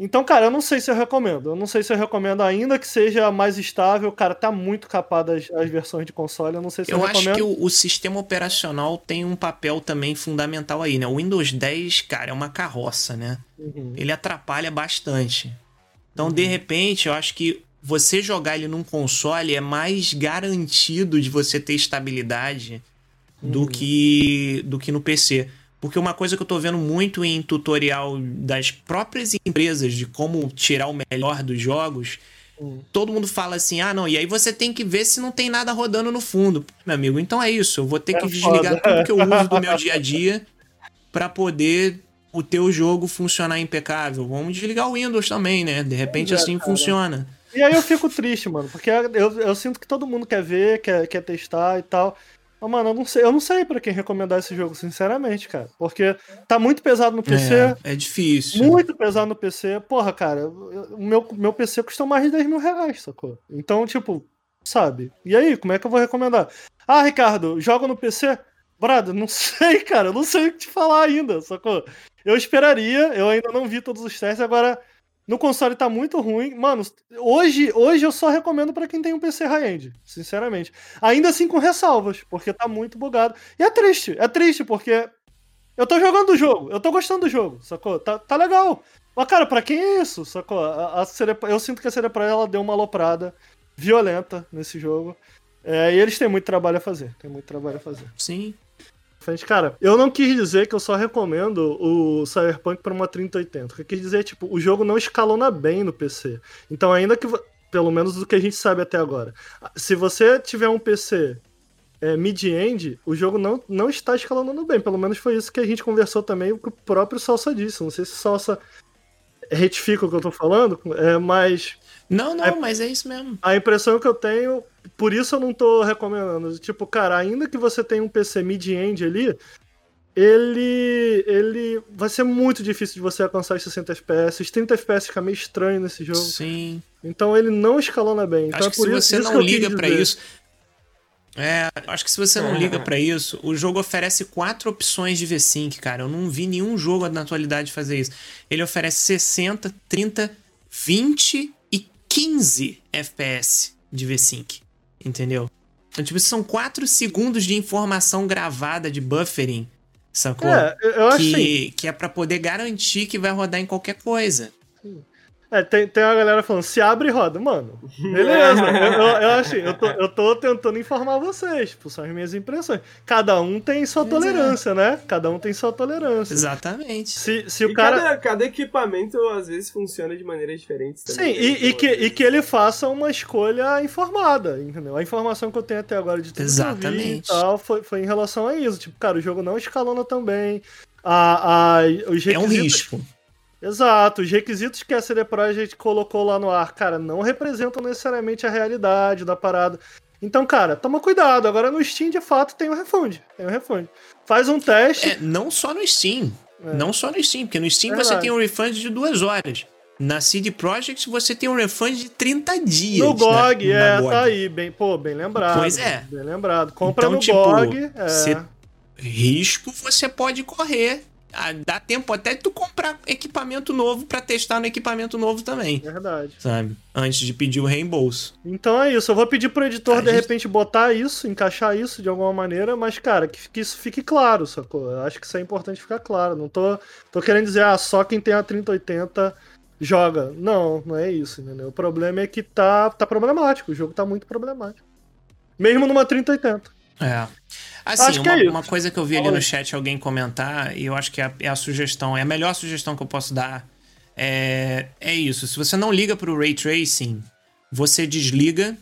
Então, cara, eu não sei se eu recomendo. Eu não sei se eu recomendo ainda que seja mais estável. Cara, tá muito capado as, as versões de console. Eu não sei se eu, Eu acho recomendo. que o, o sistema operacional tem um papel também fundamental aí, né? O Windows 10, cara, é uma carroça, né? Uhum. Ele atrapalha bastante. Então, de repente, eu acho que você jogar ele num console é mais garantido de você ter estabilidade do que do que no PC. Porque uma coisa que eu tô vendo muito em tutorial das próprias empresas de como tirar o melhor dos jogos, todo mundo fala assim: "Ah, não, e aí você tem que ver se não tem nada rodando no fundo". Meu amigo, então é isso, eu vou ter É que desligar foda. (laughs) tudo que eu uso do meu dia a dia pra poder o teu jogo funcionar impecável. Vamos desligar o Windows também, né? De repente é, assim cara. funciona. E aí eu fico triste, mano, porque eu, eu sinto que todo mundo quer ver, quer, quer testar e tal. Mas, mano, eu não sei, eu não sei pra quem recomendar esse jogo, sinceramente, cara. Porque tá muito pesado no PC. É, é difícil. Muito pesado no PC. Porra, cara, o meu, meu PC custa mais de 10 mil reais, sacou? Então, tipo, sabe? E aí, como é que eu vou recomendar? Ah, Ricardo, joga no PC? Brado, não (laughs) sei, cara, eu não sei o que te falar ainda, sacou? Eu esperaria, eu ainda não vi todos os testes, agora no console tá muito ruim. Mano, hoje, hoje eu só recomendo pra quem tem um PC high-end, sinceramente. Ainda assim com ressalvas, porque tá muito bugado. E é triste, é triste, porque eu tô jogando o jogo, eu tô gostando do jogo, sacou? Tá, tá legal. Mas, cara, pra quem é isso, sacou? A, a eu sinto que a Projekt ela deu uma aloprada violenta nesse jogo. É, e eles têm muito trabalho a fazer. Tem muito trabalho a fazer. Sim. Frente, Cara, eu não quis dizer que eu só recomendo o Cyberpunk pra uma 3080. O que eu quis dizer é, tipo, o jogo não escalona bem no PC. Então, ainda que. Pelo menos do que a gente sabe até agora. Se você tiver um PC é, mid-end, o jogo não, não está escalonando bem. Pelo menos foi isso que a gente conversou também, o o próprio Salsa disse. Não sei se Salsa retifica o que eu tô falando, é, mas Não, não, mas é isso mesmo. a impressão que eu tenho, por isso eu não tô recomendando. Tipo, cara, ainda que você tenha um PC mid-end ali, ele ele vai ser muito difícil de você alcançar os 60 FPS. Os 30 FPS fica meio estranho nesse jogo. Sim. Então ele não escalona bem. Então acho é que se isso, você isso não liga pra dizer. isso. É, acho que se você não liga pra isso, o jogo oferece quatro opções de V-Sync, cara. Eu não vi nenhum jogo na atualidade fazer isso. Ele oferece 60, 30, 20 e 15 FPS de V-Sync. Entendeu? Então, tipo, são 4 segundos de informação gravada de buffering, sacou? É, eu- acho que, assim. que é pra poder garantir que vai rodar em qualquer coisa. É, tem, tem uma galera falando, se abre e roda. Mano, beleza. (laughs) eu, eu, eu acho, eu tô, eu tô tentando informar vocês, tipo, são as minhas impressões. Cada um tem sua Pois é. tolerância, né? Cada um tem sua tolerância. Exatamente. Se, se o E cara. cada, cada equipamento, às vezes, funciona de maneiras diferentes Sim, também. né? e, e que, e que ele faça uma escolha informada, entendeu? A informação que eu tenho até agora de tudo que eu vi e Exatamente. tal foi, foi em relação a isso. Tipo, cara, o jogo não escalona tão bem. A, a, os É um requisitos- risco. Exato, os requisitos que a CD Projekt colocou lá no ar, cara, não representam necessariamente a realidade da parada. Então, cara, toma cuidado. Agora no Steam, de fato, tem o refund. Tem o refund. Faz um teste. É, não só no Steam. Não só no Steam, porque no Steam você tem um refund de duas horas. Na CD Projekt você tem um refund de 30 dias. No GOG, na- na é, GOG. tá aí, bem, pô, bem lembrado. Pois é. Bem lembrado. Compra Então, no tipo, GOG. É. risco você pode correr. Ah, Dá tempo até de tu comprar equipamento novo pra testar no equipamento novo também, Verdade. sabe? Antes de pedir o reembolso. Então é isso. Eu vou pedir pro editor, A de gente- repente, botar isso, encaixar isso de alguma maneira, mas, cara, que, que isso fique claro, sacou? Eu acho que isso é importante ficar claro. Não tô, tô querendo dizer, ah, só quem tem a 3080 joga. Não, não é isso, entendeu? O problema é que tá, tá problemático. O jogo tá muito problemático. Mesmo numa 3080. É. Assim, uma, é uma coisa que eu vi ali no chat alguém comentar, e eu acho que é a, é a sugestão, é a melhor sugestão que eu posso dar. É, é isso. Se você não liga pro Ray Tracing, você desliga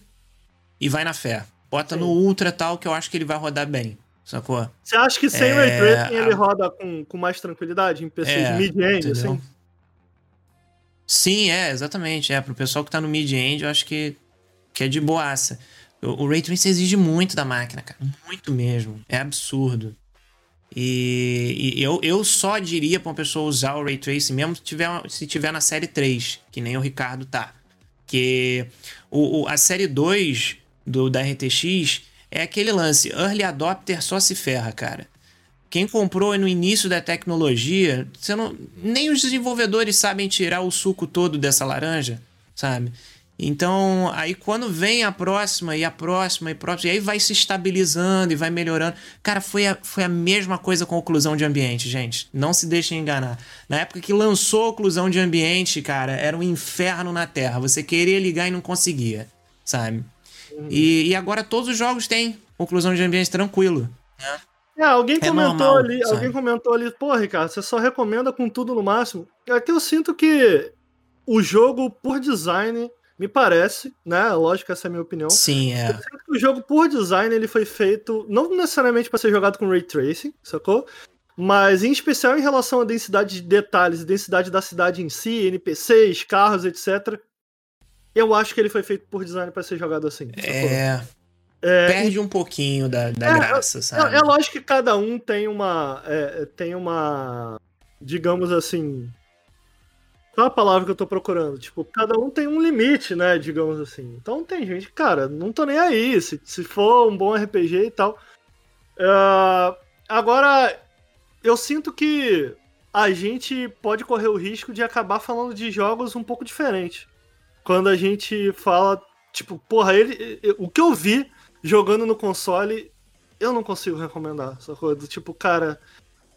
e vai na fé. Bota no Ultra tal, que eu acho que ele vai rodar bem. Sacou? Você acha que sem É, Ray Tracing ele a- roda com, com mais tranquilidade em PCs É, mid-end, assim? Sim, é, exatamente. É, pro pessoal que tá no mid-end, eu acho que, que é de boaça. O, Ray Tracing exige muito da máquina, cara. Muito mesmo. É absurdo. E, e eu, eu só diria pra uma pessoa usar o Ray Tracing mesmo se tiver, se tiver na série 3, que nem o Ricardo tá. Que o, o- a série 2 do, da RTX é aquele lance. Early Adopter só se ferra, cara. Quem comprou no início da tecnologia, você não, nem os desenvolvedores sabem tirar o suco todo dessa laranja, sabe? Então, aí quando vem a próxima e a próxima e a próxima, e aí vai se estabilizando e vai melhorando. Cara, foi a, foi a mesma coisa com a oclusão de ambiente, gente. Não se deixem enganar. Na época que lançou a oclusão de ambiente, cara, era um inferno na Terra. Você queria ligar e não conseguia, sabe? E, e agora todos os jogos têm oclusão de ambiente tranquilo. É, alguém É comentou normal, ali, sabe? alguém comentou ali, pô, Ricardo, você só recomenda com tudo no máximo. É que eu sinto que o jogo, por design, me parece, né? Lógico que essa é a minha opinião. Sim, é. O jogo, por design, ele foi feito não necessariamente para ser jogado com ray tracing, sacou? Mas em especial em relação à densidade de detalhes, densidade da cidade em si, NPCs, carros, etc. Eu acho que ele foi feito por design para ser jogado assim. sacou? É. É, Perde um pouquinho da, da É, graça, sabe? É, é lógico que cada um tem uma. é, tem uma. Digamos assim. Qual a palavra que eu tô procurando? Tipo, cada um tem um limite, né? Digamos assim. Então tem gente, cara, não tô nem aí. Se, se for um bom RPG e tal. É, agora, eu sinto que a gente pode correr o risco de acabar falando de jogos um pouco diferentes. Quando a gente fala, tipo, porra, ele. O que eu vi jogando no console, eu não consigo recomendar, sacou? Do tipo, cara.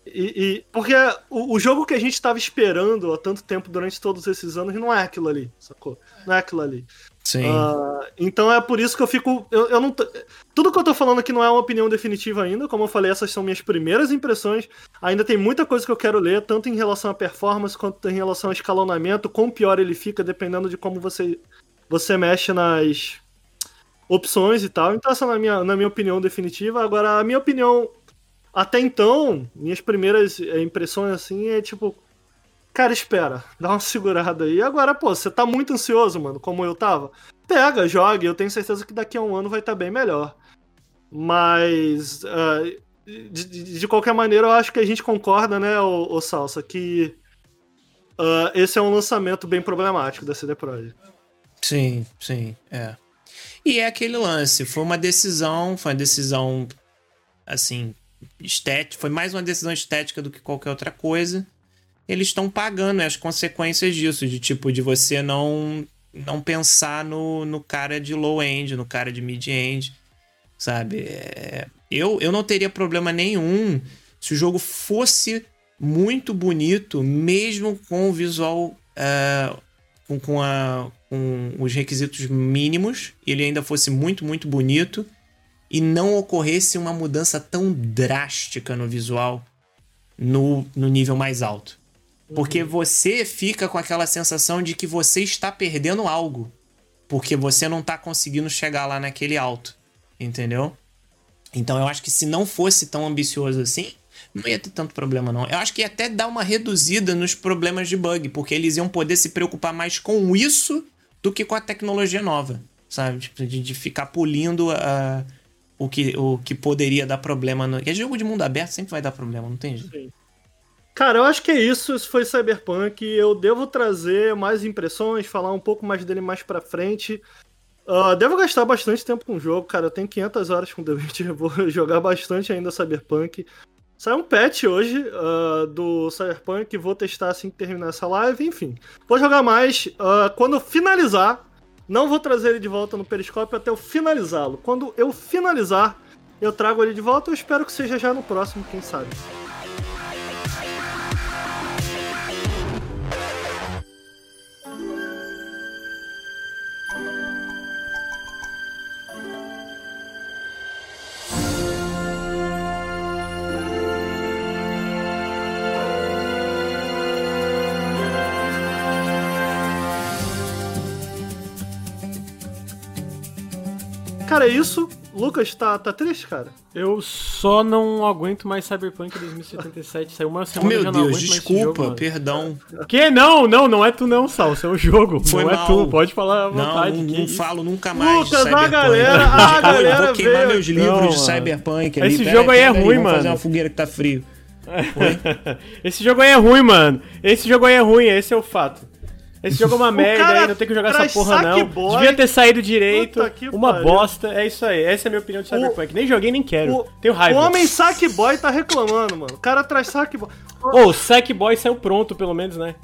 E, e- porque o, o jogo que a gente tava esperando há tanto tempo durante todos esses anos não é aquilo ali, sacou? Não é aquilo ali. Sim. Ah, então é por isso que eu fico. Eu, eu não. Tudo que eu tô falando aqui não é uma opinião definitiva ainda. Como eu falei, essas são minhas primeiras impressões. Ainda tem muita coisa que eu quero ler, tanto em relação à performance quanto em relação ao escalonamento. Quão pior ele fica, dependendo de como você, você mexe nas opções e tal. Então, essa é na minha, na minha opinião definitiva. Agora, a minha opinião até então, minhas primeiras eh, impressões assim é tipo. Cara, espera, dá uma segurada aí. Agora, pô, você tá muito ansioso, mano, como eu tava. Pega, jogue, eu tenho certeza que daqui a um ano vai estar bem melhor. Mas, ah, de, de- qualquer maneira, eu acho que a gente concorda, né, ô, ô Salsa, que ah, esse é um lançamento bem problemático da CD Projekt. Sim, sim, é. E é aquele lance, foi uma decisão, foi uma decisão, assim, estética, foi mais uma decisão estética do que qualquer outra coisa. Eles estão pagando as consequências disso, de tipo, de você não não pensar no, no cara de low-end, no cara de mid-end, sabe? É, eu, eu não teria problema nenhum se o jogo fosse muito bonito, mesmo com o visual é, com, com, a, com os requisitos mínimos, ele ainda fosse muito, muito bonito, e não ocorresse uma mudança tão drástica no visual no, no nível mais alto. Porque você fica com aquela sensação de que você está perdendo algo. Porque você não está conseguindo chegar lá naquele alto. Entendeu? Então eu acho que se não fosse tão ambicioso assim, não ia ter tanto problema, não. Eu acho que ia até dar uma reduzida nos problemas de bug, porque eles iam poder se preocupar mais com isso do que com a tecnologia nova, sabe? Tipo, de, de ficar polindo a, o, que, o que poderia dar problema. No... Porque jogo de mundo aberto sempre vai dar problema, não tem jeito. Cara, eu acho que é isso. Isso foi Cyberpunk. Eu devo trazer mais impressões, falar um pouco mais dele mais pra frente. Ah, devo gastar bastante tempo com o jogo, cara. Eu tenho 500 horas com The (laughs) Witcher. Vou jogar bastante ainda Cyberpunk. Saiu um patch hoje ah, do Cyberpunk. Vou testar assim que terminar essa live. Enfim, vou jogar mais. Ah, quando finalizar, não vou trazer ele de volta no Periscope até eu finalizá-lo. Quando eu finalizar, eu trago ele de volta. Eu espero que seja já no próximo, quem sabe. Cara, é isso. Lucas, tá, tá triste, cara? Eu só não aguento mais Cyberpunk 2077. Saiu uma semana Meu já não Deus, aguento mais esse jogo, desculpa, mano. perdão. Que? Não, não, não é tu não, Salso, é o jogo. Foi não mal. é tu, pode falar à Não, vontade. não, que não isso. falo nunca mais. de Lucas, a Cyberpunk. galera- a (laughs) Eu galera vou queimar veio- meus livros Não, de mano. Cyberpunk ali. Esse Pera jogo aí é pera ruim, vamos fazer mano. uma fogueira que tá frio. (laughs) Esse jogo aí é ruim, mano. Esse jogo aí é ruim, esse é o fato. Esse jogo é uma (laughs) merda aí, não tem que jogar essa porra não. Sackboy. Devia ter saído direito. Uma pariu. bosta. É isso aí. Essa é a minha opinião de Cyberpunk. Nem joguei, nem quero. O, Tenho raiva. o homem Sackboy tá reclamando, mano. O cara traz Sackboy. Ô, o Sackboy saiu pronto, pelo menos, né?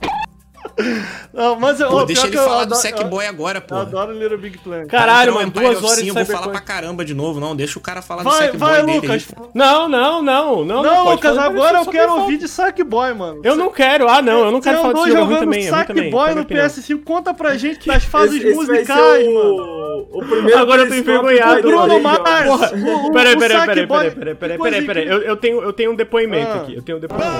Não, mas eu, Pô, deixa ele eu falar do Sackboy agora, Eu pô. adoro Little Big Planet. Caralho, Entrar mano, no Empire duas horas de eu vou falar pra caramba de novo, não. Deixa o cara falar do Sackboy vai, dele Lucas. aí. Não, não, não, não. Não, Lucas, agora eu quero ouvir de Sackboy, mano. Eu não quero. Ah, não, eu não quero falar desse jogo. É ruim jogando também, é. Sackboy Foi no minha opinião. PS5. Conta pra (laughs) gente das fases musicais, mano. O primeiro Agora eu tô envergonhado, do Bruno. Mars. Peraí, peraí, peraí, peraí, peraí, peraí, peraí. Eu, eu tenho, eu tenho um depoimento Ah. aqui. Eu tenho um depoimento.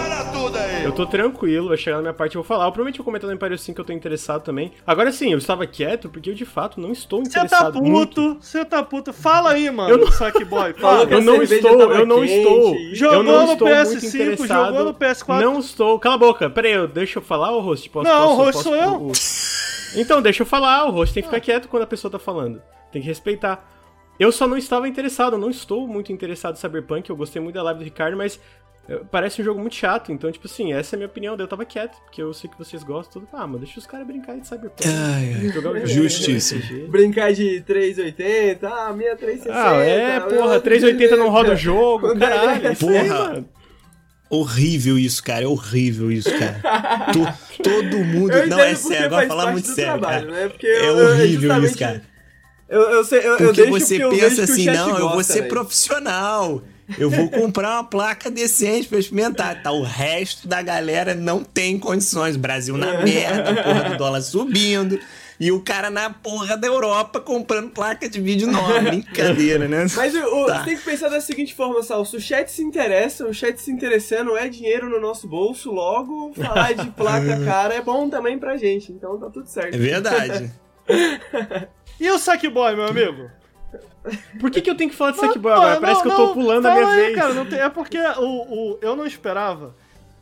Eu tô tranquilo, vai chegar na minha parte eu vou falar. Eu provavelmente vou comentar no Empire 5 que eu tô interessado também. Agora sim, eu estava quieto porque eu de fato não estou Você tá interessado. puto, você tá puto. Fala aí, mano, Eu não- Sackboy. (laughs) Falou Fala. Eu não estou, eu não quente. estou. Jogou não no estou PS5, muito interessado. jogou no PS4. Não estou. Cala a boca. Peraí, eu, deixa eu falar, o host? Posso, Não, posso- o host posso- sou eu. o- Então, deixa eu falar. O host tem que ficar quieto quando a pessoa tá falando. Tem que respeitar. Eu só não estava interessado, eu não estou muito interessado em Cyberpunk, eu gostei muito da live do Ricardo, mas parece um jogo muito chato, então, tipo assim, essa é a minha opinião, daí eu tava quieto, porque eu sei que vocês gostam, tudo. Ah, mas deixa os caras brincarem de Cyberpunk. Ai, ai. Jogar Justíssimo. RPG. Brincar de 380, ah, minha 360. Ah, é, porra, 380 não roda o jogo, Quando é caralho. aí, Porra. mano. Horrível isso, cara. É horrível isso, cara. To- todo mundo. Eu Não, é sério, agora falar muito sério, trabalho, cara. né? É eu- eu- horrível justamente- isso, cara. Eu, eu, sei, eu, eu Porque deixo você eu pensa assim, não, eu vou ser profissional. Eu vou comprar uma placa decente pra experimentar. Tá, o resto da galera não tem condições. Brasil na merda, a porra do dólar subindo. E o cara na porra da Europa comprando placa de vídeo nova. (laughs) Brincadeira, né? Mas o, o- Tá. você tem que pensar da seguinte forma, Sal. Se o chat se interessa, o chat se interessando é dinheiro no nosso bolso, logo falar de placa (laughs) cara é bom também pra gente. Então tá tudo certo. É verdade. (laughs) E o Sackboy, meu amigo? Por que, que eu tenho que falar de Não, Sackboy agora? não, Parece que eu não, tô pulando a minha aí, vez. Cara, não tem- é porque o, o, eu não esperava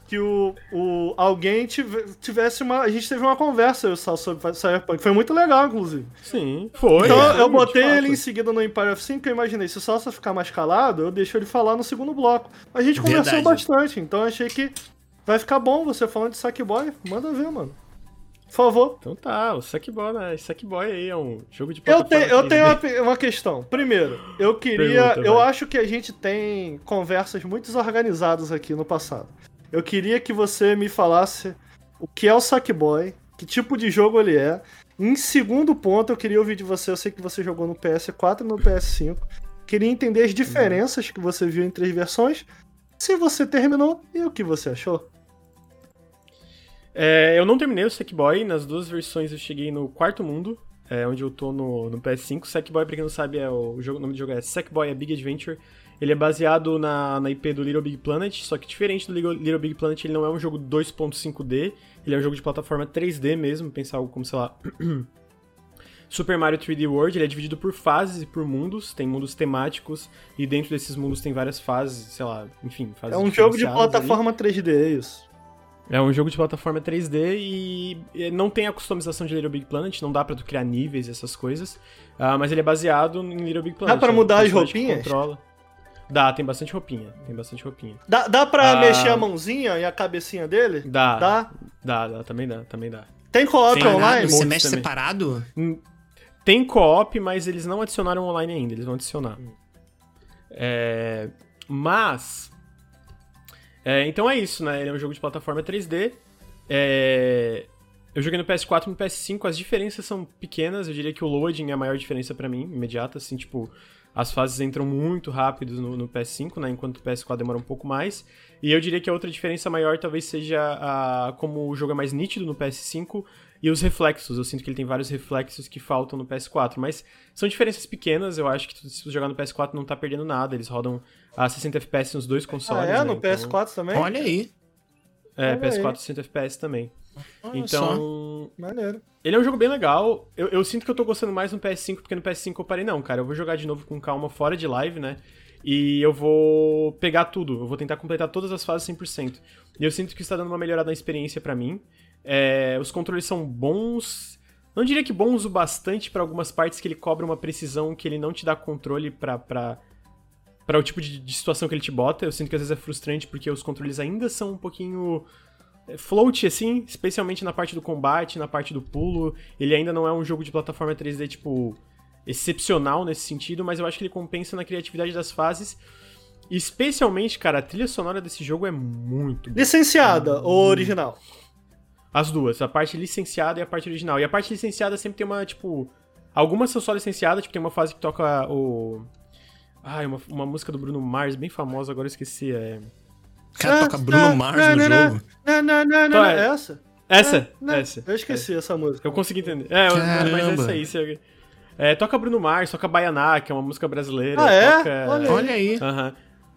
que o, o, alguém tive- tivesse uma. A gente teve uma conversa eu, Sal, sobre Cyberpunk. Foi muito legal, inclusive. Sim, foi. Então é, eu botei ele em seguida no Empire of Sin, porque eu imaginei, se o Salsa ficar mais calado, eu deixo ele falar no segundo bloco. A gente conversou Verdade. bastante, então eu achei que vai ficar bom você falando de Sackboy. Manda ver, mano. Por favor. Então tá, o Sackboy, né? Sackboy aí é um jogo de Eu tenho, eu 3D. tenho uma, uma questão. Primeiro, eu queria. Pergunta, eu vai. acho que a gente tem conversas muito desorganizadas aqui no passado. Eu queria que você me falasse o que é o Sackboy, que tipo de jogo ele é. Em segundo ponto, eu queria ouvir de você. Eu sei que você jogou no PS4 e no PS5. Queria entender as diferenças que você viu entre as versões. Se você terminou e o que você achou. É, eu não terminei o Sackboy, nas duas versões eu cheguei no quarto mundo, é, onde eu tô no, no PS5. Sackboy, pra quem não sabe, é o, jogo, o nome do jogo é Sackboy A Big Adventure. Ele é baseado na, na IP do Little Big Planet, só que diferente do Little, Little Big Planet, ele não é um jogo 2.5D, ele é um jogo de plataforma 3D mesmo, pensar algo como, sei lá, (coughs) Super Mario 3D World, ele é dividido por fases e por mundos, tem mundos temáticos, e dentro desses mundos tem várias fases, sei lá, enfim, fases É um jogo de ali. plataforma 3D, é isso. É um jogo de plataforma 3D e não tem a customização de Little Big Planet, não dá pra tu criar níveis e essas coisas. Ah, mas ele é baseado em Little Big Planet. pra é um mudar as personagem que roupinhas? Controla. Dá, tem bastante roupinha. Tem bastante roupinha. Dá, dá pra Ah. mexer a mãozinha e a cabecinha dele? Dá. Dá? Dá, dá, também dá, também dá. Tem co-op Tem online? Você mexe também. separado? Tem co-op, mas eles não adicionaram online ainda, eles vão adicionar. É, mas. É, então é isso, né? Ele é um jogo de plataforma 3D. É, eu joguei no PS4 e no PS5, as diferenças são pequenas. Eu diria que o loading é a maior diferença pra mim, imediata. Assim, tipo, as fases entram muito rápido no, no PS5, né? Enquanto o PS4 demora um pouco mais. E eu diria que a outra diferença maior talvez seja a, como o jogo é mais nítido no PS5 e os reflexos. Eu sinto que ele tem vários reflexos que faltam no PS4. Mas são diferenças pequenas. Eu acho que se tu jogar no PS4 não tá perdendo nada. Eles rodam a 60 FPS nos dois Ah, consoles. é? né? No Então- PS4 também? Olha aí. É, Olha PS4 aí. 60 FPS também. Olha só. Então, Maneiro. ele é um jogo bem legal. Eu, eu sinto que eu tô gostando mais no PS5, porque no PS5 eu parei, não, cara. Eu vou jogar de novo com calma fora de live, né? E eu vou pegar tudo. Eu vou tentar completar todas as fases 100%. E eu sinto que está dando uma melhorada na experiência pra mim. É, os controles são bons. Não diria que bons o bastante pra algumas partes que ele cobra uma precisão que ele não te dá controle pra. pra para o tipo de, de situação que ele te bota. Eu sinto que às vezes é frustrante porque os controles ainda são um pouquinho é, float, assim, especialmente na parte do combate, na parte do pulo. Ele ainda não é um jogo de plataforma 3D, tipo, excepcional nesse sentido, mas eu acho que ele compensa na criatividade das fases. Especialmente, cara, a trilha sonora desse jogo é muito. Licenciada ou original? As duas, a parte licenciada e a parte original. E a parte licenciada sempre tem uma, tipo. Algumas são só licenciadas, tipo, tem uma fase que toca o. Ai, uma, uma música do Bruno Mars, bem famosa, agora eu esqueci. É. Cara, toca Bruno Mars no jogo. Não, não, não, Então não, é- essa? Essa, Não, essa. Eu esqueci essa música. Eu consegui entender. É, mas essa aí. Você... É, toca Bruno Mars, toca Baianá, que é uma música brasileira. Ah, é? Toca... Olha Olha aí. Aham.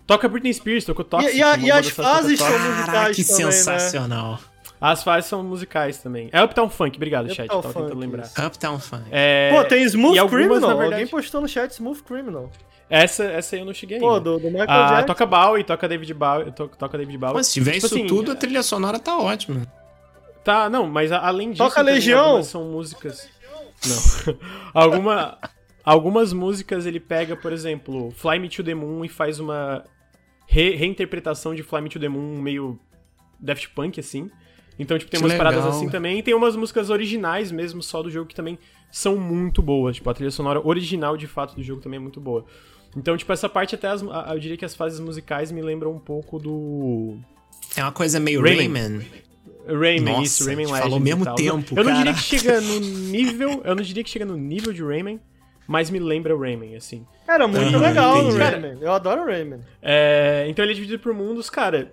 Toca Britney Spears, tocou Toxic. E- e e as toca Toxic. são- musicais Caraca, que também, né? As fases são musicais também. É Uptown Funk, obrigado, Uptown chat. Tava Funk, tentando lembrar. isso. Uptown Funk. É, Pô, tem Smooth algumas, Criminal. na verdade- Alguém postou no chat Smooth Criminal. Essa, essa aí eu não cheguei Pô, ainda. do, do Michael Ah, Jackson. toca Bowie, toca David Bowie, to- toca David Bowie. Pô, se tiver Tipo isso assim, tudo, a trilha sonora tá ótima. Tá, não, mas a- além disso. Toca também Legião. algumas São músicas. Não. (laughs) Alguma. Algumas músicas ele pega, por exemplo, Fly Me to the Moon e faz uma re- reinterpretação de Fly Me to the Moon meio Daft Punk, assim. Então, tipo, tem Que umas paradas assim também. E tem umas músicas originais mesmo, só do jogo, que também são muito boas. Tipo, a trilha sonora original, de fato, do jogo também é muito boa. Então, tipo, essa parte até, as- a- eu diria que as fases musicais me lembram um pouco do... É uma coisa meio Rayman. Rayman. Rayman, Nossa, isso, Rayman Legends falou ao mesmo tempo, Eu não diria cara. que chega no (laughs) nível, eu não diria que chega no nível de Rayman, mas me lembra Rayman, assim. Era muito Ah, legal no entendi. Rayman. Eu adoro Rayman. É, então ele é dividido por mundos, cara.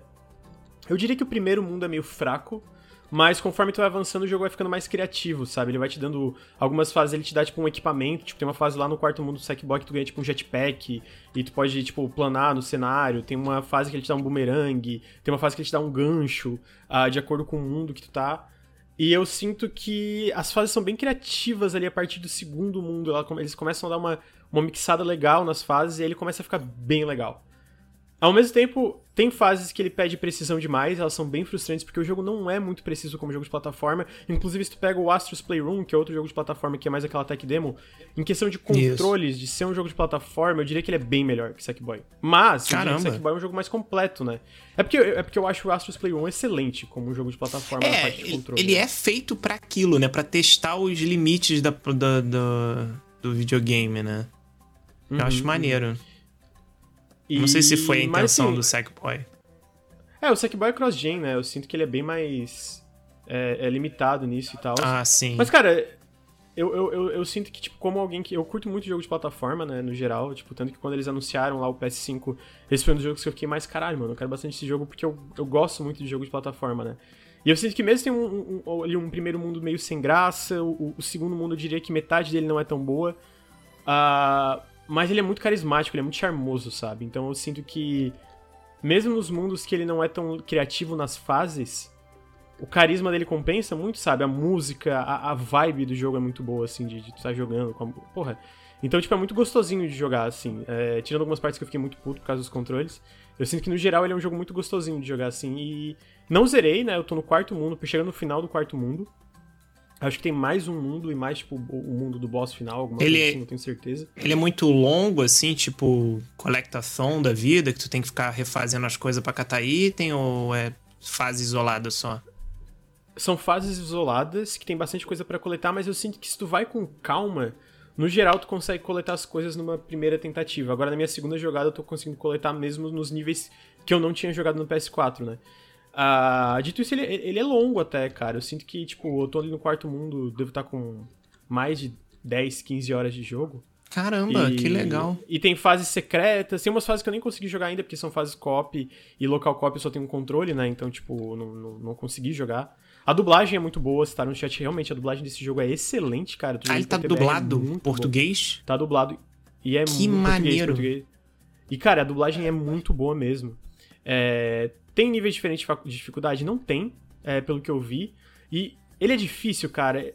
Eu diria que o primeiro mundo é meio fraco, mas conforme tu vai avançando, o jogo vai ficando mais criativo, sabe? Ele vai te dando. Algumas fases ele te dá, tipo, um equipamento. Tipo, tem uma fase lá no quarto mundo do Sackboy que tu ganha, tipo, um jetpack. E tu pode, tipo, planar no cenário. Tem uma fase que ele te dá um boomerang. Tem uma fase que ele te dá um gancho, ah, de acordo com o mundo que tu tá. E eu sinto que as fases são bem criativas ali a partir do segundo mundo. Ela Eles começam a dar uma, uma mixada legal nas fases e ele começa a ficar bem legal. Ao mesmo tempo, tem fases que ele pede precisão demais, elas são bem frustrantes, porque o jogo não é muito preciso como jogo de plataforma. Inclusive, se tu pega o Astros Playroom, que é outro jogo de plataforma que é mais aquela tech demo, em questão de controles, de ser um jogo de plataforma, eu diria que ele é bem melhor que Sackboy. Mas, eu Caramba. Sackboy é um jogo mais completo, né? É porque, é porque eu acho o Astros Playroom excelente como um jogo de plataforma na É, parte de ele, controle. ele é feito pra aquilo, né? Pra testar os limites da, da- da- do videogame, né? Eu acho Uhum, maneiro. E- Não sei se foi a mas, intenção assim, do Sackboy. É, o Sackboy é cross-gen, né? Eu sinto que ele é bem mais é, é limitado nisso e tal. Ah, sim. Mas, cara, eu, eu, eu, eu sinto que, tipo, como alguém que. Eu curto muito jogo de plataforma, né, no geral. Tipo, tanto que quando eles anunciaram lá o PS5, esse foi um dos jogos que eu fiquei mais caralho, mano. Eu quero bastante esse jogo porque eu, eu gosto muito de jogo de plataforma, né? E eu sinto que mesmo tem um, um, ali um primeiro mundo meio sem graça, o, o segundo mundo eu diria que metade dele não é tão boa. ah, mas ele é muito carismático, ele é muito charmoso, sabe? Então eu sinto que, mesmo nos mundos que ele não é tão criativo nas fases, o carisma dele compensa muito, sabe? A música, a, a vibe do jogo é muito boa, assim, de, de tu estar jogando. Com a, porra. Então, tipo, é muito gostosinho de jogar, assim. É, tirando algumas partes que eu fiquei muito puto por causa dos controles. Eu sinto que, no geral, ele é um jogo muito gostosinho de jogar, assim. E não zerei, né? Eu tô no quarto mundo, chegando no final do quarto mundo. Acho que tem mais um mundo e mais, tipo, o, mundo do boss final, alguma Ele coisa é- assim, não tenho certeza. Ele é muito longo, assim, tipo colectação da vida, que tu tem que ficar refazendo as coisas pra catar item, ou é fase isolada só? são fases isoladas que tem bastante coisa pra coletar, mas eu sinto que se tu vai com calma, no geral tu consegue coletar as coisas numa primeira tentativa. Agora na minha segunda jogada eu tô conseguindo coletar mesmo nos níveis que eu não tinha jogado no PS4, né? Ah, dito isso, ele, ele é longo até, cara. Eu sinto que, tipo, eu tô ali no quarto mundo, devo estar com mais de 10, 15 horas de jogo. Caramba, E- que legal. E tem fases secretas, tem umas fases que eu nem consegui jogar ainda, porque são fases co-op e local co-op eu só tenho um controle, né? Então, tipo, não, não, não consegui jogar. A dublagem é muito boa, se tá no chat, realmente a dublagem desse jogo é excelente, cara. Ah, ele tá é dublado bom. português? Tá dublado. E é Que muito português, maneiro. português. E, cara, a dublagem é muito boa mesmo. É, Tem níveis diferentes de dificuldade? Não tem, é, pelo que eu vi. E ele é difícil, cara.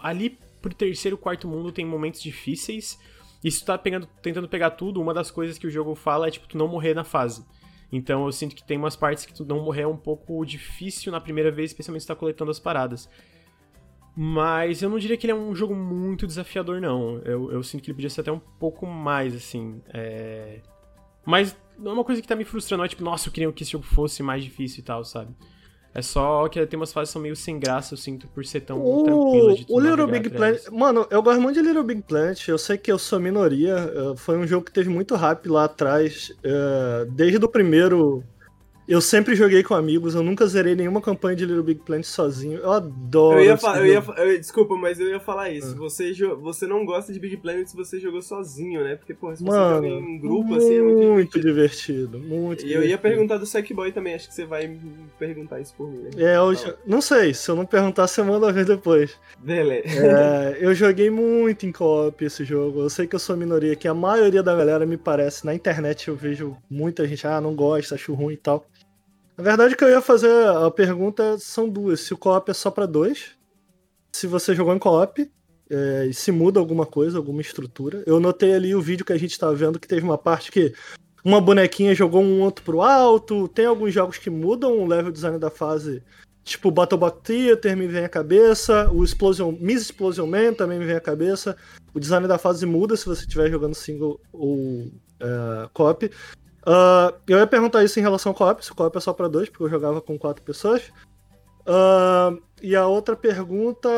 Ali pro terceiro, quarto mundo tem momentos difíceis. E se tu tá pegando, tentando pegar tudo, uma das coisas que o jogo fala é, tipo, tu não morrer na fase. Então eu sinto que tem umas partes que tu não morrer é um pouco difícil na primeira vez, especialmente se tá coletando as paradas. Mas eu não diria que ele é um jogo muito desafiador, não. Eu, eu sinto que ele podia ser até um pouco mais, assim. é... Mas não é uma coisa que tá me frustrando, não é tipo, nossa, eu queria que esse jogo fosse mais difícil e tal, sabe? É só que tem umas fases que são meio sem graça, eu sinto, por ser tão tranquila O, de tu o Little Big atrás. Planet. Mano, eu gosto muito de Little Big Planet. Eu sei que eu sou minoria. eh, Foi um jogo que teve muito hype lá atrás. eh, Desde o primeiro. Eu sempre joguei com amigos. Eu nunca zerei nenhuma campanha de Little Big Planet sozinho. Eu adoro. Eu ia eu ia, eu- desculpa, mas eu ia falar isso. Ah. Você, você não gosta de Big Planet se você jogou sozinho, né? Porque, pô, se você Mano, joga em grupo, assim, é muito muito divertido. Muito E eu ia divertido. perguntar do Sackboy também, acho que você vai perguntar isso por mim. né? É, eu não sei, se eu não perguntar, você manda ver depois. Beleza. É, eu joguei muito em co-op esse jogo. Eu sei que eu sou minoria, que a maioria da galera me parece. Na internet eu vejo muita gente, ah, não gosta, acho ruim e tal. Na verdade, o que eu ia fazer, a pergunta são duas. Se o co-op é só pra dois, se você jogou em co-op, é, e se muda alguma coisa, alguma estrutura. Eu notei ali o vídeo que a gente tava vendo que teve uma parte que uma bonequinha jogou um outro pro alto. Tem alguns jogos que mudam o level design da fase Tipo, Battlebot Theater me vem à cabeça, o Explosion, Miss Explosion Man também me vem à cabeça. O design da fase muda se você estiver jogando single ou é, co-op. Uh, eu ia perguntar isso em relação ao co-op, se o co-op é só pra dois, porque eu jogava com quatro pessoas. Uh, e a outra pergunta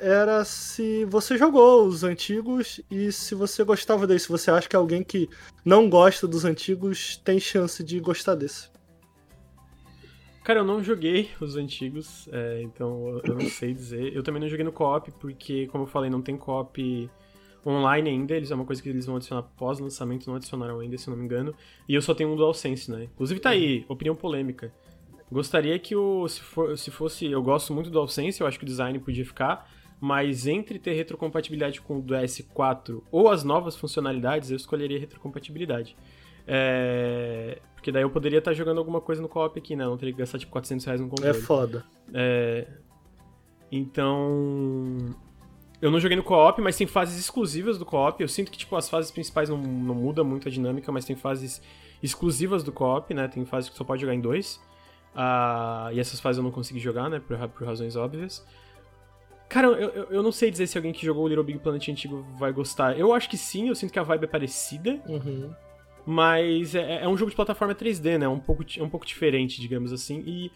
era se você jogou os antigos e se você gostava desse. Se você acha que alguém que não gosta dos antigos tem chance de gostar desse. Cara, eu não joguei os antigos, é, então eu não sei dizer. Eu também não joguei no co-op, porque, como eu falei, não tem co-op online ainda. Eles é uma coisa que eles vão adicionar pós-lançamento, não adicionaram ainda, se não me engano. E eu só tenho um DualSense, né? Inclusive tá aí, opinião polêmica. Gostaria que o. Se, for, se fosse. Eu gosto muito do DualSense, eu acho que o design podia ficar. Mas entre ter retrocompatibilidade com o do S4 ou as novas funcionalidades, eu escolheria retrocompatibilidade. É... Porque daí eu poderia estar jogando alguma coisa no co-op aqui, né? Eu não teria que gastar tipo 400 reais no controle. É foda. É... Então. Eu não joguei no co-op, mas tem fases exclusivas do co-op. Eu sinto que tipo, as fases principais não, não muda muito a dinâmica, mas tem fases exclusivas do co-op, né? Tem fases que só pode jogar em dois. Uh, e essas fases eu não consegui jogar, né? Por, por razões óbvias. Cara, eu, eu, eu, não sei dizer se alguém que jogou o Little Big Planet antigo vai gostar. Eu acho que sim, eu sinto que a vibe é parecida. Uhum. Mas é, é, um jogo de plataforma 3D, né? Um pouco, é um pouco diferente, digamos assim. E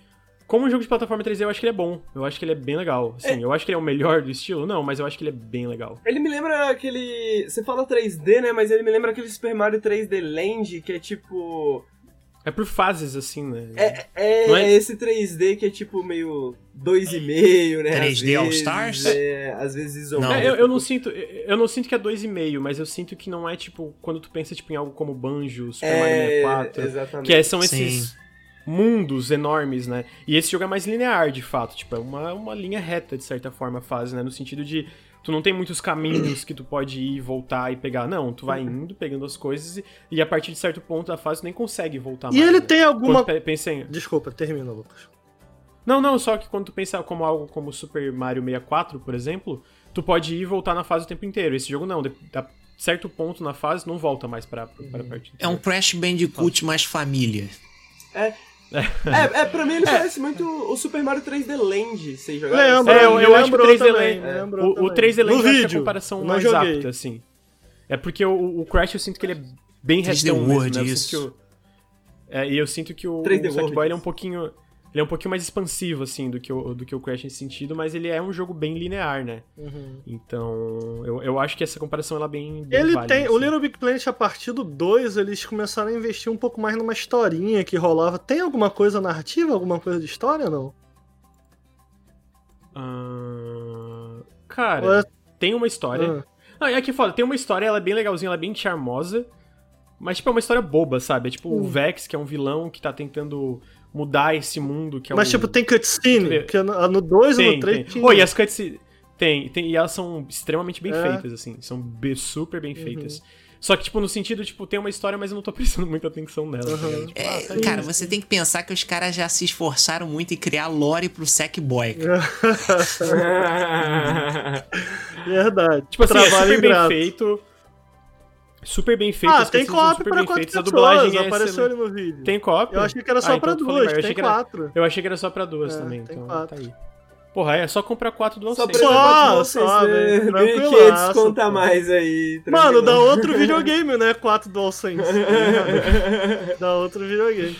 como um jogo de plataforma 3D, eu acho que ele é bom. Eu acho que ele é bem legal. Assim, é. eu acho que ele é o melhor do estilo, não, mas eu acho que ele é bem legal. Ele me lembra aquele. Você fala 3D, né? Mas ele me lembra aquele Super Mario 3D Land, que é tipo. É por fases, assim, né? É, é, é... esse 3D que é tipo meio 2,5, né? 3D All Stars? É, às vezes isométrico. Não, eu, eu, não sinto, eu não sinto que é 2,5, mas eu sinto que não é tipo quando tu pensa tipo, em algo como Banjo, Super é, Mario 64. Exatamente. Que é, são esses Sim. Mundos enormes, né? E esse jogo é mais linear, de fato. Tipo, é uma, uma linha reta, de certa forma, a fase, né? No sentido de tu não tem muitos caminhos que tu pode ir, voltar e pegar. Não, tu vai indo, pegando as coisas e, e a partir de certo ponto da fase tu nem consegue voltar e mais. E ele né? tem alguma. pensa em... Desculpa, termina, Lucas. Não, não, só que quando tu pensa como algo como Super Mario 64, por exemplo, tu pode ir e voltar na fase o tempo inteiro. Esse jogo não, a certo ponto na fase não volta mais pra, pra, pra É um Crash Bandicoot mais família. É, é, é, pra mim ele é. parece muito o Super Mario 3D Land, vocês jogaram? Lembro, é, eu, eu acho que o 3D Land, é. o, o 3D Land é a comparação mais joguei. apta, assim. É porque o, o, Crash eu sinto que ele é bem retão World, mesmo, né? isso. Eu, é, e eu sinto que o, o Sackboy ele é um pouquinho... Ele é um pouquinho mais expansivo, assim, do que, o, do que o Crash nesse sentido, mas ele é um jogo bem linear, né? Uhum. Então, eu, eu acho que essa comparação ela é bem, bem Ele válida, tem. Assim. O Little Big Planet, a partir do 2, eles começaram a investir um pouco mais numa historinha que rolava. Tem alguma coisa narrativa, alguma coisa de história ou não? Uh... Cara, é... tem uma história. Ah. Ah, é que foda, tem uma história, ela é bem legalzinha, ela é bem charmosa. Mas, tipo, é uma história boba, sabe? É tipo o Vex, que é um vilão que tá tentando mudar esse mundo que é Mas, um... tipo, tem cutscene? Que no 2 ou no 3 tinha. Oh, e as cutscenes... Tem, tem, e elas são extremamente bem é. feitas, assim. São super bem uhum. feitas. Só que, tipo, no sentido, tipo, tem uma história, mas eu não tô (laughs) prestando muita atenção nela. Uhum. Tipo, é, ah, tá cara, isso. você tem que pensar que os caras já se esforçaram muito em criar lore pro Sackboy. (laughs) (laughs) Verdade. Tipo assim, Trabalho é super bem feito. Super bem feito. Ah, tem co-op pra quatro pessoas. A dublagem é apareceu ali no vídeo. Tem co-op? Eu achei que era só ah, pra então duas, tem quatro. Era, eu achei que era só pra duas é, também, então quatro. tá aí. Porra, é só comprar quatro do Só, só, só, velho. 1.500 conta mais aí. Mano, dá outro (laughs) videogame, né? 4 DualSense. (laughs) dá outro videogame.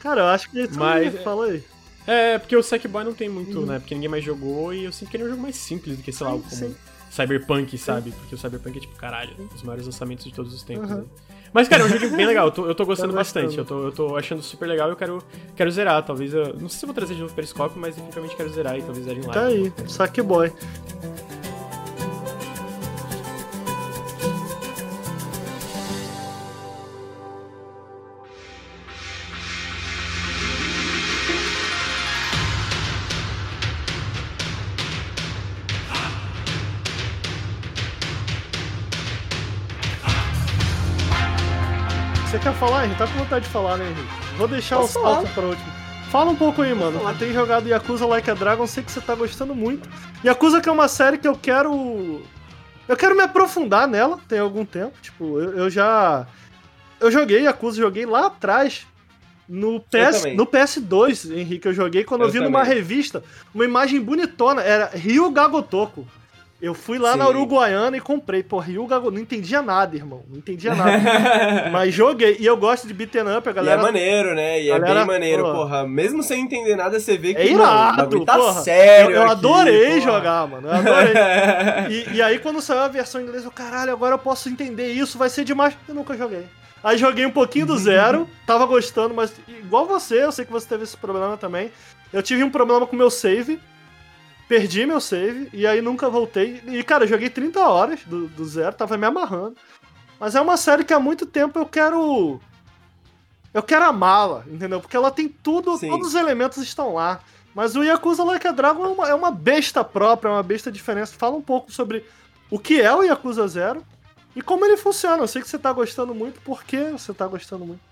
Cara, eu acho que isso Mas, aí, fala aí. É, porque o Sackboy não tem muito, uhum. né? Porque ninguém mais jogou e eu sinto que ele é um jogo mais simples do que, sei lá, como sim. Cyberpunk, sabe? Porque o Cyberpunk é tipo, caralho, os maiores lançamentos de todos os tempos. Uhum. Né? Mas, cara, é um jogo bem legal, eu tô, eu tô gostando bastante, eu tô, eu tô achando super legal e eu quero, quero zerar. Talvez eu. Não sei se eu vou trazer de novo o Periscope, mas definitivamente quero zerar e talvez zerem lá. Tá aí, Sackboy. Falar, Henrique? Tá com vontade de falar, né, Henrique? Vou deixar Posso os pautas pra último. Fala um pouco aí, mano. Eu tenho jogado Yakuza Like a Dragon, sei que você tá gostando muito. Yakuza que é uma série que eu quero. Eu quero me aprofundar nela, tem algum tempo. Tipo, eu, eu já. Eu joguei Yakuza, joguei lá atrás. No, PS, no PS2, Henrique, eu joguei quando eu, Eu vi numa também. revista uma imagem bonitona. Era Rio Gagotoko. Eu fui lá na Sim. Uruguaiana e comprei. Rio Gagotoko. Não entendia nada, irmão. Não entendia nada. (laughs) Mas joguei. E eu gosto de beaten up, a E é galera. maneiro, né? E é Galera, bem maneiro, pô. porra. Mesmo sem entender nada, você vê que É mano, o irado, bagulho tá porra. sério. eu eu aqui, adorei porra. jogar, mano. Eu adorei. (laughs) E, e aí, quando saiu a versão em inglês, eu, caralho, agora eu posso entender isso, vai ser demais. Eu nunca joguei. Aí joguei um pouquinho do (laughs) zero, tava gostando, mas igual você, eu sei que você teve esse problema também. Eu tive um problema com o meu save, perdi meu save, e aí nunca voltei. E, cara, eu joguei 30 horas do, do zero, tava me amarrando. Mas é uma série que há muito tempo eu quero. Eu quero amá-la, entendeu? Porque ela tem tudo, Sim. todos os elementos estão lá. Mas o Yakuza Like a Dragon é uma, é uma besta própria, é uma besta diferente. Fala um pouco sobre o que é o Yakuza Zero e como ele funciona. Eu sei que você tá gostando muito, por que você tá gostando muito?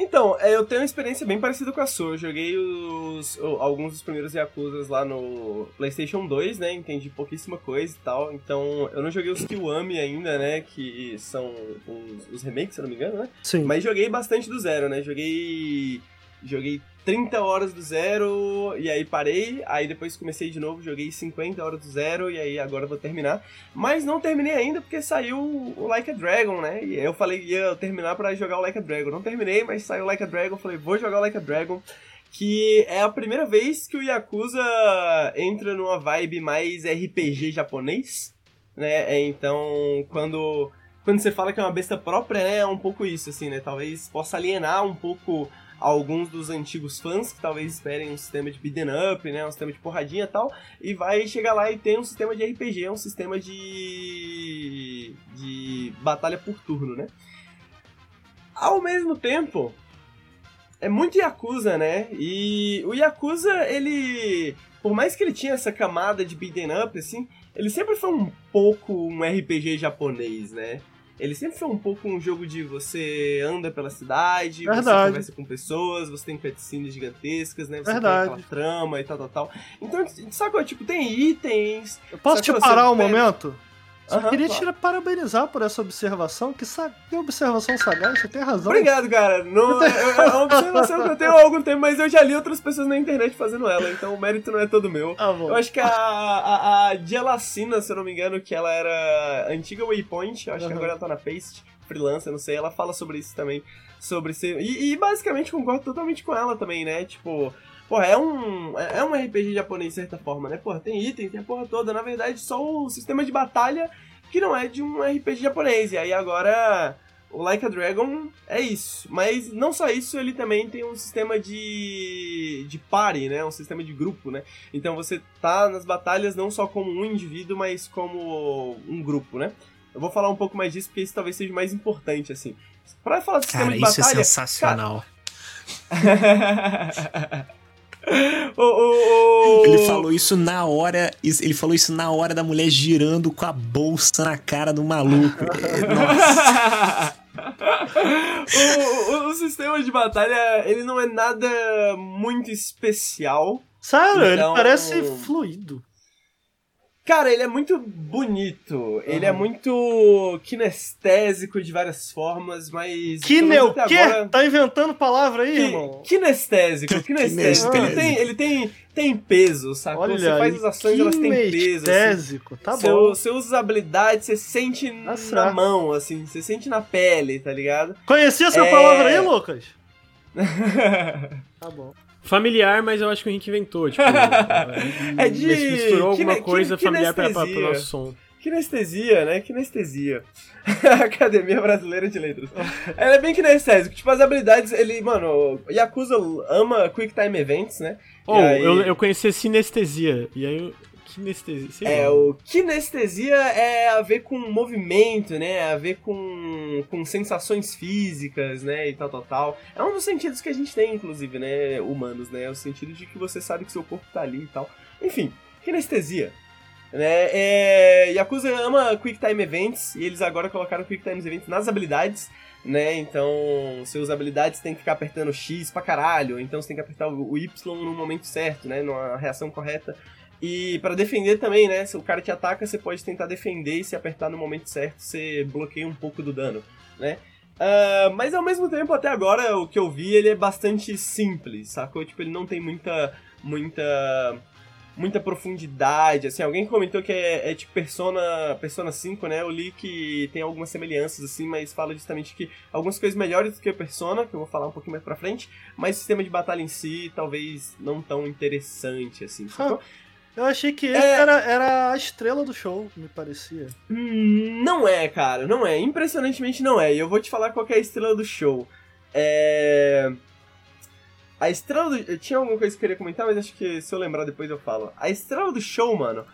Então, é, eu tenho uma experiência bem parecida com a sua. Eu joguei os, alguns dos primeiros Yakuzas lá no PlayStation 2, né? Entendi pouquíssima coisa e tal. Então, eu não joguei os Kiwami ainda, né? Que são os, os remakes, se eu não me engano, né? Sim. Mas joguei bastante do zero, né? Joguei. Joguei 30 horas do zero e aí parei. Aí depois comecei de novo, joguei 50 horas do zero e aí agora vou terminar. Mas não terminei ainda porque saiu o Like a Dragon, né? E eu falei que ia terminar pra jogar o Like a Dragon. Não terminei, mas saiu o Like a Dragon. Falei, vou jogar o Like a Dragon. Que é a primeira vez que o Yakuza entra numa vibe mais RPG japonês, né? É, Então, quando quando você fala que é uma besta própria, né, é um pouco isso, assim, né? Talvez possa alienar um pouco alguns dos antigos fãs que talvez esperem um sistema de beat'em up, né, um sistema de porradinha e tal, e vai chegar lá e tem um sistema de RPG, um sistema de de batalha por turno, né? Ao mesmo tempo, é muito Yakuza, né? E o Yakuza, ele, por mais que ele tinha essa camada de beat'em up assim, ele sempre foi um pouco um RPG japonês, né? Ele sempre foi um pouco um jogo de você anda pela cidade, você Verdade. conversa com pessoas, você tem cutscenes gigantescas, né? Você Verdade. tem aquela trama e tal, tal, tal. Então, sacou? Tipo, tem itens. Eu posso sacou? te parar Você um pega- momento? Só Aham, queria te parabenizar por essa observação. Que, sa... que observação sagaz, você tem razão. Obrigado, cara. Não, é é uma observação que eu tenho há algum tempo, mas eu já li outras pessoas na internet fazendo ela, então o mérito não é todo meu. Ah. Eu acho que a, a, a Dielacina, se eu não me engano, que ela era antiga Waypoint, eu acho que Aham. agora ela tá na Paste, freelancer, não sei, ela fala sobre isso também. Sobre ser. E, e basicamente concordo totalmente com ela também, né? Tipo. Porra, é um, é um RPG japonês de certa forma, né? Porra, tem item, tem a porra toda. Na verdade, só o sistema de batalha que não é de um RPG japonês. E aí agora o Like a Dragon é isso. Mas não só isso, ele também tem um sistema de, de party, né? Um sistema de grupo, né? Então você tá nas batalhas não só como um indivíduo, mas como um grupo, né? Eu vou falar um pouco mais disso porque isso talvez seja mais importante, assim. Pra falar do sistema Cara, de isso é batalha. sensacional. (laughs) o, o, o- Ele falou isso na hora. Ele falou isso na hora da mulher girando com a bolsa na cara do maluco. (laughs) Nossa. o, o- o sistema de batalha, ele não é nada muito especial. Sério, ele Então- parece fluido. Cara, ele é muito bonito. Ele é muito kinestésico de várias formas, mas. Que pelo meu menos até quê? agora- Tá inventando palavra aí, Que- irmão? Kinestésico, kinestésico. ele tem, ele tem, tem peso, sacou? Olha você faz as ações, elas têm peso. Assim. kinestésico, tá Você- bom. Você usa as habilidades, você sente na certo. mão, assim, você sente na pele, tá ligado? Conhecia essa É. palavra aí, Lucas? (laughs) Tá bom. Familiar, mas eu acho que o Henrique inventou. Tipo, (laughs) É de- misturou alguma kine- coisa kine- familiar pro kinestesia. nosso som. Kinestesia, né? Kinestesia. (laughs) Academia Brasileira de Letras. Ela é bem kinestésico. Tipo, as habilidades, ele, mano, Yakuza ama Quick Time Events, né? Ou, aí- eu, eu conheci sinestesia. E aí eu. Kinestesia. É, o kinestesia é a ver com movimento, né? É a ver com, com sensações físicas, né? E tal, tal, tal. É um dos sentidos que a gente tem, inclusive, né? Humanos, né? O sentido de que você sabe que seu corpo tá ali e tal. Enfim, kinestesia. Né? É, Yakuza ama Quick Time Events e eles agora colocaram Quick Time Events nas habilidades. Né, então, seus habilidades tem que ficar apertando X pra caralho, então você tem que apertar o o Y no momento certo, né, numa reação correta. E pra defender também, né? Se o cara te ataca, você pode tentar defender e se apertar no momento certo, você bloqueia um pouco do dano, né? Ah, mas ao mesmo tempo, até agora, o que eu vi, ele é bastante simples, sacou? Tipo, ele não tem muita. muita. muita profundidade. Assim, alguém comentou que é, é tipo Persona, Persona 5, né? Eu li que tem algumas semelhanças, assim, mas fala justamente que algumas coisas melhores do que Persona, que eu vou falar um pouquinho mais pra frente, mas o sistema de batalha em si, talvez não tão interessante, assim, sacou? Eu achei que ele É. era, era a estrela do show, me parecia. Hum, não é, cara, não é. Impressionantemente não é. E eu vou te falar qual é a estrela do show. É. A estrela do. Eu tinha alguma coisa que eu queria comentar, mas acho que se eu lembrar depois eu falo. A estrela do show, mano,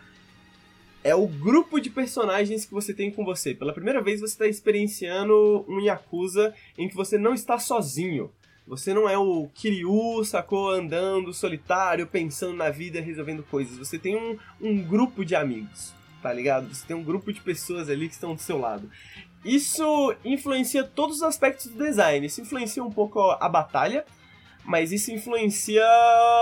é o grupo de personagens que você tem com você. Pela primeira vez você está experienciando um Yakuza em que você não está sozinho. Você não é o Kiryu, sacou, andando solitário, pensando na vida, resolvendo coisas. Você tem um, um grupo de amigos, tá ligado? Você tem um grupo de pessoas ali que estão do seu lado. Isso influencia todos os aspectos do design. Isso influencia um pouco a batalha, mas isso influencia,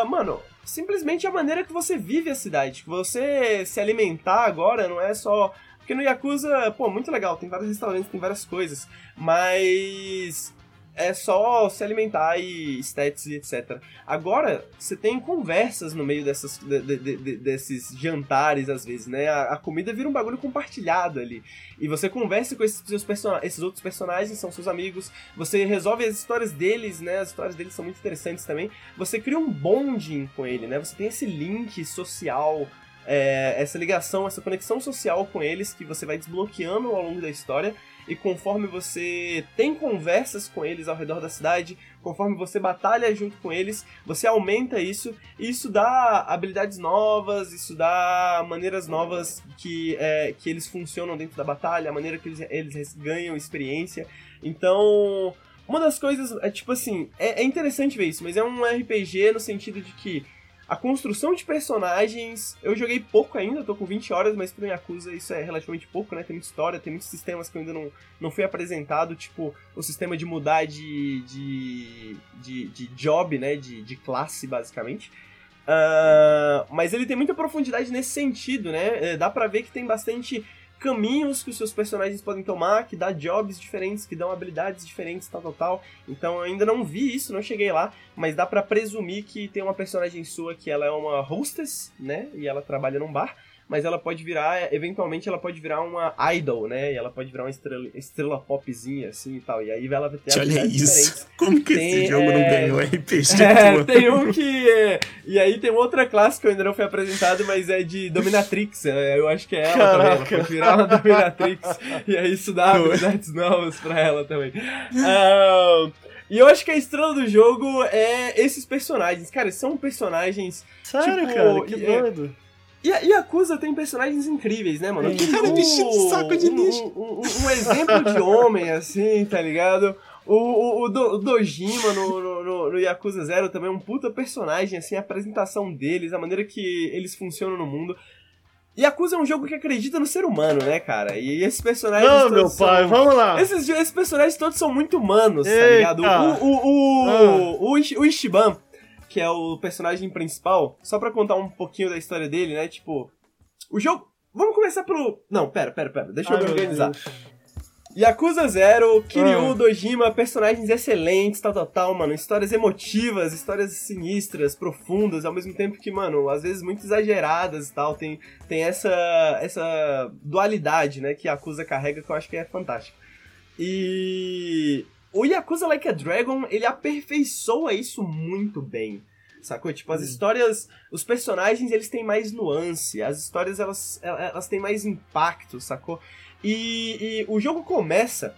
mano, simplesmente a maneira que você vive a cidade. Você se alimentar agora não é só. Porque no Yakuza, pô, muito legal, tem vários restaurantes, tem várias coisas, mas é só se alimentar e stats e etc. Agora, você tem conversas no meio dessas, de- de- de- desses jantares, às vezes, né? A, a comida vira um bagulho compartilhado ali. E você conversa com esses, seus person- esses outros personagens, são seus amigos, você resolve as histórias deles, né? As histórias deles são muito interessantes também. Você cria um bonding com ele, né? Você tem esse link social, é, essa ligação, essa conexão social com eles que você vai desbloqueando ao longo da história. E conforme você tem conversas com eles ao redor da cidade, conforme você batalha junto com eles, você aumenta isso, e isso dá habilidades novas, isso dá maneiras novas que, é, que eles funcionam dentro da batalha, a maneira que eles, eles ganham experiência. Então, uma das coisas é tipo assim, é, é interessante ver isso, mas é um RPG no sentido de que a construção de personagens, eu joguei pouco ainda, tô com 20 horas, mas pro Yakuza isso é relativamente pouco, né? Tem muita história, tem muitos sistemas que eu ainda não, não fui apresentado, tipo o sistema de mudar de, de, de, de job, né? De, de classe, basicamente. Ah, mas ele tem muita profundidade nesse sentido, né? É, dá pra ver que tem bastante caminhos que os seus personagens podem tomar, que dá jobs diferentes, que dão habilidades diferentes, tal, tal, tal. Então eu ainda não vi isso, não cheguei lá, mas dá pra presumir que tem uma personagem sua que ela é uma hostess, né? E ela trabalha num bar. Mas ela pode virar, eventualmente ela pode virar uma idol, né? E ela pode virar uma estrela, estrela popzinha, assim e tal. E aí ela vai ter Olha isso. diferentes. (laughs) Como que Tem, esse jogo não é, ganhou RPG, (laughs) É, tem um que. é, e aí tem outra classe que eu ainda não foi apresentado, mas é de Dominatrix. é, Eu acho que é ela também. Ela Caraca. pode virar uma Dominatrix. (laughs) e aí isso dá habilidades novas pra ela também. E eu acho que a estrela do jogo é esses personagens. Cara, são personagens. Sério, Tipo, cara? Que é- doido. E a Yakuza tem personagens incríveis, né, mano? Tem. Cara, vestido de saco de um- lixo. Um, um- um exemplo de homem, assim, tá ligado? O, o, o, Do- o Dojima no, no, no- no Yakuza Zero também é um puta personagem, assim, a apresentação deles, a maneira que eles funcionam no mundo. Yakuza é um jogo que acredita no ser humano, né, cara? E esses personagens. Não, meu pai, são- vamos lá. esses, esses personagens todos são muito humanos, tá Eita. ligado? O, o, o, Ah. o, o Ishiban, que é o personagem principal, só pra contar um pouquinho da história dele, né? Tipo, o jogo. Vamos começar pelo. Não, pera, pera, pera. Deixa eu Ai, me organizar. Yakuza Zero, Kiryu, Ah. Dojima, personagens excelentes, tal, tal, tal, mano. Histórias emotivas, histórias sinistras, profundas, ao mesmo tempo que, mano, às vezes muito exageradas e tal. Tem, tem essa, essa dualidade, né, que Yakuza carrega que eu acho que é fantástico. E o Yakuza Like a Dragon, ele aperfeiçoa isso muito bem. Sacou? Tipo, as histórias, os personagens, eles têm mais nuance, as histórias, elas, elas têm mais impacto, sacou? E, e o jogo começa.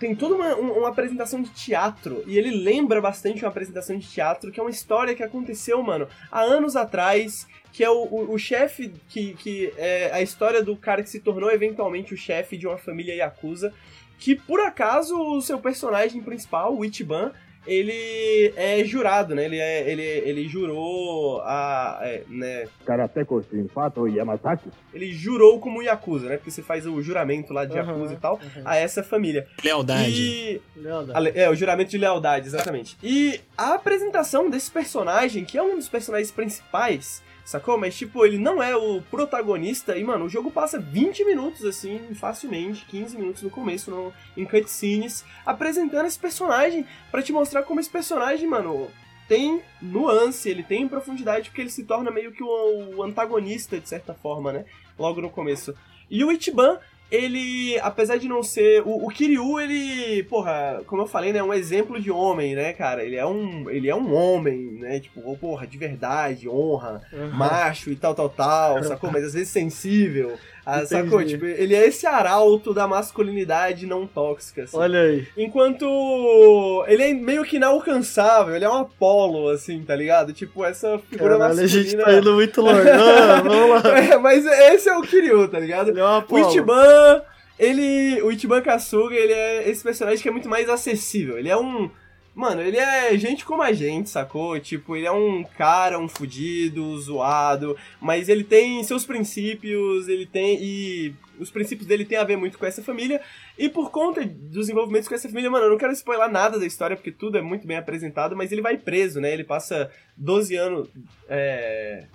Tem toda uma, um- uma apresentação de teatro. E ele lembra bastante uma apresentação de teatro, que é uma história que aconteceu, mano, há anos atrás. Que é o, o, o chefe, que, que é a história do cara que se tornou eventualmente o chefe de uma família Yakuza. Que por acaso o seu personagem principal, o Ichiban, ele é jurado, né? Ele, é, ele, ele jurou a. é, né? Karateko Shinpato Yamazaki. Ele jurou como Yakuza, né? Porque você faz o juramento lá de Aham, Yakuza e tal aham. a essa família. Lealdade. E. Lealdade. É, o juramento de lealdade, exatamente. E a apresentação desse personagem, que é um dos personagens principais, sacou? Mas, tipo, ele não é o protagonista e, mano, o jogo passa 20 minutos, assim, facilmente, 15 minutos no começo, no, em cutscenes, apresentando esse personagem para te mostrar como esse personagem, mano, tem nuance, ele tem profundidade, porque ele se torna meio que o, o antagonista, de certa forma, né? Logo no começo. E o Ichiban, ele, apesar de não ser. O, o, Kiryu, ele, porra, como eu falei, né, é um exemplo de homem, né, cara? Ele é um, ele é um homem, né? Tipo, porra, de verdade, honra, uhum. macho e tal, tal, tal, sacou? Mas às vezes sensível. Ah, sacou? Tipo, ele é esse arauto da masculinidade não tóxica. Assim. Olha aí. Enquanto ele é meio que inalcançável, ele é um Apolo, assim, tá ligado? Tipo, essa figura Caralho, masculina. a gente tá indo muito longe. (laughs) ah, vamos lá. (laughs) É, mas esse é o Kiryu, tá ligado? Ele é um Apolo. O Ichiban, ele. O Ichiban Kasuga, ele é esse personagem que é muito mais acessível. Ele é um Mano, ele é gente como a gente, sacou? Tipo, ele é um cara, um fudido, zoado, mas ele tem seus princípios, ele tem. E os princípios dele tem a ver muito com essa família. E por conta dos envolvimentos com essa família, mano, eu não quero spoiler nada da história, porque tudo é muito bem apresentado, mas ele vai preso, né? Ele passa 12 anos. É.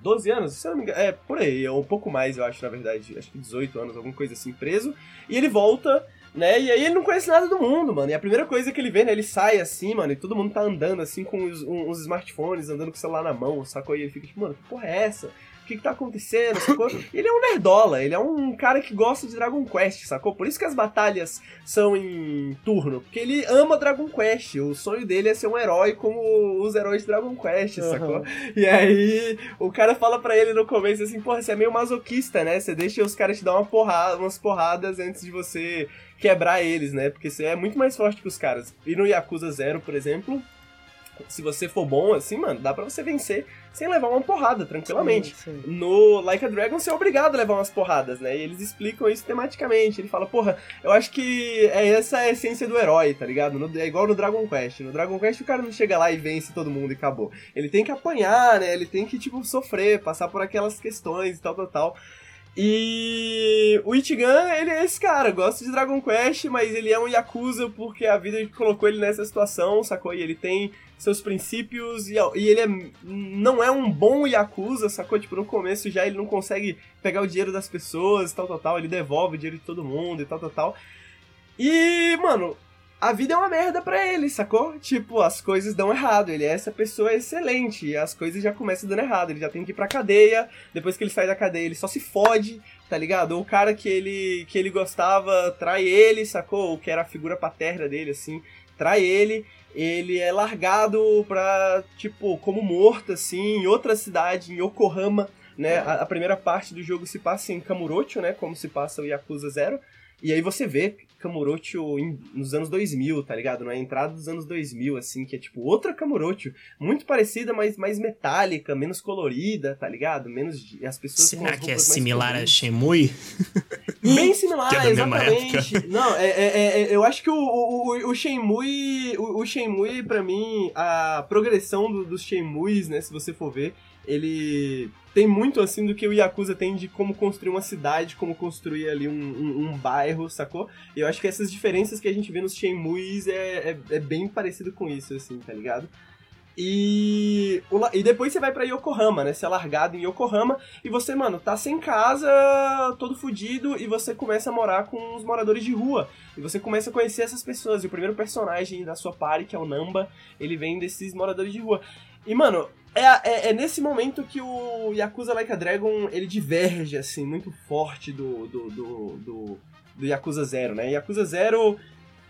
12 anos? Se eu não me engano. É, por aí, é um pouco mais, eu acho, na verdade. Acho que 18 anos, alguma coisa assim, preso. E ele volta né? E aí ele não conhece nada do mundo, mano. E a primeira coisa que ele vê, né? Ele sai assim, mano, e todo mundo tá andando assim com os, uns smartphones, andando com o celular na mão, sacou? E ele fica tipo, mano, que porra é essa? O que, que tá acontecendo, sacou? ele é um nerdola, ele é um cara que gosta de Dragon Quest, sacou? Por isso que as batalhas são em turno, porque ele ama Dragon Quest. O sonho dele é ser um herói como os heróis de Dragon Quest, uhum. sacou? E aí o cara fala para ele no começo assim, porra, você é meio masoquista, né? Você deixa os caras te dar uma porrada, umas porradas antes de você quebrar eles, né? Porque você é muito mais forte que os caras. E no Yakuza Zero, por exemplo, se você for bom assim, mano, dá pra você vencer sem levar uma porrada, tranquilamente. Sim, sim. No Like a Dragon, você é obrigado a levar umas porradas, né? E eles explicam isso tematicamente. Ele fala, porra, eu acho que é essa a essência do herói, tá ligado? No, é igual no Dragon Quest. No Dragon Quest o cara não chega lá e vence todo mundo e acabou. Ele tem que apanhar, né? Ele tem que, tipo, sofrer, passar por aquelas questões e tal, tal, tal. E o Ichigan, ele é esse cara, gosta de Dragon Quest, mas ele é um Yakuza porque a vida colocou ele nessa situação, sacou? E ele tem seus princípios e, e ele é, não é um bom Yakuza, sacou? Tipo, no começo já ele não consegue pegar o dinheiro das pessoas e tal, tal, tal. Ele devolve o dinheiro de todo mundo e tal, tal, tal. E, mano, a vida é uma merda pra ele, sacou? Tipo, as coisas dão errado. Ele é essa pessoa excelente. E as coisas já começam dando errado. Ele já tem que ir pra cadeia. Depois que ele sai da cadeia, ele só se fode, tá ligado? Ou o cara que ele, que ele gostava trai ele, sacou? Ou que era a figura paterna dele, assim, trai ele. Ele é largado pra, tipo, como morto, assim, em outra cidade, em Yokohama, né? A, a primeira parte do jogo se passa em Kamurocho, né? Como se passa o Yakuza Zero. E aí você vê Kamurocho nos anos 2000, tá ligado? Na entrada dos anos 2000, assim, que é tipo outra Kamurocho, muito parecida, mas mais metálica, menos colorida, tá ligado? Menos as pessoas Será que é similar a Shenmue? (laughs) Bem similar, (laughs) é exatamente. Não, é, é, é, eu acho que o, o, o Shenmue, o, o Shenmue para mim, a progressão do, dos Shenmues, né, se você for ver, ele tem muito assim do que o Yakuza tem de como construir uma cidade, como construir ali um, um, um bairro, sacou? E eu acho que essas diferenças que a gente vê nos Shenmues é, é, é bem parecido com isso, assim, tá ligado? E, e depois você vai para Yokohama, né? Você é largado em Yokohama e você, mano, tá sem casa, todo fudido, e você começa a morar com os moradores de rua. E você começa a conhecer essas pessoas. E o primeiro personagem da sua party, que é o Namba, ele vem desses moradores de rua. E, mano, é, é, é, nesse momento que o Yakuza Like a Dragon, ele diverge, assim, muito forte do, do, do, do, do Yakuza Zero, né? Yakuza Zero,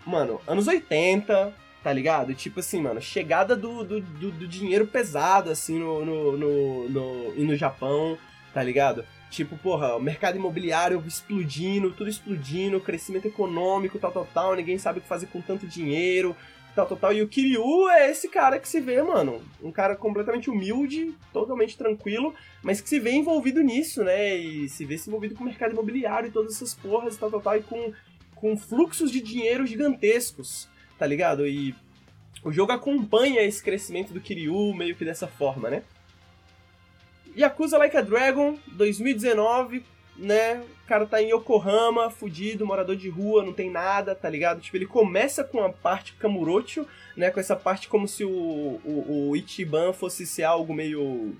mano, anos 80, tá ligado? Tipo assim, mano, chegada do, do, do, do dinheiro pesado, assim, no, no, no, no, e no Japão, tá ligado? Tipo, porra, o mercado imobiliário explodindo, tudo explodindo, crescimento econômico, tal, tal, tal, ninguém sabe o que fazer com tanto dinheiro, tal, tal, tal. E o Kiryu é esse cara que se vê, mano, um cara completamente humilde, totalmente tranquilo, mas que se vê envolvido nisso, né? E se vê se envolvido com o mercado imobiliário e todas essas porras e tal, tal, tal, e com, com fluxos de dinheiro gigantescos, tá ligado? E o jogo acompanha esse crescimento do Kiryu meio que dessa forma, né? Yakuza Like a Dragon, 2019, né? O cara tá em Yokohama, fudido, morador de rua, não tem nada, tá ligado? Tipo, ele começa com a parte Kamurocho, né? Com essa parte como se o, o, o Ichiban fosse ser algo meio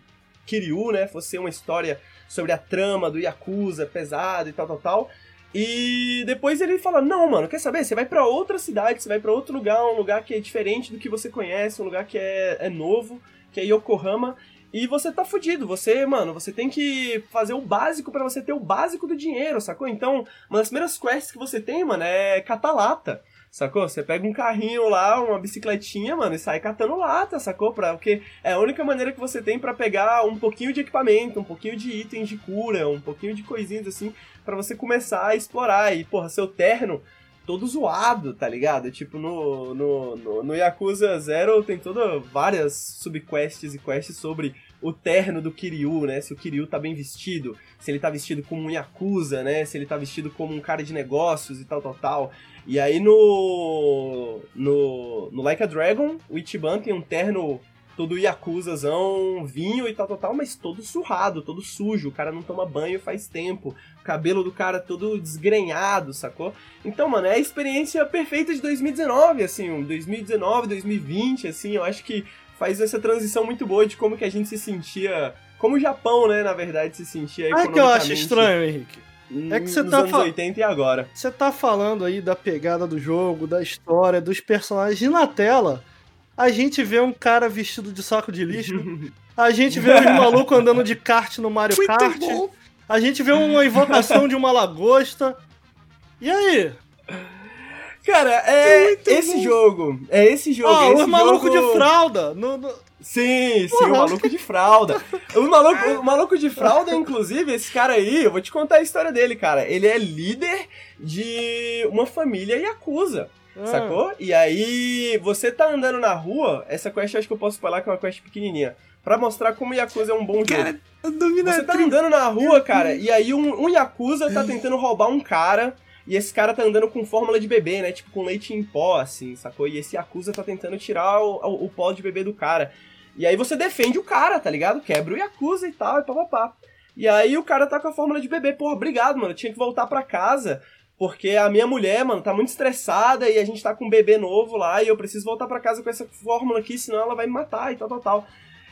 Kiryu, né? Fosse ser uma história sobre a trama do Yakuza pesado e tal, tal, tal. E depois ele fala: Não, mano, quer saber? Você vai pra outra cidade, você vai pra outro lugar, um lugar que é diferente do que você conhece, um lugar que é, é novo, que é Yokohama. E você tá fudido, você, mano, você tem que fazer o básico pra você ter o básico do dinheiro, sacou? Então, uma das primeiras quests que você tem, mano, é catar lata. Sacou? Você pega um carrinho lá, uma bicicletinha, mano, e sai catando lata, sacou? Pra, porque é a única maneira que você tem pra pegar um pouquinho de equipamento, um pouquinho de itens de cura, um pouquinho de coisinhas assim, pra você começar a explorar. E, porra, seu terno todo zoado, tá ligado? Tipo, no, no, no, no Yakuza Zero tem toda várias subquests e quests sobre o terno do Kiryu, né? Se o Kiryu tá bem vestido, se ele tá vestido como um Yakuza, né? Se ele tá vestido como um cara de negócios e tal, tal, tal. E aí no. No, no Like a Dragon, o Ichiban tem um terno todo Yakuzazão, vinho e tal, tal, tal, mas todo surrado, todo sujo. O cara não toma banho faz tempo. O cabelo do cara todo desgrenhado, sacou? Então, mano, é a experiência perfeita de 2019, assim, 2019, 2020, assim, eu acho que faz essa transição muito boa de como que a gente se sentia. Como o Japão, né, na verdade, se sentia Ah, que eu acho estranho, Henrique. É que você tá anos fa- 80 e agora. Você tá falando aí da pegada do jogo, da história, dos personagens. E na tela, a gente vê um cara vestido de saco de lixo. (laughs) A gente vê um maluco andando de kart no Mario Kart. A gente vê uma invocação de uma lagosta. E aí? Cara, é esse jogo. É esse jogo. Ó, é esse os malucos jogo... de fralda. No, no- Sim, sim, o maluco de fralda. O maluco, o maluco de fralda, inclusive, esse cara aí, eu vou te contar a história dele, cara. Ele é líder de uma família Yakuza. Ah. Sacou? E aí, você tá andando na rua, essa quest eu acho que eu posso falar que é uma quest pequenininha. Pra mostrar como o Yakuza é um bom jogo. Você tá andando na rua, cara, e aí um, um Yakuza tá tentando roubar um cara. E esse cara tá andando com fórmula de bebê, né? Tipo, com leite em pó, assim, sacou? E esse Yakuza tá tentando tirar o, o, o pó de bebê do cara. E aí você defende o cara, tá ligado? Quebra o Yakuza e tal, e papapá. E aí o cara tá com a fórmula de bebê. Porra, obrigado, mano. Eu tinha que voltar pra casa. Porque a minha mulher, mano, tá muito estressada e a gente tá com um bebê novo lá e eu preciso voltar pra casa com essa fórmula aqui, senão ela vai me matar e tal, tal, tal.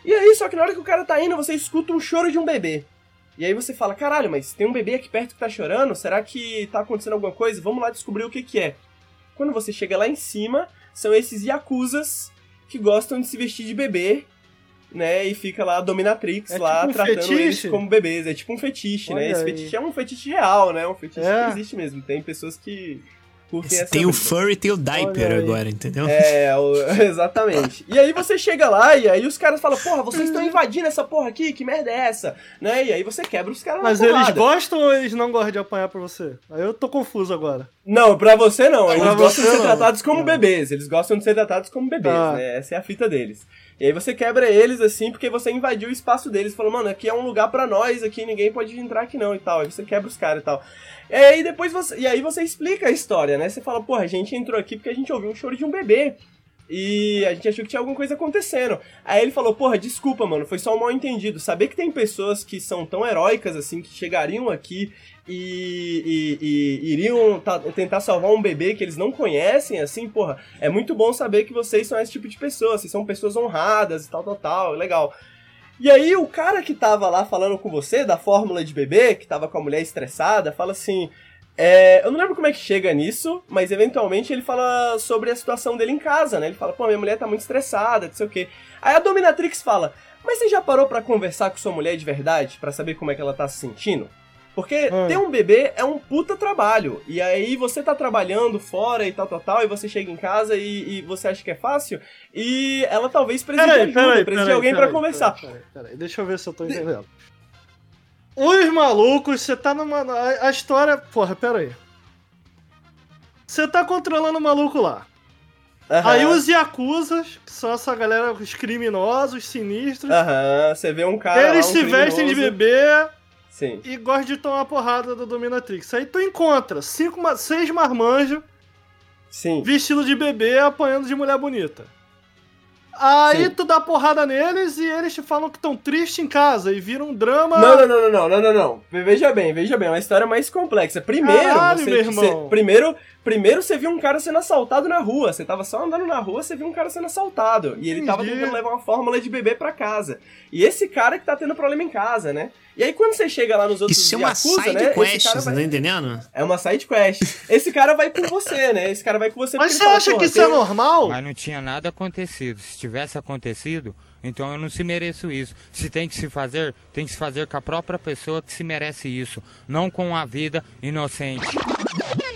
E aí, só que na hora que o cara tá indo, você escuta um choro de um bebê. E aí você fala, caralho, mas tem um bebê aqui perto que tá chorando? Será que tá acontecendo alguma coisa? Vamos lá descobrir o que que é. Quando você chega lá em cima, são esses Yakuzas que gostam de se vestir de bebê, né? E fica lá a Dominatrix É lá tipo um tratando fetiche? eles como bebês. É tipo um fetiche, né? Olha Esse aí. fetiche é um fetiche real, né? Um fetiche É. que existe mesmo. Tem pessoas que essa Tem o furry e tem o diaper Olha aí. agora, entendeu? É, o- (laughs) exatamente. E aí você chega lá e aí os caras falam, porra, vocês estão invadindo essa porra aqui, que merda é essa? Né? E aí você quebra os caras na Mas eles gostam ou eles não gostam de apanhar pra você? Aí eu tô confuso agora. Não, pra você não. Eles Pra gostam de ser não. tratados como Não. bebês. Eles gostam de ser tratados como bebês, Tá. né? Essa é a fita deles. E aí você quebra eles assim porque você invadiu o espaço deles. Falou, mano, aqui é um lugar pra nós, aqui ninguém pode entrar aqui não e tal. Aí você quebra os caras e tal. E aí depois você. E aí você explica a história, né? Você fala, porra, a gente entrou aqui porque a gente ouviu um choro de um bebê. E a gente achou que tinha alguma coisa acontecendo. Aí ele falou, porra, desculpa, mano, foi só um mal entendido. Saber que tem pessoas que são tão heróicas assim, que chegariam aqui e, e- e iriam ta- tentar salvar um bebê que eles não conhecem, assim, porra, é muito bom saber que vocês são esse tipo de pessoas, vocês são pessoas honradas e tal, tal, tal, legal. E aí o cara que tava lá falando com você, da fórmula de bebê, que tava com a mulher estressada, fala assim. é, eu não lembro como é que chega nisso, mas eventualmente ele fala sobre a situação dele em casa, né? Ele fala, pô, minha mulher tá muito estressada, não sei o quê. Aí a Dominatrix fala, mas você já parou pra conversar com sua mulher de verdade, pra saber como é que ela tá se sentindo? Porque Hum. ter um bebê é um puta trabalho. E aí você tá trabalhando fora e tal, tal, tal, e você chega em casa e, e você acha que é fácil, e ela talvez precise de Peraí, ajuda, peraí, precise de alguém peraí, pra conversar. Peraí, peraí. Deixa eu ver se eu tô entendendo. Os malucos, você tá numa. A, a história. Porra, peraí. Você tá controlando o maluco lá. Aham. Aí os Yakuzas, que são essa galera, os criminosos, sinistros, Aham, você vê um cara. eles lá, um se vestem de criminoso. bebê Sim. e gostam de tomar porrada da Dominatrix. Aí tu encontra cinco, seis marmanjos Sim. vestidos de bebê apanhando de mulher bonita. Aí Sim. tu dá porrada neles e eles te falam que estão tristes em casa e vira um drama. Não, não, não, não, não, não, não, não. Veja bem, veja bem, é uma história mais complexa. Primeiro, Caralho, você, você- primeiro, primeiro você viu um cara sendo assaltado na rua. Você tava só andando na rua, você viu um cara sendo assaltado. E ele tava tentando levar uma fórmula de bebê pra casa. E esse cara que tá tendo problema em casa, né? E aí quando você chega lá nos outros Isso é uma Yakuza, side né? quest, esse cara você vai... tá entendendo? É uma side quest. Esse cara vai com você, né? Esse cara vai com você Mas você fala, acha que "Porra, isso é tem- normal? Mas não tinha nada acontecido. Se tivesse acontecido, então eu não se mereço isso. Se tem que se fazer, tem que se fazer com a própria pessoa que se merece isso, não com a vida inocente.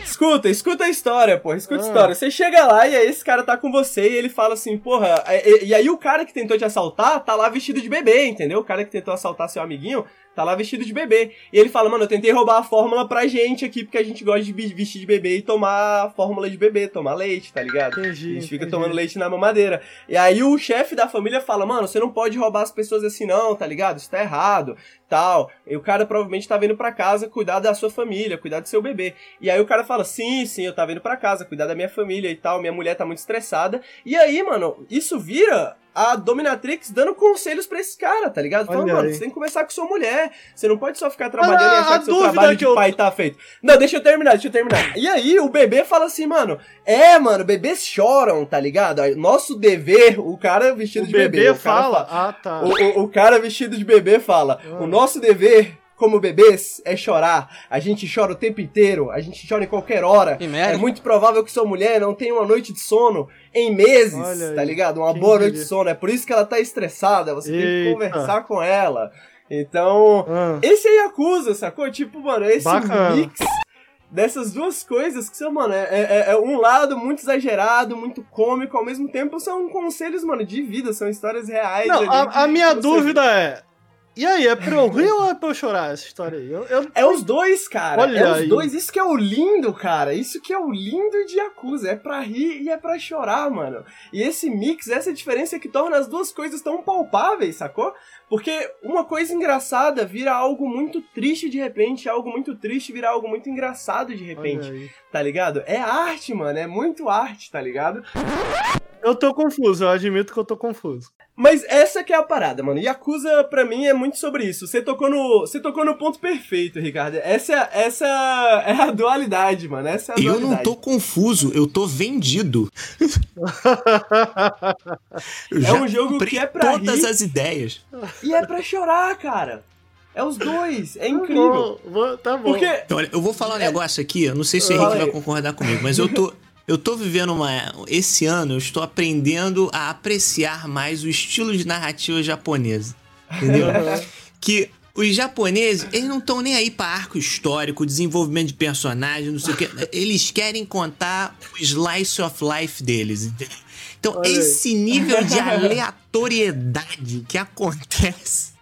Escuta, escuta a história, porra, escuta a Ah. história. Você chega lá e aí esse cara tá com você e ele fala assim, porra, e, e aí o cara que tentou te assaltar tá lá vestido de bebê, entendeu? O cara que tentou assaltar seu amiguinho tá lá vestido de bebê. E ele fala, mano, eu tentei roubar a fórmula pra gente aqui, porque a gente gosta de vestir de bebê e tomar fórmula de bebê, tomar leite, tá ligado? Entendi, a gente fica entendi. tomando leite na mamadeira. E aí o chefe da família fala, mano, você não pode roubar as pessoas assim não, tá ligado? Isso tá errado, tal. E o cara provavelmente tá vindo pra casa cuidar da sua família, cuidar do seu bebê. E aí o cara fala, sim, sim, eu tava indo pra casa cuidar da minha família e tal, minha mulher tá muito estressada. E aí, mano, isso vira a Dominatrix dando conselhos pra esse cara, tá ligado? Falando, mano, você tem que conversar com sua mulher. Você não pode só ficar trabalhando Ah, e achar a que seu dúvida trabalho que de eu- pai tá feito. Não, deixa eu terminar, deixa eu terminar. E aí o bebê fala assim, mano, é, mano, bebês choram, tá ligado? Nosso dever, o cara vestido O de bebê, bebê. fala. fala- Ah, tá. o, o- o cara vestido de bebê fala: Ah. o nosso dever como bebês é chorar. A gente chora o tempo inteiro, a gente chora em qualquer hora. Que merda. É muito provável que sua mulher não tenha uma noite de sono em meses, Olha aí, tá ligado? Uma quem boa noite de sono. É por isso que ela tá estressada. Você tem que Eita. conversar com ela. Então, Ah, esse aí acusa, sacou? Tipo, mano, esse Bacana. mix dessas duas coisas que são, mano, é, é- é um lado muito exagerado, muito cômico, ao mesmo tempo são conselhos, mano, de vida, são histórias reais. Não, ali a, a minha dúvida é. E aí, é pra eu rir ou é pra eu chorar essa história aí? Eu, eu- É os dois, cara. Olha é os aí. dois. Isso que é o lindo, cara. Isso que é o lindo de Yakuza. É pra rir e é pra chorar, mano. E esse mix, essa diferença que torna as duas coisas tão palpáveis, sacou? Porque uma coisa engraçada vira algo muito triste de repente, algo muito triste vira algo muito engraçado de repente, tá ligado? É arte, mano. É muito arte, tá ligado? Eu tô confuso, eu admito que eu tô confuso. Mas essa que é a parada, mano. Yakuza, pra mim, é muito sobre isso. Você tocou no, você tocou no ponto perfeito, Ricardo. Essa, é- essa é a dualidade, mano. Essa é a Eu dualidade. não tô confuso, eu tô vendido. (laughs) Eu É um jogo que é pra todas rir. as ideias. E é pra chorar, cara. É os dois. É incrível. Vou- vou- tá bom. Porque. Olha, eu vou falar um negócio aqui, eu não sei se o Henrique vai concordar comigo, mas eu tô. (laughs) Eu tô vivendo uma. Esse ano eu estou aprendendo a apreciar mais o estilo de narrativa japonesa. Entendeu? (laughs) que os japoneses, eles não estão nem aí pra arco histórico, desenvolvimento de personagem, não sei o quê. Eles querem contar o slice of life deles, entendeu? Então, Olha esse nível de aleatoriedade que acontece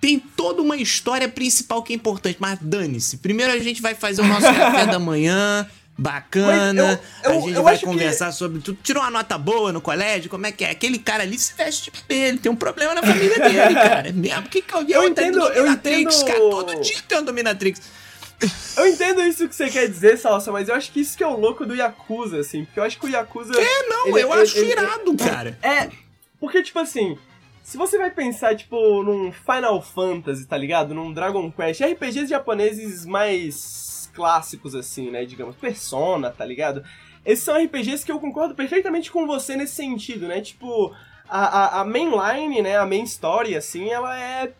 tem toda uma história principal que é importante, mas dane-se. Primeiro a gente vai fazer o nosso café da manhã, bacana. Eu- eu- a gente eu vai acho que- conversar sobre tudo. Tirou uma nota boa no colégio, como é que é? Aquele cara ali se veste de bebê, ele tem um problema na família dele, (laughs) cara. É mesmo que que alguém Eu entendo- eu dominatrix, entendo- cara. Todo dia tem um dominatrix. Eu entendo isso que você quer dizer, Salsa, mas eu acho que isso que é o louco do Yakuza, assim. Porque eu acho que o Yakuza. É, não, ele- eu ele- acho ele- irado, cara. É. Porque, tipo assim. Se você vai pensar, tipo, num Final Fantasy, tá ligado? Num Dragon Quest, RPGs japoneses mais clássicos, assim, né? Digamos, Persona, tá ligado? Esses são RPGs que eu concordo perfeitamente com você nesse sentido, né? Tipo, a, a, a mainline, né? A main story, assim, ela é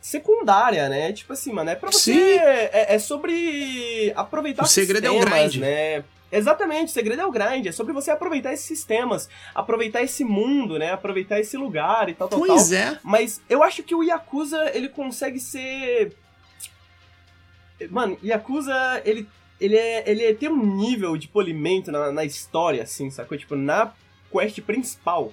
secundária, né? Tipo assim, mano, é pra você. É, é sobre aproveitar O segredo é o sistemas, grind. né? Exatamente, o segredo é o grind, é sobre você aproveitar esses sistemas, aproveitar esse mundo, né? Aproveitar esse lugar e tal, tal, Pois tal. é. Mas eu acho que o Yakuza, ele consegue ser. Mano, Yakuza, ele, ele, é, ele é, tem um nível de polimento na, na história, assim, sacou? Tipo, na quest principal.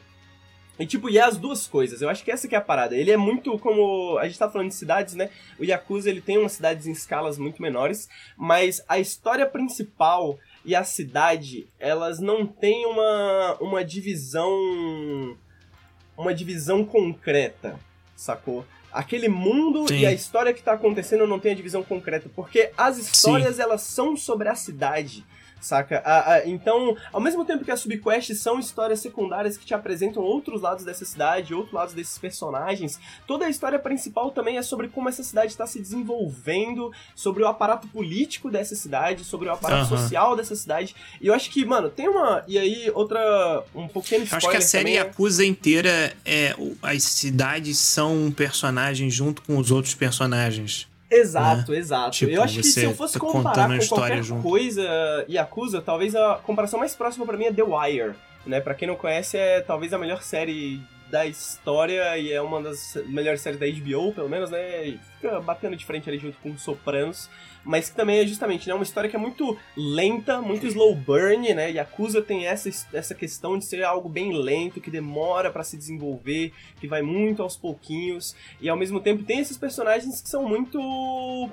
E, tipo, e é as duas coisas. Eu acho que essa que é a parada. Ele é muito como... A gente tá falando de cidades, né? O Yakuza, ele tem umas cidades em escalas muito menores, mas a história principal e a cidade, elas não têm uma, uma divisão... Uma divisão concreta, sacou? Aquele mundo Sim. e a história que tá acontecendo não tem a divisão concreta, porque as histórias, elas são sobre a cidade, Saca? Ah, ah, então, ao mesmo tempo que as subquests são histórias secundárias que te apresentam outros lados dessa cidade, outros lados desses personagens, toda a história principal também é sobre como essa cidade está se desenvolvendo, sobre o aparato político dessa cidade, sobre o aparato Aham. social dessa cidade. E eu acho que, mano, tem uma. E aí, outra. Um pequeno Eu spoiler acho que a série também é- inteira é. As cidades são um personagem junto com os outros personagens. Exato, né? exato. Tipo, eu acho que se eu fosse tá comparar com qualquer junto. coisa Yakuza, talvez a comparação mais próxima pra mim é The Wire, né? Pra quem não conhece, é talvez a melhor série da história e é uma das melhores séries da HBO, pelo menos, né? E fica batendo de frente ali junto com Sopranos, mas que também é justamente, né, uma história que é muito lenta, muito slow burn, né? Yakuza tem essa, essa questão de ser algo bem lento, que demora pra se desenvolver, que vai muito aos pouquinhos, e ao mesmo tempo tem esses personagens que são muito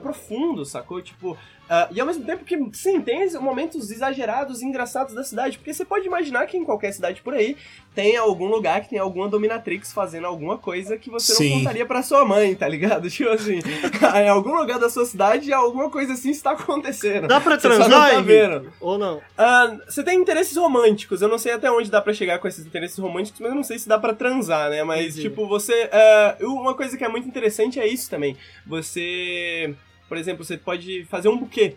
profundos, sacou? Tipo, ah, e ao mesmo tempo que, sim, tem momentos exagerados e engraçados da cidade, porque você pode imaginar que em qualquer cidade por aí tem algum lugar que tem alguma dominatrix fazendo alguma coisa que você Sim. não contaria pra sua mãe, tá ligado? (laughs) Tipo assim, (laughs) em algum lugar da sua cidade alguma coisa assim está acontecendo. Dá pra só não transar, tá vendo. Ou não? Ah, você tem interesses românticos. Eu não sei até onde dá pra chegar com esses interesses românticos, mas eu não sei se dá pra transar, né? Mas, Entendi. tipo, você. ah, uma coisa que é muito interessante é isso também. Você. Por exemplo, você pode fazer um buquê.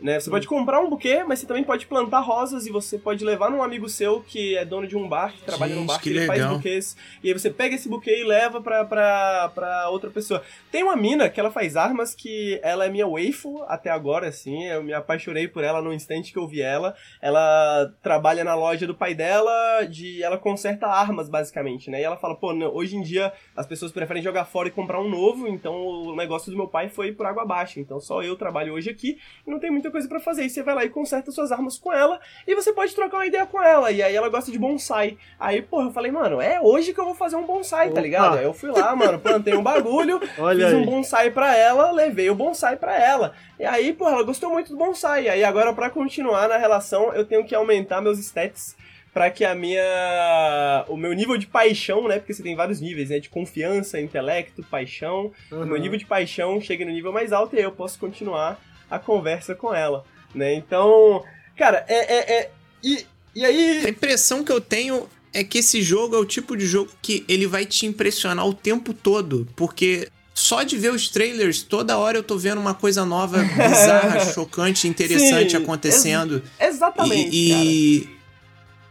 Né? Você pode comprar um buquê, mas você também pode plantar rosas e você pode levar num amigo seu que é dono de um bar, que trabalha num Gente, bar, que ele faz buquês. E aí você pega esse buquê e leva pra, pra, pra outra pessoa. Tem uma mina que ela faz armas que ela é minha waifu até agora, assim. Eu me apaixonei por ela no instante que eu vi ela. Ela trabalha na loja do pai dela, de ela conserta armas, basicamente, né? E ela fala, pô, não, hoje em dia as pessoas preferem jogar fora e comprar um novo, então o negócio do meu pai foi por água abaixo. Então só eu trabalho hoje aqui e não tem muita coisa pra fazer. E você vai lá e conserta suas armas com ela e você pode trocar uma ideia com ela. E aí ela gosta de bonsai. Aí, porra, eu falei, mano, é hoje que eu vou fazer um bonsai, tá Opa. ligado? Aí eu fui lá, mano, plantei um bagulho, (laughs) Olha fiz um aí. bonsai pra ela, levei o bonsai pra ela. E aí, pô, ela gostou muito do bonsai. E aí agora pra continuar na relação, eu tenho que aumentar meus stats pra que a minha o meu nível de paixão, né? Porque você tem vários níveis, né? De confiança, intelecto, paixão. O meu Uhum. nível de paixão chegue no nível mais alto e aí eu posso continuar a conversa com ela, né? Então, cara, é é, é e e aí A impressão que eu tenho é que esse jogo é o tipo de jogo que ele vai te impressionar o tempo todo, porque só de ver os trailers, toda hora eu tô vendo uma coisa nova, bizarra, (laughs) chocante, interessante Sim, acontecendo. exatamente, E,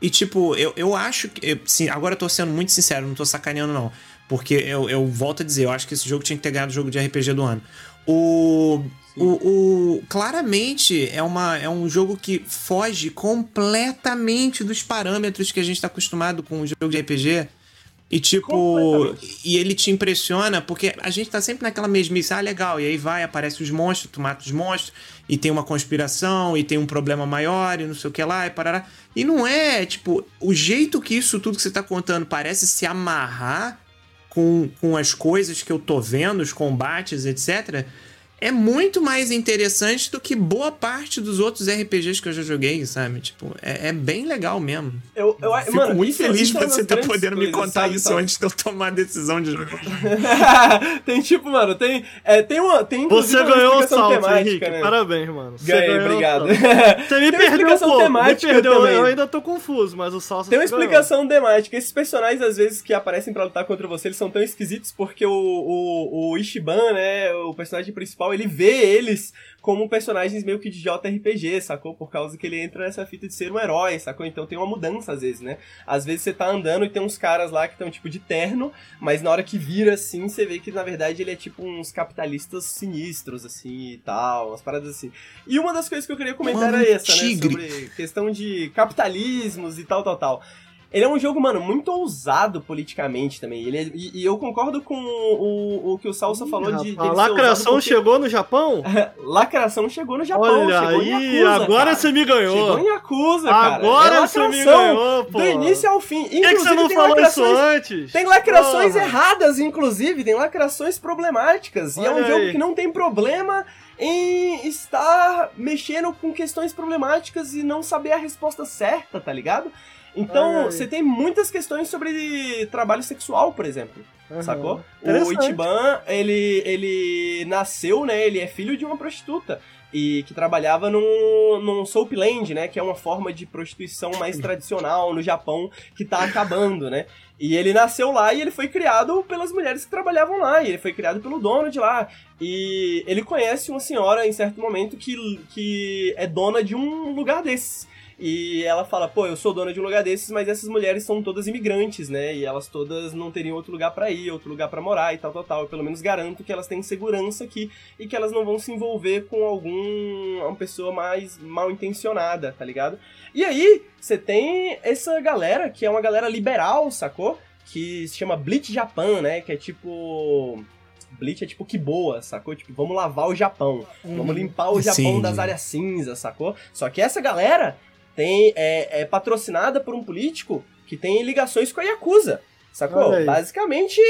e, e, tipo, eu, eu acho que. eu- sim, agora eu tô sendo muito sincero, não tô sacaneando, não. Porque eu, eu volto a dizer, eu acho que esse jogo tinha que ter ganhado o jogo de RPG do ano. O. O, o- claramente é, uma, é um jogo que foge completamente dos parâmetros que a gente tá acostumado com o jogo de RPG. E tipo, e ele te impressiona porque a gente tá sempre naquela mesmice, ah, legal, e aí vai, aparece os monstros, tu mata os monstros, e tem uma conspiração, e tem um problema maior, e não sei o que lá, e parará. E não é, tipo, o jeito que isso tudo que você tá contando parece se amarrar com, com as coisas que eu tô vendo, os combates, etc., é muito mais interessante do que boa parte dos outros RPGs que eu já joguei, sabe? Tipo, é, é bem legal mesmo. Eu, eu, Fico mano, muito isso- feliz de é você grandes podendo me contar sabe, isso sabe? antes de eu tomar a decisão de jogar. (laughs) tem tipo, mano, tem é, tem uma tem Você ganhou o explicação salto, temática, Henrique. né? Parabéns, mano. Você Ganhei, ganhou obrigado. (laughs) Você me Tem uma perdeu um explicação pouco. Me temática perdeu. também. Eu ainda tô confuso, mas o salto Tem uma você ganhou. explicação temática. Esses personagens, às vezes, que aparecem pra lutar contra você, eles são tão esquisitos porque o, o, o Ishiban, né, o personagem principal, ele vê eles como personagens meio que de JRPG, sacou? Por causa que ele entra nessa fita de ser um herói, sacou? Então tem uma mudança, às vezes, né? Às vezes você tá andando e tem uns caras lá que estão, tipo, de terno, mas na hora que vira, assim, você vê que, na verdade, ele é, tipo, uns capitalistas sinistros, assim, e tal, umas paradas assim. E uma das coisas que eu queria comentar Mano, era essa, tigre. né? Sobre questão de capitalismos e tal, tal, tal. Ele é um jogo, mano, muito ousado politicamente também. Ele é- e, e eu concordo com o, o que o Salsa falou de. Lacração porque- chegou no Japão? (laughs) Lacração chegou no Japão, Olha chegou aí, Yakuza, agora cara. você me ganhou. Chegou em Yakuza, cara. Agora É você me ganhou, pô. Do início ao fim. Por que, que você Inclusive, não falou isso antes? Tem lacrações Porra. erradas, inclusive, tem lacrações problemáticas. e é um Olha jogo aí. que não tem problema em estar mexendo com questões problemáticas e não saber a resposta certa, tá ligado? Então, você tem muitas questões sobre trabalho sexual, por exemplo. Aham. Sacou? O. Ichiban, ele, ele nasceu, né? Ele é filho de uma prostituta. E que trabalhava num, num Soapland, né? Que é uma forma de prostituição mais tradicional no Japão que tá acabando, né? E ele nasceu lá e ele foi criado pelas mulheres que trabalhavam lá. E ele foi criado pelo dono de lá. E ele conhece uma senhora em certo momento que, que é dona de um lugar desses. E ela fala, pô, eu sou dona de um lugar desses, mas essas mulheres são todas imigrantes, né? E elas todas não teriam outro lugar pra ir, outro lugar pra morar e tal, tal, tal. Eu pelo menos garanto que elas têm segurança aqui e que elas não vão se envolver com algum uma pessoa mais mal intencionada, tá ligado? E aí, você tem essa galera que é uma galera liberal, sacou? Que se chama Bleach Japan, né? Que é tipo. Bleach é tipo que boa, sacou? Tipo, vamos lavar o Japão. Vamos limpar o Japão Sim. das áreas cinzas, sacou? Só que essa galera tem é, é patrocinada por um político que tem ligações com a Yakuza. Sacou? Basicamente,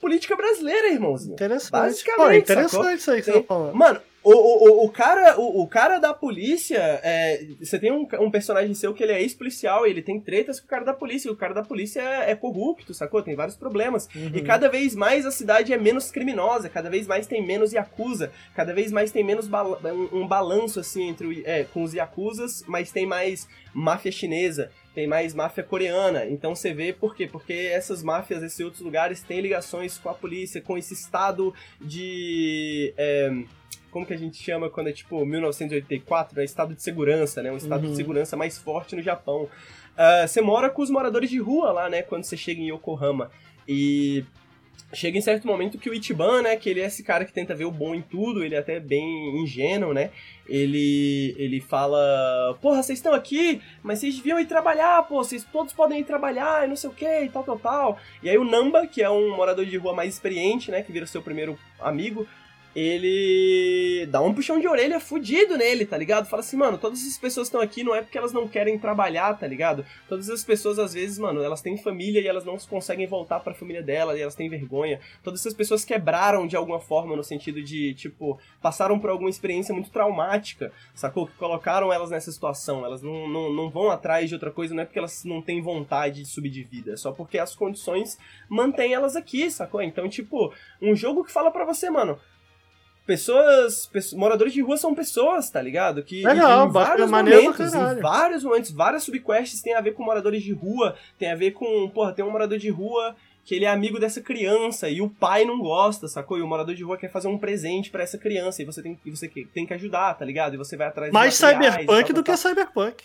política brasileira, irmãozinho. Interessante. Basicamente, Pô, interessante sacou? isso aí que você Tem- tá falando. Mano, o, o, o- cara, o, o cara da polícia, é, você tem um, um personagem seu que ele é ex-policial e ele tem tretas com o cara da polícia. E o cara da polícia é, é corrupto, sacou? Tem vários problemas. E cada vez mais a cidade é menos criminosa, cada vez mais tem menos Yakuza, cada vez mais tem menos um, um balanço assim entre é, com os Yakuzas, mas tem mais máfia chinesa, tem mais máfia coreana. Então você vê por quê? Porque essas máfias, esses outros lugares, têm ligações com a polícia, com esse estado de. é, como que a gente chama quando é tipo 1984, né? Estado de segurança, né? Um estado Uhum. de segurança mais forte no Japão. Ah, você mora com os moradores de rua lá, né? Quando você chega em Yokohama. E chega em certo momento que o Ichiban, né, que ele é esse cara que tenta ver o bom em tudo, ele é até bem ingênuo, né? Ele ele fala: "Porra, vocês estão aqui, mas vocês deviam ir trabalhar, pô, vocês todos podem ir trabalhar e não sei o que, e tal, tal, tal". E aí o Namba, que é um morador de rua mais experiente, né, que vira seu primeiro amigo, ele dá um puxão de orelha fudido nele, tá ligado? Fala assim, mano, todas essas pessoas estão aqui não é porque elas não querem trabalhar, tá ligado? Todas as pessoas, às vezes, mano, elas têm família e elas não conseguem voltar pra família delas e elas têm vergonha. Todas essas pessoas quebraram de alguma forma no sentido de, tipo, passaram por alguma experiência muito traumática, sacou? Que colocaram elas nessa situação. Elas não, não, não vão atrás de outra coisa, não é porque elas não têm vontade de subir de vida, é só porque as condições mantêm elas aqui, sacou? Então, tipo, um jogo que fala pra você, mano, pessoas, pesso- moradores de rua são pessoas, tá ligado? Que Legal, em bacana, vários momentos, em vários momentos, várias subquests tem a ver com moradores de rua, tem a ver com, porra, tem um morador de rua que ele é amigo dessa criança e o pai não gosta, sacou? E o morador de rua quer fazer um presente pra essa criança e você tem, e você que- tem que ajudar, tá ligado? E você vai atrás Mais cyberpunk do que cyberpunk.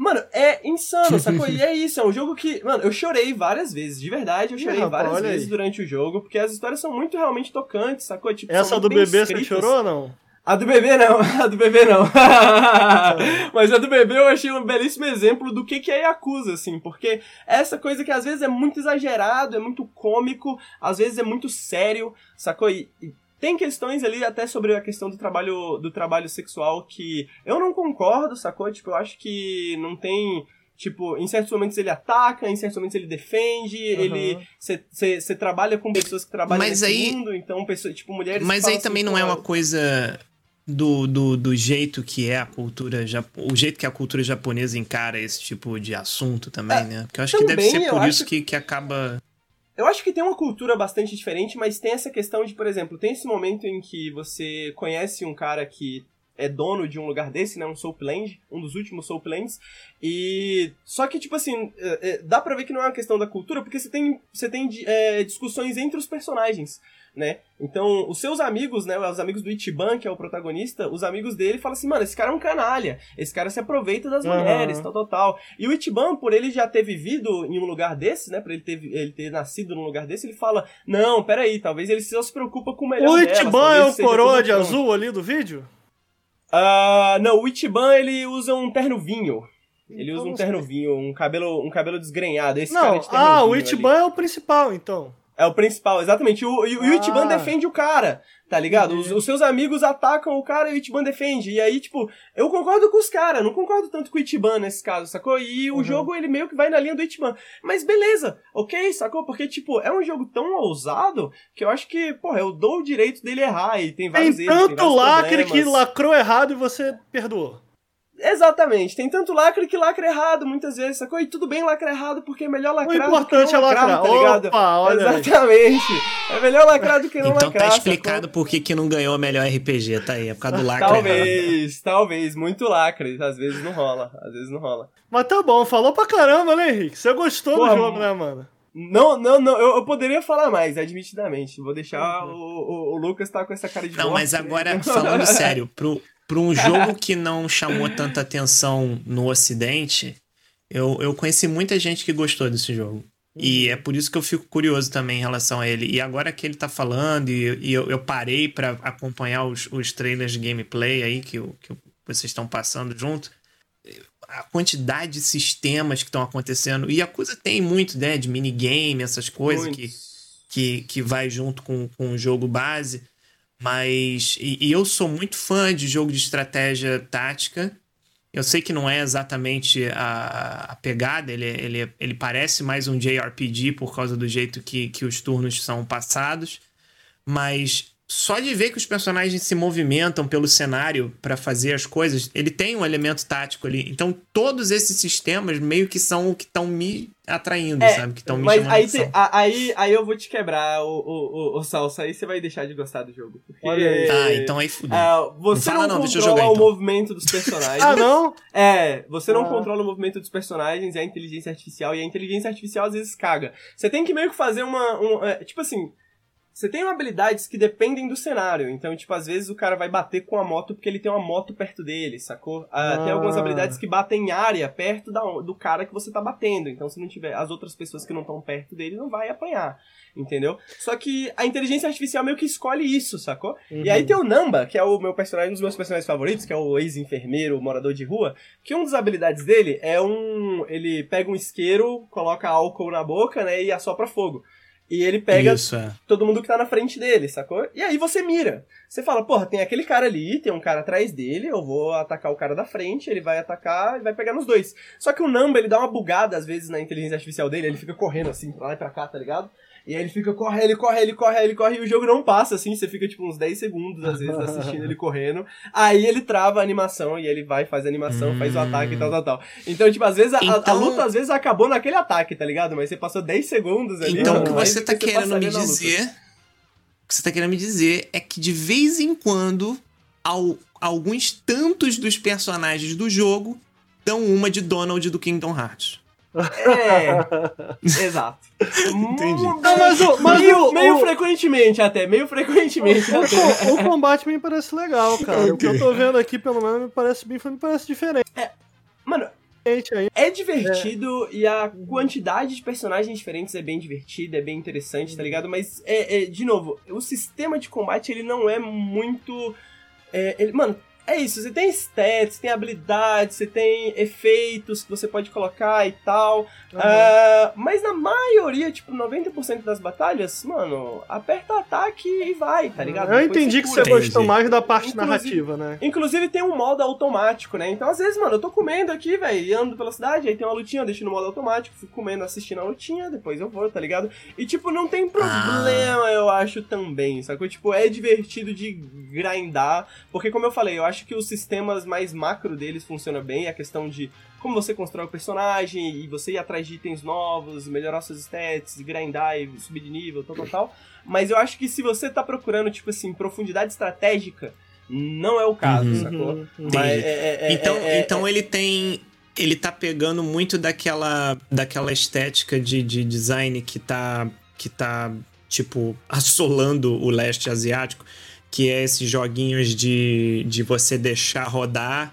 Mano, é insano, sacou? E (laughs) é isso, é um jogo que. Mano, eu chorei várias vezes, de verdade, eu chorei várias vezes aí. durante o jogo, porque as histórias são muito realmente tocantes, sacou? Tipo, Essa do bebê você escritas. chorou ou não? A do bebê não, (laughs) a do bebê não. (laughs) Mas a do bebê eu achei um belíssimo exemplo do que, que é Yakuza, assim, porque essa coisa que às vezes é muito exagerado, é muito cômico, às vezes é muito sério, sacou? E, e tem questões ali até sobre a questão do trabalho, do trabalho sexual que eu não concordo, sacou? Tipo, eu acho que não tem. Tipo, em certos momentos ele ataca, em certos momentos ele defende, ele. Você trabalha com pessoas que trabalham Mas nesse aí- mundo, então, pessoas, tipo, mulheres. Mas aí também assim, não é "Pô, uma coisa do, do, do jeito que é a cultura o jeito que a cultura japonesa encara esse tipo de assunto também, né? Porque eu acho que deve também, ser por acho isso que, que acaba. Eu acho que tem uma cultura bastante diferente, mas tem essa questão de, por exemplo, tem esse momento em que você conhece um cara que é dono de um lugar desse, né? Um Soapland, um dos últimos Soaplands. E. Só que, tipo assim, é, é, dá pra ver que não é uma questão da cultura, porque você tem, você tem é, discussões entre os personagens. Né? Então, os seus amigos, né? Os amigos do Ichiban, que é o protagonista, os amigos dele falam assim, mano, esse cara é um canalha, esse cara se aproveita das Aham. mulheres, tal, tal, tal. E o Ichiban, por ele já ter vivido em um lugar desse, né? Por ele ter, ele ter nascido num lugar desse, ele fala: Não, peraí, talvez ele só se preocupa com o melhor O delas, Ichiban talvez é o coroa de pronto." azul ali do vídeo? Ah, não, o Ichiban ele usa um terno vinho. Ele Então usa um terno vinho, um cabelo, um cabelo desgrenhado. Esse cara Não, de terno ah, o Ichiban ali. é o principal, então. É o principal, exatamente. O, e, e o Ichiban Ah. defende o cara, tá ligado? Os, Entendi. os seus amigos atacam o cara e o Ichiban defende. E aí, tipo, eu concordo com os caras, não concordo tanto com o Ichiban nesse caso, sacou? E o Uhum. jogo, ele meio que vai na linha do Ichiban. Mas beleza, ok, sacou? Porque, tipo, é um jogo tão ousado que eu acho que, porra, eu dou o direito dele errar e tem Tem vários erros, tem tanto vários lacre problemas. que lacrou errado e você perdoou. Exatamente, tem tanto lacre que lacra errado muitas vezes, sacou? E tudo bem lacrar errado, porque é melhor lacrar O importante do que não é lacrar. tá ligado? Opa, olha aí. Exatamente. É melhor lacrar do que não Então lacrar. tá explicado por que, que não ganhou a melhor RPG, tá aí. É por causa do lacre. Talvez, talvez, muito lacre. Às vezes não rola, às vezes não rola. Mas tá bom, falou pra caramba, né, Henrique? Você gostou Porra, do jogo, né, mano? Não, não, não, eu, eu poderia falar mais, admitidamente. Vou deixar o, o, o Lucas tá com essa cara de Não, morte, mas né? agora, falando (laughs) sério, pro, pro um jogo que não chamou tanta atenção no ocidente, eu, eu conheci muita gente que gostou desse jogo. E é por isso que eu fico curioso também em relação a ele. E agora que ele tá falando, e, e eu, eu parei pra acompanhar os, os trailers de gameplay aí que, o- que vocês estão passando junto, a quantidade de sistemas que estão acontecendo. E a coisa tem muito, né? De minigame, essas coisas que, que, que vai junto com, com o jogo base. Mas. E, e eu sou muito fã de jogo de estratégia tática. Eu sei que não é exatamente a, a pegada, ele, ele, ele parece mais um JRPG por causa do jeito que, que os turnos são passados. Mas só de ver que os personagens se movimentam pelo cenário para fazer as coisas, ele tem um elemento tático ali. Então todos esses sistemas meio que são o que estão me atraindo, É, sabe? Que estão me mas chamando aí, te- a- aí, aí eu vou te quebrar, o, o, o, o Salsa, aí você vai deixar de gostar do jogo. Porque, Olha aí. Tá, então aí fudeu. ah, você Não fala não, não, controla jogar, o então. movimento dos personagens. (laughs) Ah, não? É, você não Ah. controla o movimento dos personagens, é a inteligência artificial, e a inteligência artificial às vezes caga. Você tem que meio que fazer uma. um, é, tipo assim. Você tem habilidades que dependem do cenário. Então, tipo, às vezes o cara vai bater com a moto porque ele tem uma moto perto dele, sacou? Ah, Tem algumas Ah. habilidades que batem em área perto da, do cara que você tá batendo. Então, se não tiver as outras pessoas que não estão perto dele, não vai apanhar. Entendeu? Só que a inteligência artificial meio que escolhe isso, sacou? E aí tem o Namba, que é o meu personagem, um dos meus personagens favoritos, que é o ex-enfermeiro, morador de rua, que uma das habilidades dele é um. Ele pega um isqueiro, coloca álcool na boca, né? E assopra fogo. E ele pega Isso, é. todo mundo que tá na frente dele, sacou? E aí você mira. Você fala, porra, tem aquele cara ali, tem um cara atrás dele, eu vou atacar o cara da frente, ele vai atacar e vai pegar nos dois. Só que o Namba, ele dá uma bugada às vezes na inteligência artificial dele, ele fica correndo assim, pra lá e pra cá, tá ligado? E aí ele fica, corre, ele corre, ele corre, ele corre, e o jogo não passa, assim, você fica tipo uns 10 segundos, às vezes, assistindo ele (laughs) correndo. Aí ele trava a animação e ele vai, faz a animação, faz o ataque e tal, tal, tal. Então, tipo, às vezes a, a- a Então- luta às vezes acabou naquele ataque, tá ligado? Mas você passou 10 segundos ali. Então o que você tá você querendo me dizer. O que você tá querendo me dizer é que de vez em quando, ao- alguns tantos dos personagens do jogo dão uma de Donald do Kingdom Hearts. É, (laughs) exato. Entendi. Não, mas o- mas meio, o- meio o- frequentemente até, meio frequentemente O, até. o combate me parece legal, cara. O que eu tô vendo aqui, pelo menos, me parece bem, me parece diferente. Mano, aí. é divertido e a quantidade de personagens diferentes é bem divertida, é bem interessante, tá ligado? Mas, é, é, de novo, o sistema de combate, ele não é muito... é, ele- mano, é isso, você tem stats, tem habilidades, você tem efeitos que você pode colocar e tal. Ah, mas na maioria, tipo, 90% das batalhas, mano, aperta ataque e vai, tá ligado? Eu Depois entendi que você gostou mais da parte Inclusive- narrativa, né? Inclusive tem um modo automático, né? Então, às vezes, mano, eu tô comendo aqui, velho, e ando pela cidade, aí tem uma lutinha, eu deixo no modo automático, fico comendo, assistindo a lutinha, depois eu vou, tá ligado? E, tipo, não tem problema, eu acho, também, sacou? Tipo, é divertido de grindar, porque, como eu falei, eu acho que os sistemas mais macro deles funcionam bem, a questão de como você constrói o personagem, e você ir atrás de itens novos, melhorar seus stats, grindar e subir de nível, tal, tal, tal. Mas eu acho que se você tá procurando, tipo assim, profundidade estratégica, não é o caso, Uhum. sacou? Entendi. Mas é- é- é- então, é- então ele tem. Ele tá pegando muito daquela, daquela estética de, de design que tá, que tá, tipo, assolando o leste asiático, que é esses joguinhos de, de você deixar rodar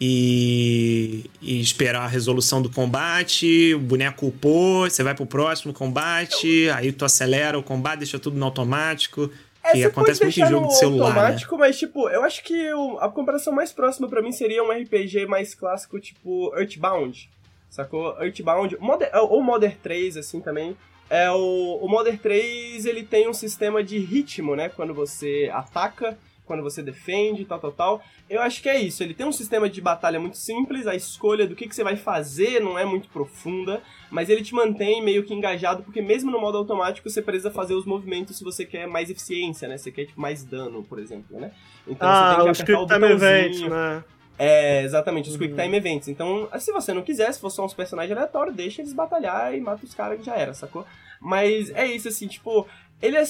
e, e esperar a resolução do combate, o boneco upou, você vai pro próximo combate, aí tu acelera o combate, deixa tudo no automático. É, que acontece muito em jogo de celular, né? automático, mas, tipo, eu acho que a comparação mais próxima pra mim seria um RPG mais clássico, tipo Earthbound, sacou? Earthbound, Modern, ou Modern 3, assim, também. É, o, o Modern 3, ele tem um sistema de ritmo, né? Quando você ataca, quando você defende, tal, tal, tal. Eu acho que é isso. Ele tem um sistema de batalha muito simples, a escolha do que, que você vai fazer não é muito profunda, mas ele te mantém meio que engajado, porque mesmo no modo automático você precisa fazer os movimentos se você quer mais eficiência, né? Você quer tipo, mais dano, por exemplo, né? Então ah, o você tem que apertar o Time Event, botãozinho. né? É, exatamente, os Quick Time Events. Então, se você não quiser, se for só uns personagens aleatórios, deixa eles batalhar e mata os caras que já era, sacou? Mas é isso, assim, tipo, ele é.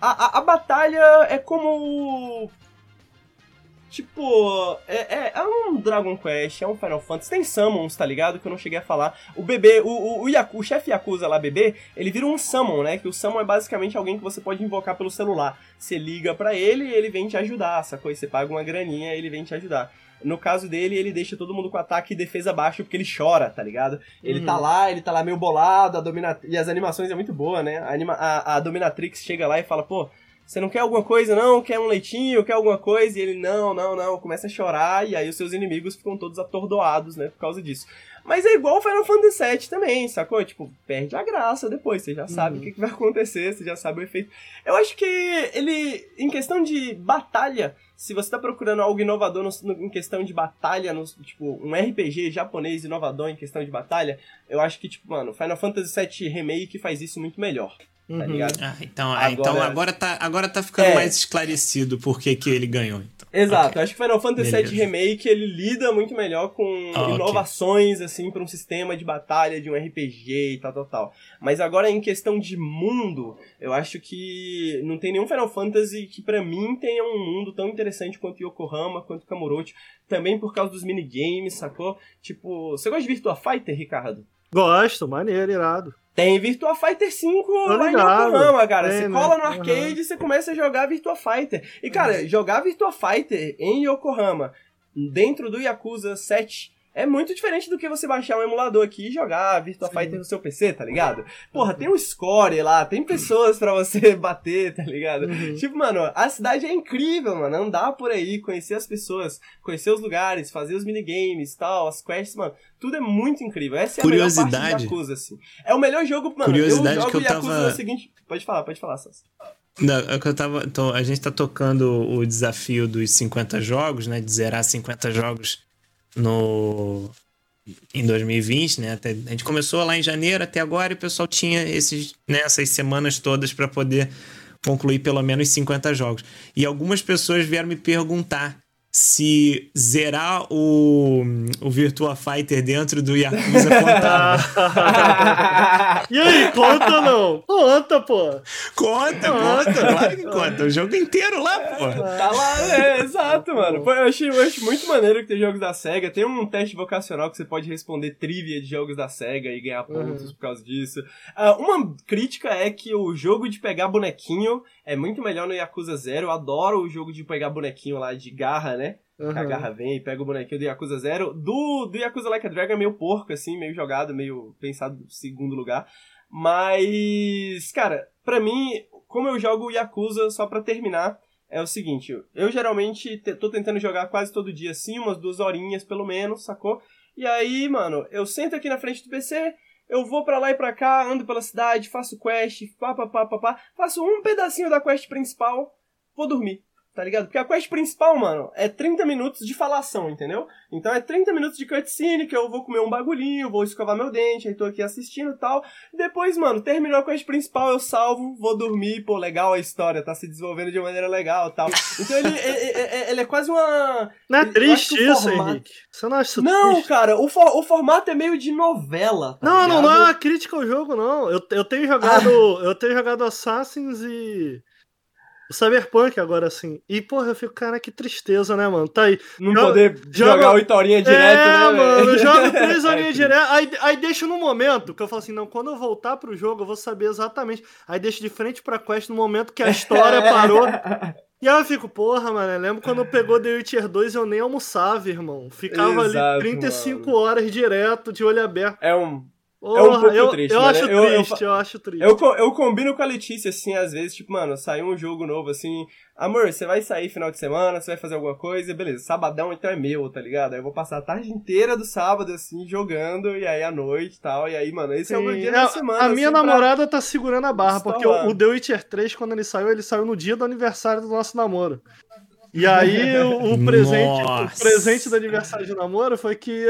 A, a, a batalha é como. Tipo, é, é, é um Dragon Quest, é um Final Fantasy, tem Summons, tá ligado? Que eu não cheguei a falar. O bebê, o, o, o, Yaku- o chefe Yakuza lá, bebê, ele vira um Summon, né? Que o Summon é basicamente alguém que você pode invocar pelo celular. Você liga pra ele e ele vem te ajudar, sacou? E você paga uma graninha e ele vem te ajudar. No caso dele, ele deixa todo mundo com ataque e defesa baixo porque ele chora, tá ligado? Ele Uhum. tá lá, ele tá lá meio bolado, a domina... e as animações é muito boa, né? A, anima... a, a Dominatrix chega lá e fala, pô, você não quer alguma coisa, não? Quer um leitinho? Quer alguma coisa? E ele, não, não, não. Começa a chorar e aí os seus inimigos ficam todos atordoados, né? Por causa disso. Mas é igual o Final Fantasy VII também, sacou? Tipo, perde a graça depois. Você já sabe o que, que vai acontecer, você já sabe o efeito. Eu acho que ele, em questão de batalha, se você tá procurando algo inovador no- no- em questão de batalha, no- tipo, um RPG japonês inovador em questão de batalha, eu acho que, tipo, mano, Final Fantasy VII Remake faz isso muito melhor. Tá ligado? Ah, então, ah, então Agora- agora tá, agora tá ficando É. mais esclarecido por que ele ganhou. Então. Exato, Ok. acho que Final Fantasy Beleza. VII Remake ele lida muito melhor com ok. inovações assim para um sistema de batalha de um RPG e tal, tal, tal. Mas agora em questão de mundo, eu acho que não tem nenhum Final Fantasy que pra mim tenha um mundo tão interessante quanto Yokohama, quanto Kamurocho, também por causa dos minigames, sacou? Tipo, você gosta de Virtua Fighter, Ricardo? Gosto, maneiro, irado. Tem Virtua Fighter 5 lá em. Yokohama, cara. Tem, você né? cola no arcade e você começa a jogar Virtua Fighter. E, cara, jogar Virtua Fighter em Yokohama, dentro do Yakuza 7, é muito diferente do que você baixar um emulador aqui e jogar Virtua Fighter no seu PC, tá ligado? Porra, tem um score lá, tem pessoas pra você (laughs) bater, tá ligado? Tipo, mano, a cidade é incrível, mano. Andar por aí, conhecer as pessoas, conhecer os lugares, fazer os minigames e tal, as quests, mano. Tudo é muito incrível. Essa é a melhor parte Curiosidade. de Yakuza, assim. É o melhor jogo, mano. Curiosidade eu jogo que eu Yakuza tava- no seguinte. Pode falar, pode falar, Sassi. Não, é que eu tava. então, a gente tá tocando o desafio dos 50 jogos, né? De zerar 50 jogos no. Em 2020, né? Até- a gente começou lá em janeiro até agora e o pessoal tinha esses, né, semanas todas para poder concluir pelo menos 50 jogos. E algumas pessoas vieram me perguntar se zerar o, o Virtua Fighter dentro do Yakuza contava. (laughs) E aí, conta ou não? Conta, pô. Conta, conta, claro que conta. O jogo inteiro lá, pô. Tá lá, é, exato, mano. Pô, eu, achei, eu acho muito maneiro que tem jogos da SEGA. Tem um teste vocacional que você pode responder trivia de jogos da SEGA e ganhar pontos por causa disso. Ah, uma crítica é que o jogo de pegar bonequinho é muito melhor no Yakuza Zero. Eu adoro o jogo de pegar bonequinho lá de garra, né? Que a Uhum. garra vem e pega o bonequinho do Yakuza Zero. Do, do Yakuza Like a Dragon é meio porco, assim, meio jogado, meio pensado no segundo lugar. Mas, cara, pra mim, como eu jogo Yakuza, só pra terminar, é o seguinte, eu geralmente te- tô tentando jogar quase todo dia assim, umas duas horinhas pelo menos, sacou? E aí, mano, eu sento aqui na frente do PC, eu vou pra lá e pra cá, ando pela cidade, faço quest, pá, pá, pá, pá, pá, faço um pedacinho da quest principal, vou dormir. Tá ligado? Porque a quest principal, mano, é 30 minutos de falação, entendeu? Então é 30 minutos de cutscene que eu vou comer um bagulhinho, vou escovar meu dente, aí tô aqui assistindo e tal. Depois, mano, terminou a quest principal, eu salvo, vou dormir, pô, legal a história, tá se desenvolvendo de maneira legal e tal. Então ele, ele, ele- ele é quase uma. Não é triste que o isso, formato- Henrique? Você não acha isso Não, triste? cara, o, for- o formato é meio de novela. tá Não, não, não é ligado? uma crítica ao jogo, não. Eu, eu tenho jogado. Eu tenho jogado Assassins e. O Cyberpunk agora, assim. E, porra, eu fico, cara, que tristeza, né, mano? Tá aí. Não Joga- poder joga- jogar oito horinhas direto, é, né? mano, joga três É (laughs) horinhas direto. Aí, aí deixa no momento que eu falo assim, não, quando eu voltar pro jogo, eu vou saber exatamente. Aí deixa de frente pra quest no momento que a história (laughs) parou. E aí eu fico, porra, mano, eu lembro quando pegou The Witcher 2 eu nem almoçava, irmão. Ficava Exato, ali 35 horas direto, de olho aberto. É um. Porra, é um pouco eu, triste, eu mano. acho Eu- eu triste, fa- eu, acho triste. Eu, eu combino com a Letícia, assim, às vezes, tipo, mano, saiu um jogo novo, assim, amor, você vai sair final de semana, você vai fazer alguma coisa, beleza, sabadão então é meu, tá ligado? Aí eu vou passar a tarde inteira do sábado, assim, jogando, e aí à noite e tal, e aí, mano, esse é o meu Sim. dia É, da semana, a minha assim, pra- namorada tá segurando a barra, porque o, o The Witcher 3, quando ele saiu, ele saiu no dia do aniversário do nosso namoro. E aí o, o (laughs) presente, o Nossa. presente do aniversário de namoro foi que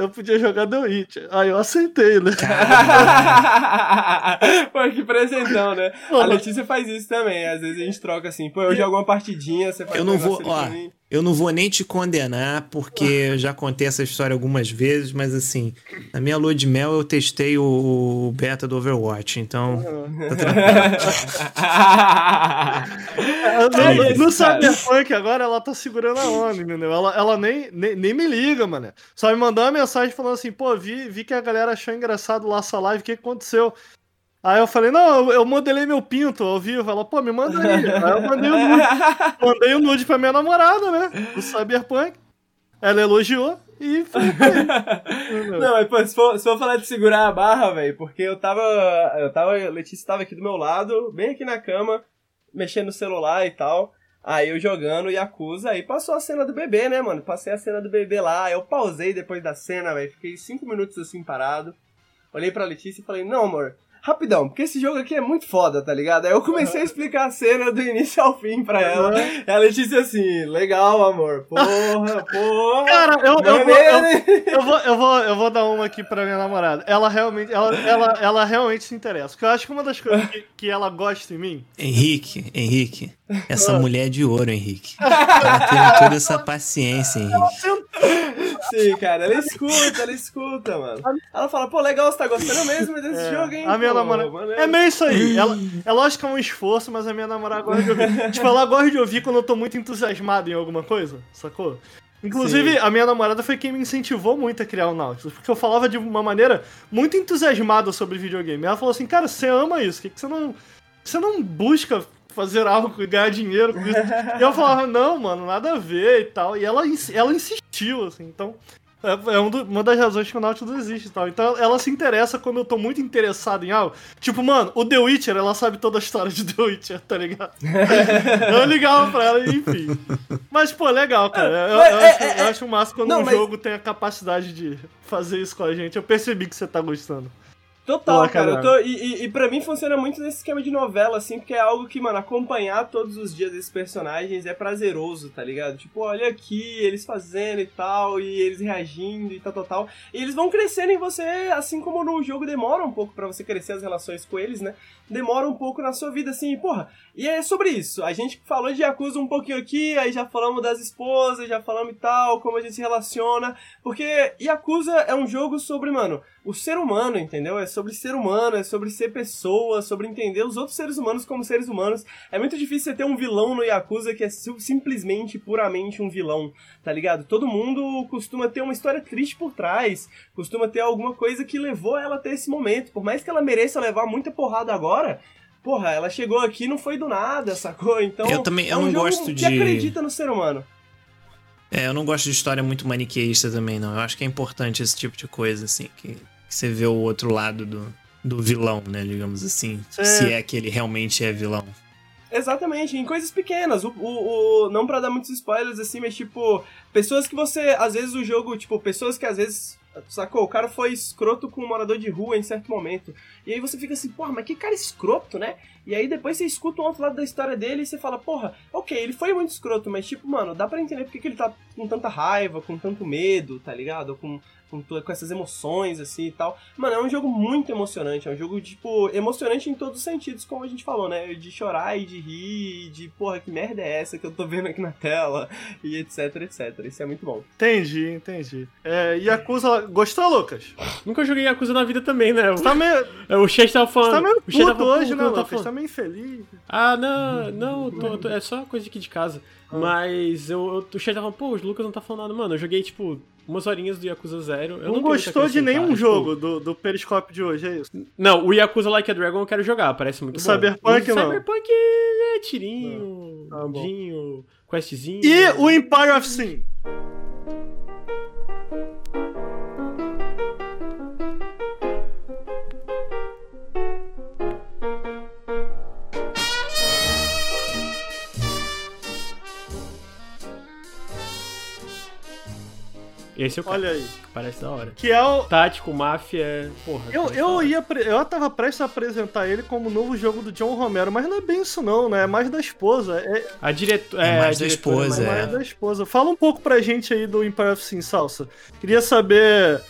eu podia jogar The Witcher. Aí eu aceitei, né? (laughs) Pô, que presentão, né? Pô, A Letícia faz isso também. Às vezes a gente troca assim, pô, eu jogo uma partidinha, você faz Eu não vou- ó. Eu não vou nem te condenar, porque eu já contei essa história algumas vezes, mas assim, na minha lua de mel eu testei o, o beta do Overwatch, então. Tá no, no. Cyberpunk agora ela tá segurando a onda, entendeu? Ela, ela nem, nem, nem me liga, mano. Só me mandou uma mensagem falando assim, pô, vi, vi que a galera achou engraçado lá essa live, o que que aconteceu? Aí eu falei, não, eu, modelei meu pinto ao vivo. Ela, pô, me manda aí. Aí eu mandei o nude. (laughs) Mandei o nude pra minha namorada, né? Do Cyberpunk. Ela elogiou e foi. (laughs) Não, mas pô, se for, se for falar de segurar a barra, velho, porque eu tava. Eu tava. Letícia tava aqui do meu lado, bem aqui na cama, mexendo no celular e tal. Aí eu jogando Yakuza, aí passou a cena do bebê, né, mano? Passei a cena do bebê lá, eu pausei depois da cena, velho. Fiquei cinco minutos assim parado. Olhei pra Letícia e falei, não, amor, rapidão, porque esse jogo aqui é muito foda, tá ligado? Aí eu comecei a explicar a cena do início ao fim pra ela. E a Letícia assim, legal, amor. Porra, (laughs) porra. Cara, eu, eu, vou, é mesmo? eu, eu vou, eu, vou, eu vou dar uma aqui pra minha namorada. Ela realmente, ela, ela, ela realmente se interessa. Porque eu acho que uma das coisas que, que ela gosta em mim. Henrique, Henrique, essa mulher é de ouro, Henrique. (laughs) Ela tem toda essa paciência, Henrique. Sim, cara, ela escuta, ela escuta, mano. Ela fala, pô, legal, você tá gostando mesmo desse É, jogo, hein? A minha Pô, namorada. É meio isso aí. Ela, é lógico que é um esforço, mas a minha namorada gosta de ouvir. (laughs) tipo, ela gosta de ouvir quando eu tô muito entusiasmado em alguma coisa, sacou? Inclusive, Sim. a minha namorada foi quem me incentivou muito a criar o Nautilus, porque eu falava de uma maneira muito entusiasmada sobre videogame. Ela falou assim, cara, você ama isso, por que, que você não. Você não busca fazer algo e ganhar dinheiro com isso? e eu falava, não, mano, nada a ver e tal. E ela, ela insistiu, assim, então. É é um do- uma das razões que o Nautilus existe e tal. Então ela se interessa quando eu tô muito interessado em algo. Tipo, mano, o The Witcher, ela sabe toda a história de The Witcher, tá ligado? (laughs) eu ligava pra ela, enfim. Mas, pô, legal, cara. Eu, eu é, acho, é, eu acho massa quando Não, um mas- jogo tem a capacidade de fazer isso com a gente. Eu percebi que você tá gostando. Total, cara. Eu tô, e, e, e pra mim funciona muito nesse esquema de novela, assim, porque é algo que, mano, acompanhar todos os dias esses personagens é prazeroso, tá ligado? Tipo, olha aqui, eles fazendo e tal, e eles reagindo e tal, tal, tal. E eles vão crescendo em você, assim como no jogo demora um pouco pra você crescer as relações com eles, né? Demora um pouco na sua vida, assim, porra. E é sobre isso. A gente falou de Yakuza um pouquinho aqui, aí já falamos das esposas, já falamos e tal, como a gente se relaciona. Porque Yakuza é um jogo sobre, mano, o ser humano, entendeu? É sobre ser humano, é sobre ser pessoa, sobre entender os outros seres humanos como seres humanos. É muito difícil você ter um vilão no Yakuza que é sim- simplesmente, puramente um vilão, tá ligado? Todo mundo costuma ter uma história triste por trás, costuma ter alguma coisa que levou ela até esse momento. Por mais que ela mereça levar muita porrada agora, porra, ela chegou aqui e não foi do nada, sacou? Então, Eu também- eu é um não gosto que de- acredita no ser humano. É, eu não gosto de história muito maniqueísta também, não. Eu acho que é importante esse tipo de coisa, assim, que, que você vê o outro lado do, do vilão, né, digamos assim. É. Se é que ele realmente é vilão. Exatamente, em coisas pequenas. O, o, o- não pra dar muitos spoilers assim, mas tipo, pessoas que você, às vezes o jogo, tipo, pessoas que às vezes, sacou? O cara foi escroto com um morador de rua em certo momento. E aí você fica assim, porra, mas que cara escroto, né? E aí depois você escuta um outro lado da história dele e você fala, porra, ok, ele foi muito escroto, mas tipo, mano, dá pra entender porque que ele tá com tanta raiva, com tanto medo, tá ligado? Com, com, com essas emoções, assim e tal. Mano, é um jogo muito emocionante, é um jogo, tipo, emocionante em todos os sentidos, como a gente falou, né? De chorar e de rir, e de, porra, que merda é essa que eu tô vendo aqui na tela, e etc, etc. Isso é muito bom. Entendi, entendi. É, Yakuza. Gostou, Lucas? Nunca joguei Yakuza na vida também, né? Você tá meio, É, O chat tava falando. você tá meio o chat puto hoje, né, não tá Lucas? Tá meio infeliz. Ah, não, não, tô- tô- é só coisa aqui de casa. Ah. Mas eu, eu, o chat tava pô, o Lucas não tá falando nada. Mano, eu joguei, tipo, umas horinhas do Yakuza Zero. Eu Não, não, gostou de nenhum tipo, jogo do, do Periscope de hoje, é isso? Não, o Yakuza Like a Dragon eu quero jogar, parece muito O bom. Cyberpunk o não. Cyberpunk é tirinho, Tá bom. mundinho, questzinho. E o Empire of Sin? Esse eu quero. Olha aí. Parece da hora. Que é o. Tático, máfia, porra. Eu, eu, ia, pre- eu tava prestes a apresentar ele como novo jogo do John Romero, mas não é bem isso não, né? É mais da esposa. É, A diretora. É É, mais a da diretora, esposa, mas- é é. mais da esposa. Fala um pouco pra gente aí do Empire of Sin, Salsa. Queria saber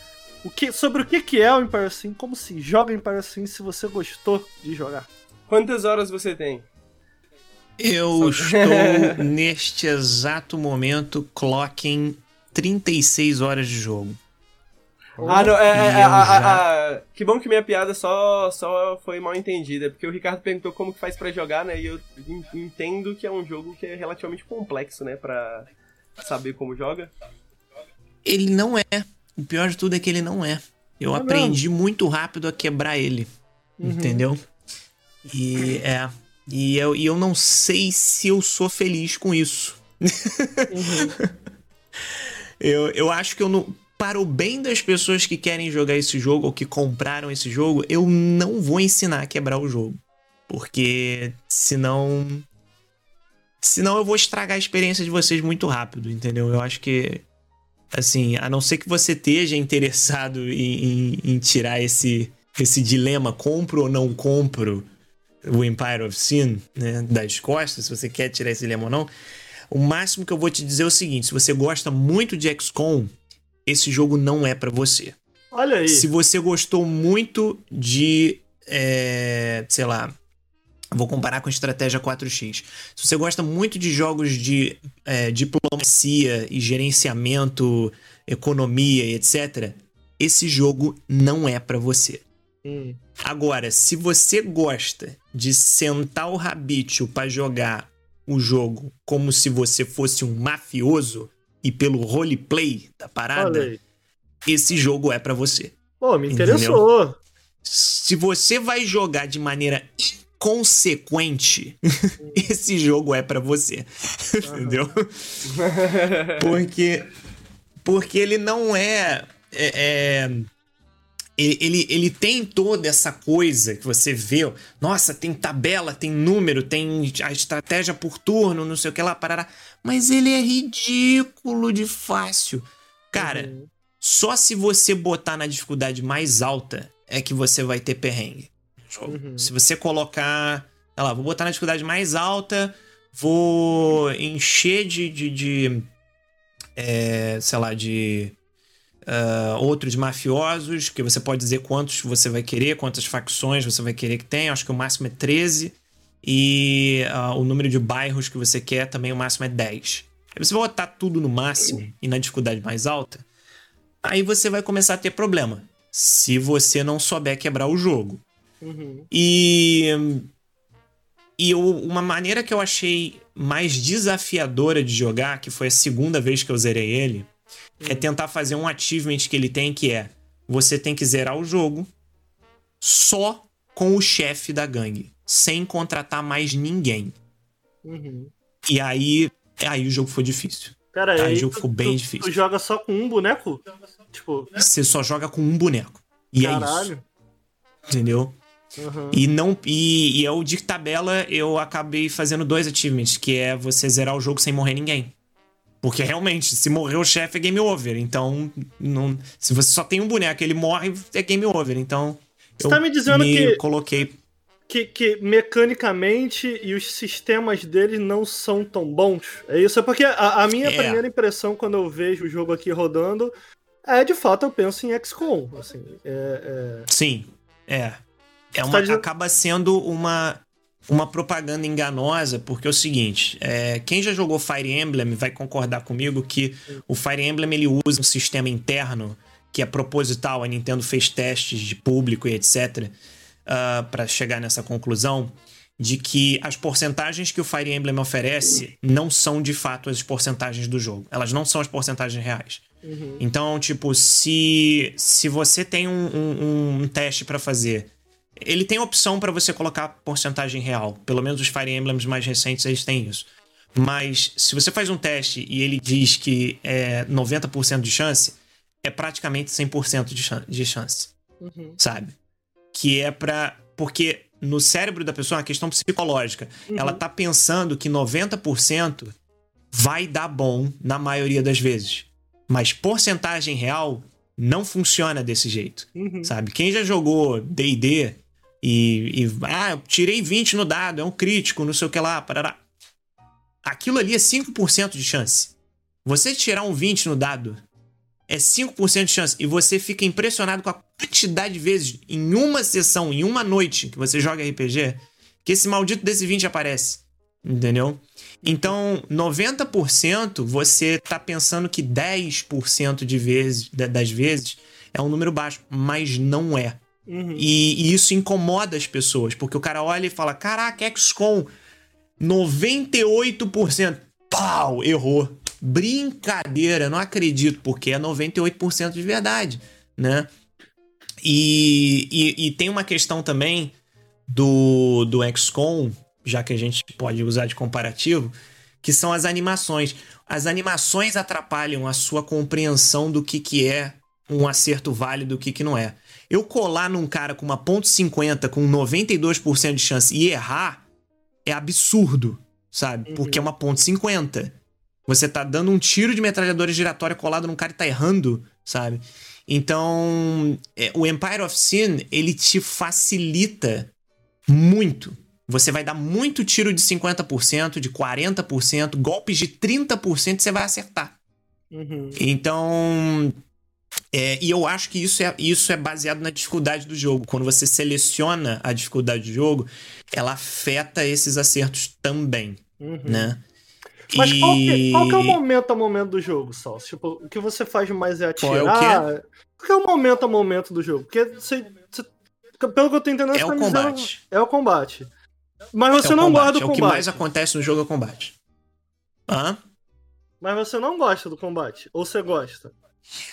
o que, sobre o que que é o Empire of Sin, como se joga Empire of Sin, se você gostou de jogar. Quantas horas você tem? Eu estou, (laughs) neste exato momento, clocking 36 horas de jogo. Ah, não, é, é, é, já- a- que bom que minha piada só, só foi mal entendida, porque o Ricardo perguntou como que faz pra jogar, né? E eu en- entendo que é um jogo que é relativamente complexo, né? Pra saber como joga. Ele não é. O pior de tudo é que ele não é. Eu Não aprendi muito rápido a quebrar ele. Uhum. Entendeu? E é. E eu, e eu não sei se eu sou feliz com isso. (laughs) eu, eu acho que eu não. Para o bem das pessoas que querem jogar esse jogo ou que compraram esse jogo, eu não vou ensinar a quebrar o jogo. Porque senão. Senão eu vou estragar a experiência de vocês muito rápido, entendeu? Eu acho que. Assim, a não ser que você esteja interessado em, em- em tirar esse, esse dilema, compro ou não compro o Empire of Sin, né, das costas, se você quer tirar esse dilema ou não, o máximo que eu vou te dizer é o seguinte: se você gosta muito de XCOM, esse jogo não é pra você. Olha aí. Se você gostou muito de, é, sei lá, vou comparar com estratégia 4x. Se você gosta muito de jogos de é, diplomacia e gerenciamento, economia e etc., esse jogo não é pra você. Hum. Agora, se você gosta de sentar o rabito pra jogar o jogo como se você fosse um mafioso e pelo roleplay da parada, aí. esse jogo é pra você. Pô, me interessou. Se você vai jogar de maneira inconsequente, (laughs) esse jogo é pra você. (laughs) Entendeu? (laughs) Porque porque ele não é, é- é- ele, ele, ele tem toda essa coisa que você vê. Nossa, tem tabela, tem número, tem a estratégia por turno, não sei o que lá, parará. Mas ele é ridículo de fácil. Cara, só se você botar na dificuldade mais alta é que você vai ter perrengue. Se você colocar. Olha lá, vou botar na dificuldade mais alta, vou encher de. de, de, é, sei lá, de. Ah, outros mafiosos, que você pode dizer quantos você vai querer, quantas facções você vai querer que tenha. Acho que o máximo é 13. E ah, o número de bairros que você quer também, o máximo é 10. Aí você vai botar tudo no máximo e na dificuldade mais alta. Aí você vai começar a ter problema. Se você não souber quebrar o jogo. Uhum. E. E eu- uma maneira que eu achei mais desafiadora de jogar, que foi a segunda vez que eu zerei ele, é tentar fazer um achievement que ele tem, que é você tem que zerar o jogo só com o chefe da gangue, sem contratar mais ninguém. Uhum. E aí, aí o jogo foi difícil. Pera Aí aí. o jogo tu- ficou bem tu- difícil. Tu joga só com um boneco? Tipo, Você só joga com um boneco. E é isso. caralho. Entendeu? Uhum. E não e, e eu de tabela eu acabei fazendo dois achievements, que é você zerar o jogo sem morrer ninguém. Porque realmente, se morrer o chefe é game over. Então, não, se você só tem um boneco, ele morre, é game over. Então, Você tá me dizendo que- coloquei Que, que mecanicamente e os sistemas deles não são tão bons. É isso? É porque a, a minha É. primeira impressão quando eu vejo o jogo aqui rodando é de fato eu penso em XCOM. Assim, é, é... Sim, é. É uma, tá dizendo- Acaba sendo uma, uma propaganda enganosa, porque é o seguinte: é, quem já jogou Fire Emblem vai concordar comigo que o Fire Emblem ele usa um sistema interno que é proposital. A Nintendo fez testes de público e etc. para chegar nessa conclusão de que as porcentagens que o Fire Emblem oferece não são de fato as porcentagens do jogo. Elas não são as porcentagens reais. Uhum. Então, tipo, se, se você tem um, um- um teste pra fazer, ele tem opção pra você colocar porcentagem real. Pelo menos os Fire Emblems mais recentes eles têm isso. Mas se você faz um teste e ele diz que é 90% de chance, é praticamente 100% de chan- de chance Uhum. sabe? Que é pra. Porque no cérebro da pessoa é uma questão psicológica. Uhum. Ela tá pensando que 90% vai dar bom na maioria das vezes. Mas porcentagem real não funciona desse jeito. Uhum. Sabe? Quem já jogou DD e, e. Ah, eu tirei 20 no dado, é um crítico, não sei o que lá, parará. Aquilo ali é 5% de chance. Você tirar um 20 no dado é 5% de chance. E você fica impressionado com a quantidade de vezes em uma sessão, em uma noite que você joga RPG, que esse maldito desse 20 aparece. Entendeu? Então, 90% você tá pensando que 10% de vezes, da- das vezes é um número baixo, mas não é. Uhum. E, e isso incomoda as pessoas, porque o cara olha e fala: Caraca, XCOM, 98%. Pau, errou. Brincadeira, não acredito, porque é 98% de verdade, né? E, e, e tem uma questão também do, do XCOM, já que a gente pode usar de comparativo, que são as animações. As animações atrapalham a sua compreensão do que, que é um acerto válido e do que, que não é. Eu colar num cara com uma ponto .50 com 92% de chance e errar é absurdo, sabe? Porque é uma ponto .50. Você tá dando um tiro de metralhadora giratória colado num cara e tá errando, sabe? Então, é, o Empire of Sin, ele te facilita muito. Você vai dar muito tiro de 50%, de 40%, golpes de 30% você vai acertar. Uhum. Então, é, e eu acho que isso é, isso é baseado na dificuldade do jogo. Quando você seleciona a dificuldade do jogo, ela afeta esses acertos também, Uhum. né? Mas qual, que, E- qual que é o momento a momento do jogo, Sal? Tipo, o que você faz mais é Qual é o atirar? Qual que é o momento a momento do jogo? Porque você, você- pelo que eu tô entendendo, É o tá me dizendo- combate. É o combate. Mas você É não combate, gosta do É o que combate. mais acontece no jogo é o combate. Hã? Mas você não gosta do combate. Ou você gosta?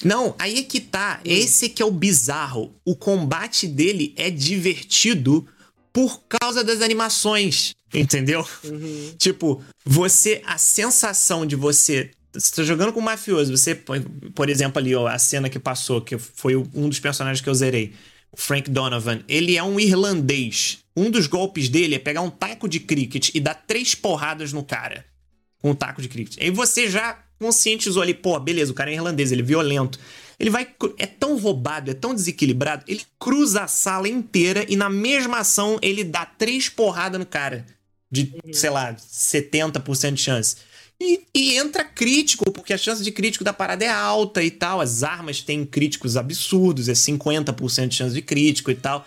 Não, aí é que tá. Esse que é o bizarro. O combate dele é divertido por causa das animações. Entendeu? Uhum. Tipo, você. A sensação de você. Você tá jogando com um mafioso, você, por exemplo, ali, ó, a cena que passou, que foi um dos personagens que eu zerei. O Frank Donovan. Ele é um irlandês. Um dos golpes dele é pegar um taco de cricket e dar três porradas no cara com um taco de cricket. Aí você já conscientizou ali, pô, beleza, o cara é irlandês, ele é violento. Ele vai. É tão roubado, é tão desequilibrado, ele cruza a sala inteira e na mesma ação ele dá três porradas no cara. De, sei lá, 70% de chance. E, e entra crítico, porque a chance de crítico da parada é alta e tal. As armas têm críticos absurdos, é 50% de chance de crítico e tal.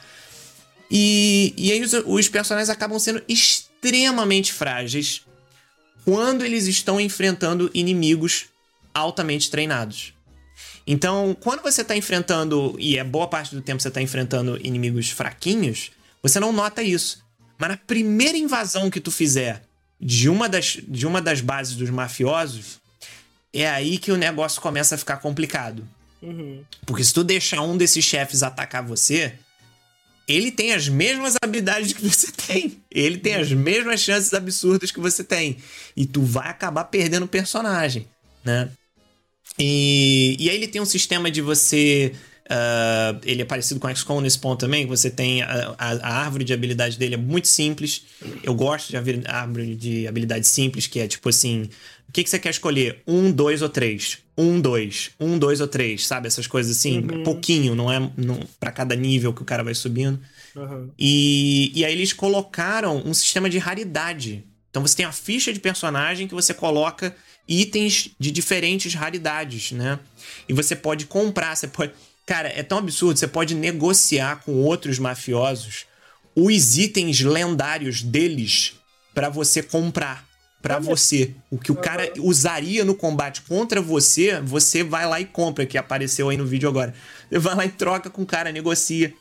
E, e aí os, os personagens acabam sendo extremamente frágeis quando eles estão enfrentando inimigos altamente treinados. Então, quando você tá enfrentando, e é boa parte do tempo você tá enfrentando inimigos fraquinhos, você não nota isso. Mas na primeira invasão que tu fizer de uma das, de uma das bases dos mafiosos, é aí que o negócio começa a ficar complicado. Uhum. Porque se tu deixar um desses chefes atacar você, ele tem as mesmas habilidades que você tem. Ele tem as mesmas chances absurdas que você tem. E tu vai acabar perdendo o personagem, né? E, e aí ele tem um sistema de você. Ah, ele é parecido com o XCOM nesse ponto também. Você tem a, a- a árvore de habilidade dele é muito simples. Eu gosto de haver- árvore de habilidade simples, que é tipo assim: o que, que você quer escolher? Um, dois ou três? Um, dois. Um, dois ou três, sabe? Essas coisas assim. Uhum. Pouquinho, não é para cada nível que o cara vai subindo. Uhum. E, e aí eles colocaram um sistema de raridade. Então você tem a ficha de personagem que você coloca itens de diferentes raridades, né? E você pode comprar, você pode. Cara, é tão absurdo, você pode negociar com outros mafiosos os itens lendários deles pra você comprar pra você. O que o cara usaria no combate contra você, você vai lá e compra, que apareceu aí no vídeo agora. Você vai lá e troca com o cara, negocia.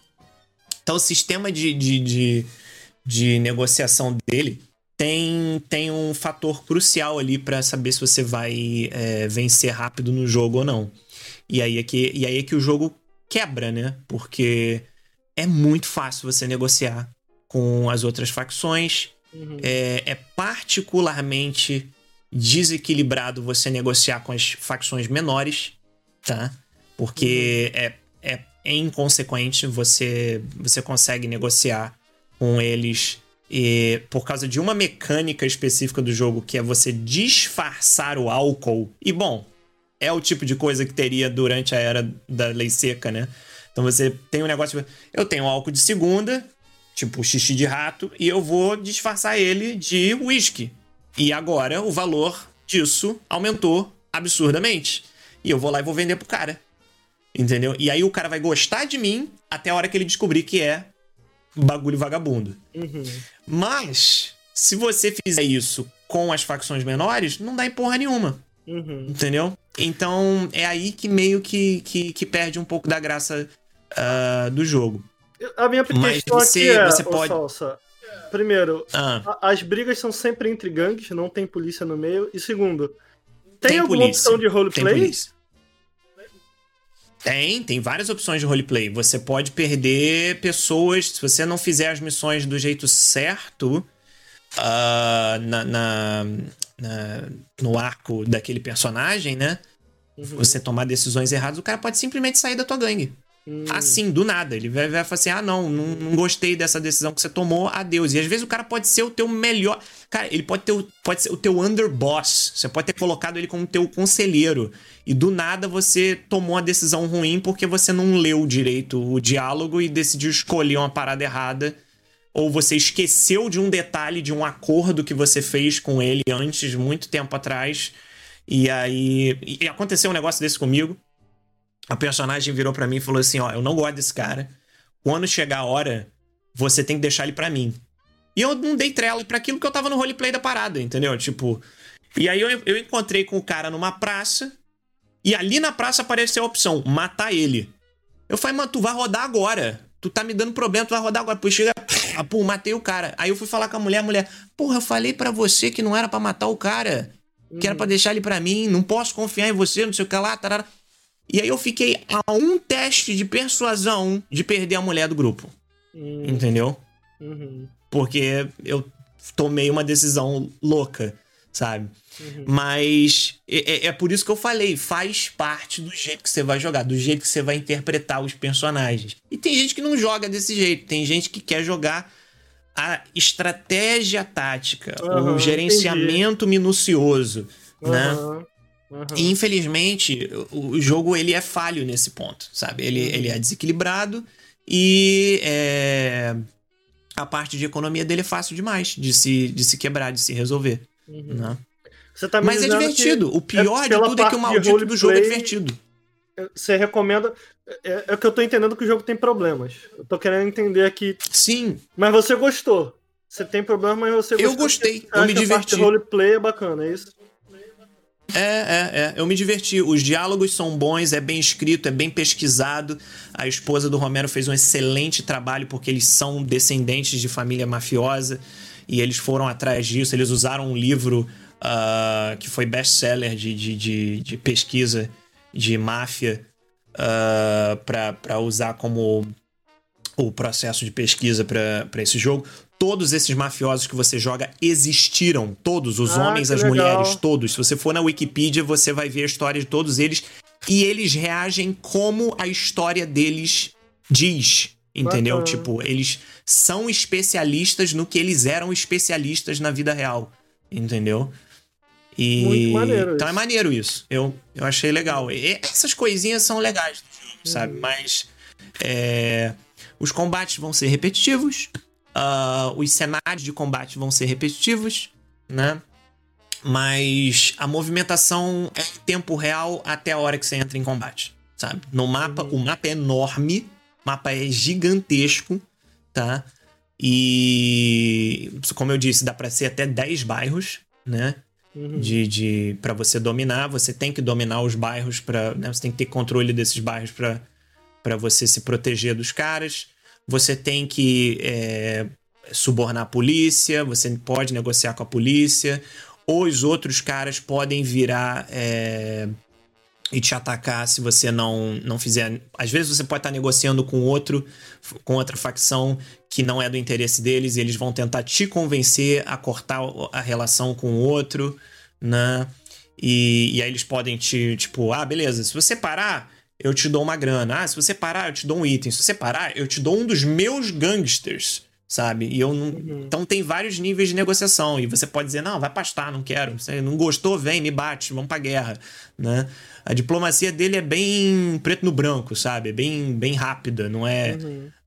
Então o sistema de, de, de, de negociação dele tem, tem um fator crucial ali pra saber se você vai é, vencer rápido no jogo ou não. E aí, é que, e aí é que o jogo quebra, né? Porque é muito fácil você negociar com as outras facções. Uhum. É, é particularmente desequilibrado você negociar com as facções menores, tá? Porque é, é, é inconsequente, você, você consegue negociar com eles e, por causa de uma mecânica específica do jogo, que é você disfarçar o álcool. E, bom, é o tipo de coisa que teria durante a era da lei seca, né? Então você tem um negócio. Eu tenho álcool de segunda, tipo xixi de rato, e eu vou disfarçar ele de whisky. E agora o valor disso aumentou absurdamente. E eu vou lá e vou vender pro cara. Entendeu? E aí o cara vai gostar de mim até a hora que ele descobrir que é bagulho vagabundo. Uhum. Mas, Se você fizer isso com as facções menores, não dá em porra nenhuma. Uhum. Entendeu? Então é aí que meio que, que, que perde um pouco da graça uh, do jogo. A minha Mas você- aqui é, você pode- Salsa, primeiro, Ah. a- as brigas são sempre entre gangues, não tem polícia no meio. E segundo, tem, Tem alguma polícia, opção de Tem roleplay? polícia. Tem, tem várias opções de roleplay. Você pode perder pessoas se você não fizer as missões do jeito certo ah, na, na- na- no arco daquele personagem, né? Você tomar decisões erradas, o cara pode simplesmente sair da tua gangue. Assim, do nada. Ele vai, vai falar assim: ah, não, não, não gostei dessa decisão que você tomou, adeus. E às vezes o cara pode ser o teu melhor. Cara, ele pode, ter pode ser o teu underboss. Você pode ter colocado ele como teu conselheiro. E do nada você tomou uma decisão ruim porque você não leu direito o diálogo e decidiu escolher uma parada errada. Ou você esqueceu de um detalhe de um acordo que você fez com ele antes, muito tempo atrás. E aí. E aconteceu um negócio desse comigo. A personagem virou pra mim e falou assim: Ó, eu não gosto desse cara. Quando chegar a hora, você tem que deixar ele pra mim. E eu não dei trela pra aquilo que eu tava no roleplay da parada, entendeu? Tipo. E aí eu, eu encontrei com o cara numa praça. E ali na praça apareceu a opção: matar ele. Eu falei, mano, tu vai rodar agora. Tu tá me dando problema, tu vai rodar agora. Depois chega. Pô, matei o cara. Aí eu fui falar com a mulher, a mulher, porra, eu falei pra você que não era pra matar o cara. Que era pra deixar ele pra mim, não posso confiar em você, não sei o que lá, tarara. E aí eu fiquei a um teste de persuasão de perder a mulher do grupo. Entendeu? Uhum. Porque eu tomei uma decisão louca, sabe? Mas é, é- é por isso que eu falei, faz parte do jeito que você vai jogar, do jeito que você vai interpretar os personagens. E tem gente que não joga desse jeito, tem gente que quer jogar a estratégia tática, Aham, o gerenciamento minucioso, né? Aham, aham. E infelizmente, o jogo ele é falho nesse ponto, sabe? Ele, ele é desequilibrado e é, a parte de economia dele é fácil demais de se, de se quebrar, de se resolver. né? Você tá Mas é divertido. O pior de pela tudo é que o de maldito do jogo é divertido. Você recomenda. É, é que eu tô entendendo que o jogo tem problemas. Eu tô querendo entender aqui. Sim. Mas você gostou. Você tem problema, mas você Eu gostou. gostei, Você eu me que a parte de diverti. roleplay é bacana, é isso? É, é, é. Eu me diverti. Os diálogos são bons, é bem escrito, é bem pesquisado. A esposa do Romero fez um excelente trabalho porque eles são descendentes de família mafiosa e eles foram atrás disso. Eles usaram um livro ah, que foi best-seller de, de, de, de pesquisa de máfia ah, para usar como o processo de pesquisa para esse jogo. Todos esses mafiosos que você joga existiram. Todos, os Ah, homens, as legal. mulheres, todos. Se você for na Wikipedia, você vai ver a história de todos eles. E eles reagem como a história deles diz. Entendeu? Bacana. Tipo, eles são especialistas no que eles eram especialistas na vida real. Entendeu? E... Muito maneiro Então é isso. maneiro isso. Eu, eu achei legal. E essas coisinhas são legais do jogo, sabe? Mas é, os combates vão ser repetitivos. ah, os cenários de combate vão ser repetitivos, né? Mas a movimentação é em tempo real até a hora que você entra em combate, sabe? No mapa, o mapa é enorme, o mapa é gigantesco, tá? E como eu disse, dá pra ser até 10 bairros, né? Uhum. de, de para você dominar, você tem que dominar os bairros para, você tem que ter controle desses bairros para para você se proteger dos caras. Você tem que é, subornar a polícia, você pode negociar com a polícia. Os outros caras podem virar é, e te atacar se você não, não fizer. Às vezes você pode estar negociando com outro, com outra facção que não é do interesse deles e eles vão tentar te convencer a cortar a relação com o outro, né? E, e aí eles podem te, tipo, ah, beleza, se você parar, eu te dou uma grana. Ah, se você parar, eu te dou um item. Se você parar, eu te dou um dos meus gangsters, sabe? E eu não. Então tem vários níveis de negociação. E você pode dizer, não, vai pastar, não quero. Você não gostou, vem, me bate, vamos pra guerra, né? A diplomacia dele é bem preto no branco, sabe? É bem, bem rápida, não é,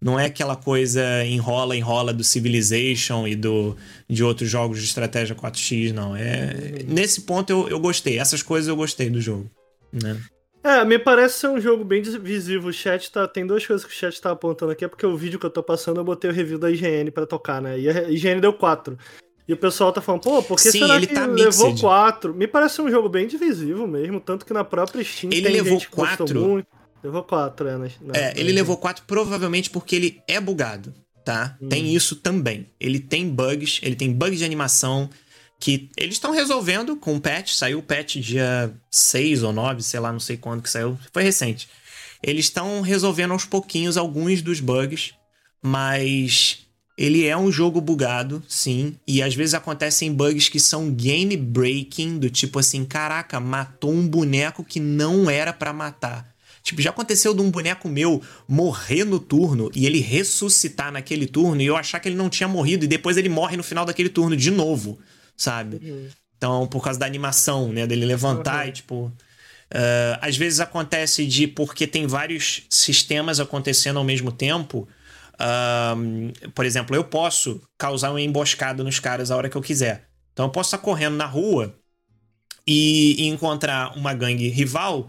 não é aquela coisa enrola, enrola do Civilization e do, de outros jogos de estratégia 4x, não. É, Nesse ponto eu, eu gostei, essas coisas eu gostei do jogo, né? É, me parece ser um jogo bem visível. O chat tá. Tem duas coisas que o chat tá apontando aqui. É porque o vídeo que eu tô passando eu botei o review da IGN pra tocar, né? E a IGN deu 4. E o pessoal tá falando, pô, por que Sim, será ele que tá levou mixed. 4? Me parece um jogo bem divisivo mesmo, tanto que na própria Steam Ele tem levou gente que gostou quatro. muito. Levou 4, é. Na, na- É, ele levou 4 provavelmente porque ele é bugado, tá? Tem isso também. Ele tem bugs, ele tem bugs de animação que eles estão resolvendo com o patch. Saiu o patch dia 6 ou 9, sei lá, não sei quando que saiu. Foi recente. Eles estão resolvendo aos pouquinhos alguns dos bugs, mas ele é um jogo bugado, sim, e às vezes acontecem bugs que são game breaking, do tipo assim, caraca, matou um boneco que não era pra matar. Tipo, já aconteceu de um boneco meu morrer no turno e ele ressuscitar naquele turno e eu achar que ele não tinha morrido e depois ele morre no final daquele turno de novo, sabe? Então, por causa da animação, né? Dele levantar e, tipo. ah, às vezes acontece de porque tem vários sistemas acontecendo ao mesmo tempo. ah, por exemplo, eu posso causar uma emboscada nos caras a hora que eu quiser. Então eu posso estar correndo na rua e, e encontrar uma gangue rival.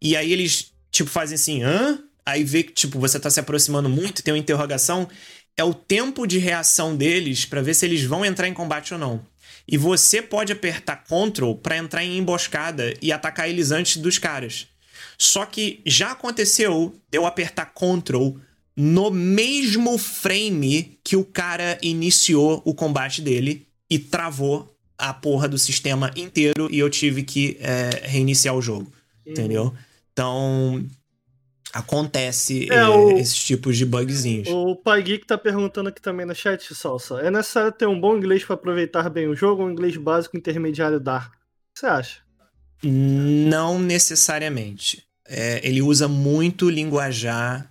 E aí eles, tipo, fazem assim, hã? Aí vê que, tipo, você tá se aproximando muito, tem uma interrogação. É o tempo de reação deles pra ver se eles vão entrar em combate ou não. E você pode apertar Ctrl pra entrar em emboscada e atacar eles antes dos caras. Só que já aconteceu de eu apertar Ctrl no mesmo frame que o cara iniciou o combate dele e travou a porra do sistema inteiro e eu tive que é, reiniciar o jogo. Entendeu? Então. Acontece É, é, o- esses tipos de bugzinhos. O Pai Geek tá perguntando aqui também no chat, Salsa. É necessário ter um bom inglês pra aproveitar bem o jogo ou um inglês básico intermediário dar? O que você acha? Não necessariamente. É, ele usa muito linguajar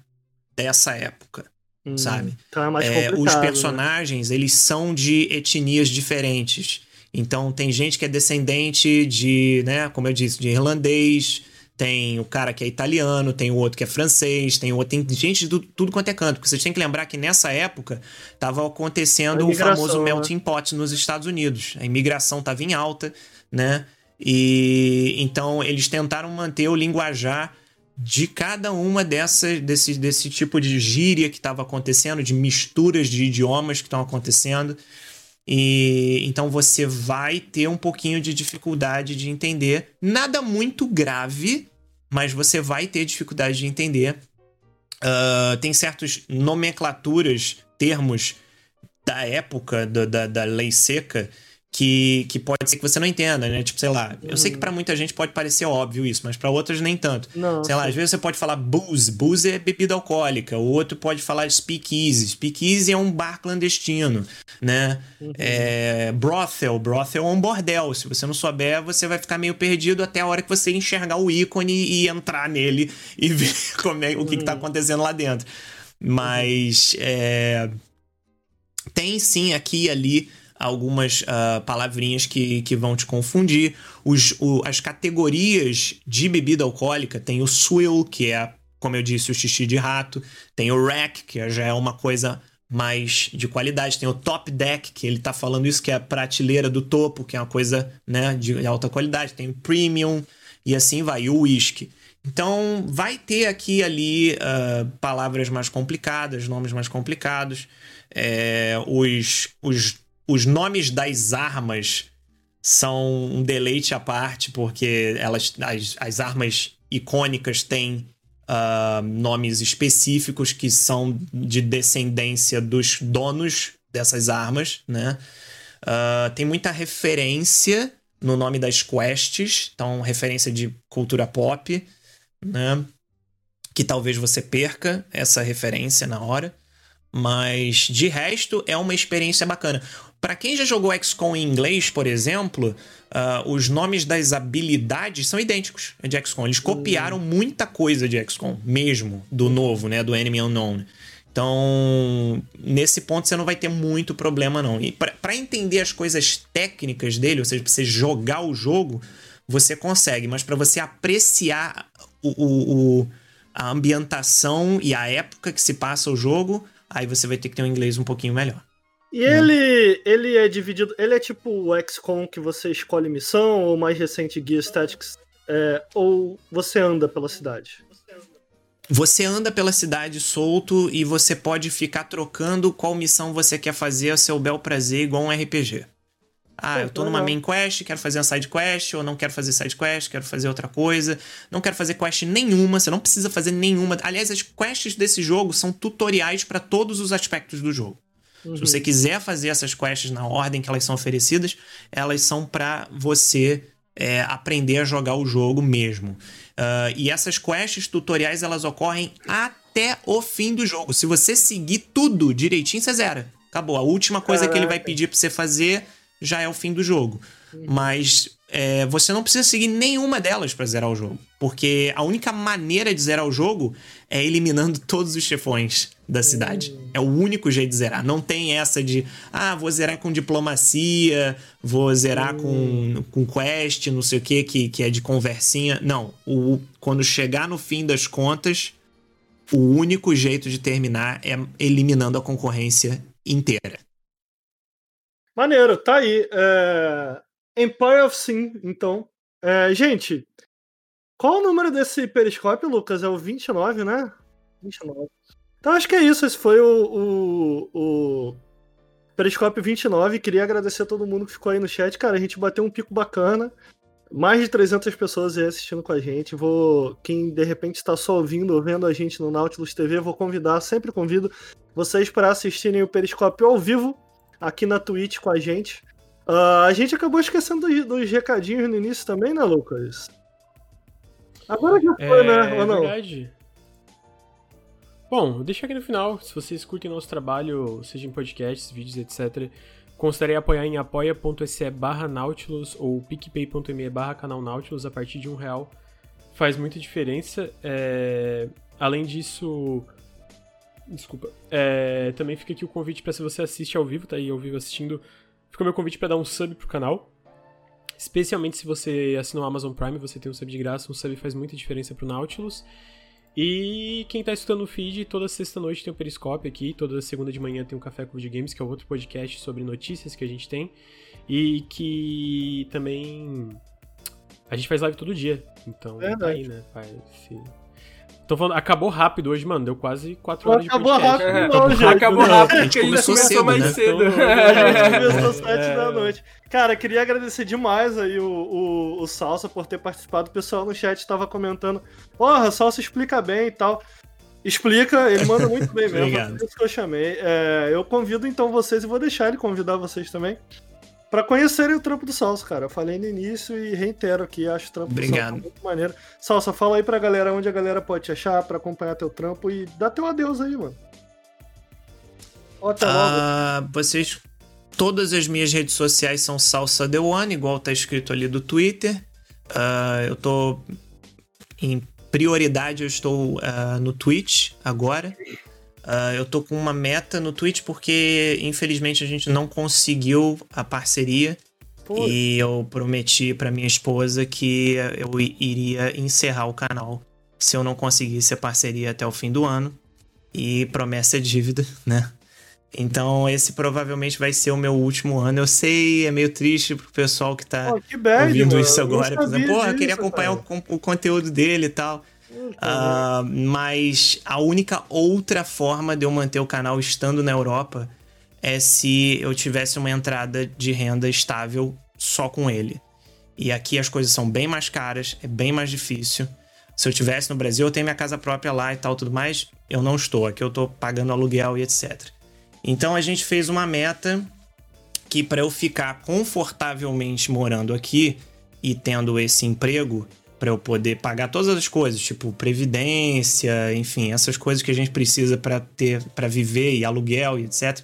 dessa época, Hum, sabe? Então é mais É, os né? personagens, eles são de etnias diferentes. Então tem gente que é descendente de, né, como eu disse, de irlandês, tem o cara que é italiano, tem o outro que é francês, tem o outro, tem gente de tudo, tudo quanto é canto. Porque vocês têm que lembrar que nessa época tava acontecendo o famoso né? melting pot nos Estados Unidos. A imigração tava em alta, né? E então eles tentaram manter o linguajar de cada uma dessas desse, desse tipo de gíria que estava acontecendo, de misturas de idiomas que estão acontecendo. E então você vai ter um pouquinho de dificuldade de entender. Nada muito grave, mas você vai ter dificuldade de entender. Ah, tem certas nomenclaturas, termos da época da, da lei seca que, que pode ser que você não entenda, né? Tipo, sei lá, eu sei que pra muita gente pode parecer óbvio isso, mas pra outras nem tanto. Não, sei lá, às vezes você pode falar booze, booze é bebida alcoólica, o outro pode falar speakeasy, speakeasy é um bar clandestino, né? É, brothel, brothel é um bordel, se você não souber, você vai ficar meio perdido até a hora que você enxergar o ícone e entrar nele e (laughs) ver como é, o que, que tá acontecendo lá dentro. Mas é, tem sim aqui e ali algumas ah, palavrinhas que, que vão te confundir. Os, o- as categorias de bebida alcoólica tem o swill, que é, como eu disse, o xixi de rato. Tem o rack, que já é uma coisa mais de qualidade. Tem o top deck, que ele tá falando isso, que é a prateleira do topo, que é uma coisa né, de alta qualidade. Tem o premium e assim vai. E o whisky. Então, vai ter aqui e ali ah, palavras mais complicadas, nomes mais complicados. É, os, os, os nomes das armas são um deleite à parte, porque elas, as, as armas icônicas têm ah, nomes específicos que são de descendência dos donos dessas armas, né? Ah, tem muita referência no nome das quests, então referência de cultura pop, né? Que talvez você perca essa referência na hora. Mas de resto é uma experiência bacana. Pra quem já jogou XCOM em inglês, por exemplo, ah, os nomes das habilidades são idênticos de XCOM. Eles copiaram muita coisa de XCOM, mesmo, do novo, né? Do Enemy Unknown. Então, nesse ponto você não vai ter muito problema, não. E pra pra entender as coisas técnicas dele, ou seja, pra você jogar o jogo, você consegue. Mas pra você apreciar o, o- o- a ambientação e a época que se passa o jogo, aí você vai ter que ter um inglês um pouquinho melhor. E ele, ele é dividido. Ele é tipo o XCOM que você escolhe missão, ou mais recente Gear Statics, é, ou você anda pela cidade? Você anda pela cidade solto e você pode ficar trocando qual missão você quer fazer a seu bel prazer, igual um RPG. Ah, eu tô numa main quest, quero fazer uma side quest, ou não quero fazer side quest, quero fazer outra coisa. Não quero fazer quest nenhuma, você não precisa fazer nenhuma. Aliás, as quests desse jogo são tutoriais para todos os aspectos do jogo. Uhum. Se você quiser fazer essas quests na ordem que elas são oferecidas, elas são para você é, aprender a jogar o jogo mesmo. Uh, e essas quests tutoriais elas ocorrem até o fim do jogo. Se você seguir tudo direitinho, você zera. Acabou. A última coisa Caraca. que ele vai pedir pra você fazer já é o fim do jogo. Uhum. Mas é, você não precisa seguir nenhuma delas para zerar o jogo. Porque a única maneira de zerar o jogo é eliminando (laughs) todos os chefões da cidade. Uhum. É o único jeito de zerar. Não tem essa de, ah, vou zerar com diplomacia, vou zerar uhum. com, com quest, não sei o que, que é de conversinha. Não. O, quando chegar no fim das contas, o único jeito de terminar é eliminando a concorrência inteira. Maneiro, tá aí. É... Empire of Sin, então. É, gente, qual o número desse periscópio, Lucas? É o 29, né? 29. Então acho que é isso. Esse foi o, o, o Periscópio 29. Queria agradecer a todo mundo que ficou aí no chat. Cara, a gente bateu um pico bacana. Mais de 300 pessoas aí assistindo com a gente. Vou, quem de repente está só ouvindo ou vendo a gente no Nautilus TV, vou convidar, sempre convido vocês para assistirem o Periscópio ao vivo aqui na Twitch com a gente. Uh, a gente acabou esquecendo dos, dos, recadinhos no início também, né, Lucas? Agora já foi, é, né? Ou não? verdade. Bom, deixa aqui no final. Se vocês curtem nosso trabalho, seja em podcasts, vídeos, etc., considerem apoiar em apoia.se barra Nautilus ou picpay.me barra canal Nautilus a partir de um real. Faz muita diferença. É... Além disso, Desculpa. É, também fica aqui o convite para se você assiste ao vivo, tá aí ao vivo assistindo, fica o meu convite para dar um sub pro canal. Especialmente se você assinou o Amazon Prime, você tem um sub de graça, um sub faz muita diferença pro Nautilus. E quem tá escutando o feed, toda sexta-noite tem o um Periscópio aqui, toda segunda de manhã tem o um Café com Videogames, que é outro podcast sobre notícias que a gente tem. E que também a gente faz live todo dia. Então, Verdade. tá aí, né? Faz, Tô falando, acabou rápido hoje, mano. Deu quase 4 horas acabou de podcast. Rápido, não, gente, acabou rápido, a gente começou, cedo, mais né? cedo. a gente (laughs) começou 7 é. da noite. Cara, queria agradecer demais aí o, o, o Salsa por ter participado. O pessoal no chat tava comentando. Porra, o Salsa explica bem e tal. Explica, ele manda muito bem mesmo. (laughs) Por isso que eu chamei. É, eu convido então vocês e vou deixar ele convidar vocês também para conhecerem o trampo do Salsa, cara. Eu falei no início e reitero aqui, acho o trampo Obrigado. do Salsa muito maneiro. Salsa, fala aí pra galera onde a galera pode te achar para acompanhar teu trampo e dá teu adeus aí, mano. Até uh, vocês. Todas as minhas redes sociais são Salsa The One, igual tá escrito ali do Twitter. Uh, eu tô. Em prioridade, eu estou uh, no Twitch agora. Uh, eu tô com uma meta no Twitch porque, infelizmente, a gente não conseguiu a parceria. Pô. E eu prometi para minha esposa que eu iria encerrar o canal se eu não conseguisse a parceria até o fim do ano. E promessa é dívida, (laughs) né? Então, esse provavelmente vai ser o meu último ano. Eu sei, é meio triste pro pessoal que tá oh, que bad, ouvindo mano. isso agora. Porra, queria acompanhar o, o, conteúdo dele e tal. Uh, mas a única outra forma de eu manter o canal estando na Europa é se eu tivesse uma entrada de renda estável só com ele. E aqui as coisas são bem mais caras, é bem mais difícil. Se eu tivesse no Brasil, eu tenho minha casa própria lá e tal, tudo mais. Eu não estou. Aqui eu estou pagando aluguel e etc. Então a gente fez uma meta que para eu ficar confortavelmente morando aqui e tendo esse emprego, para eu poder pagar todas as coisas, tipo previdência, enfim, essas coisas que a gente precisa para ter, para viver e aluguel e etc.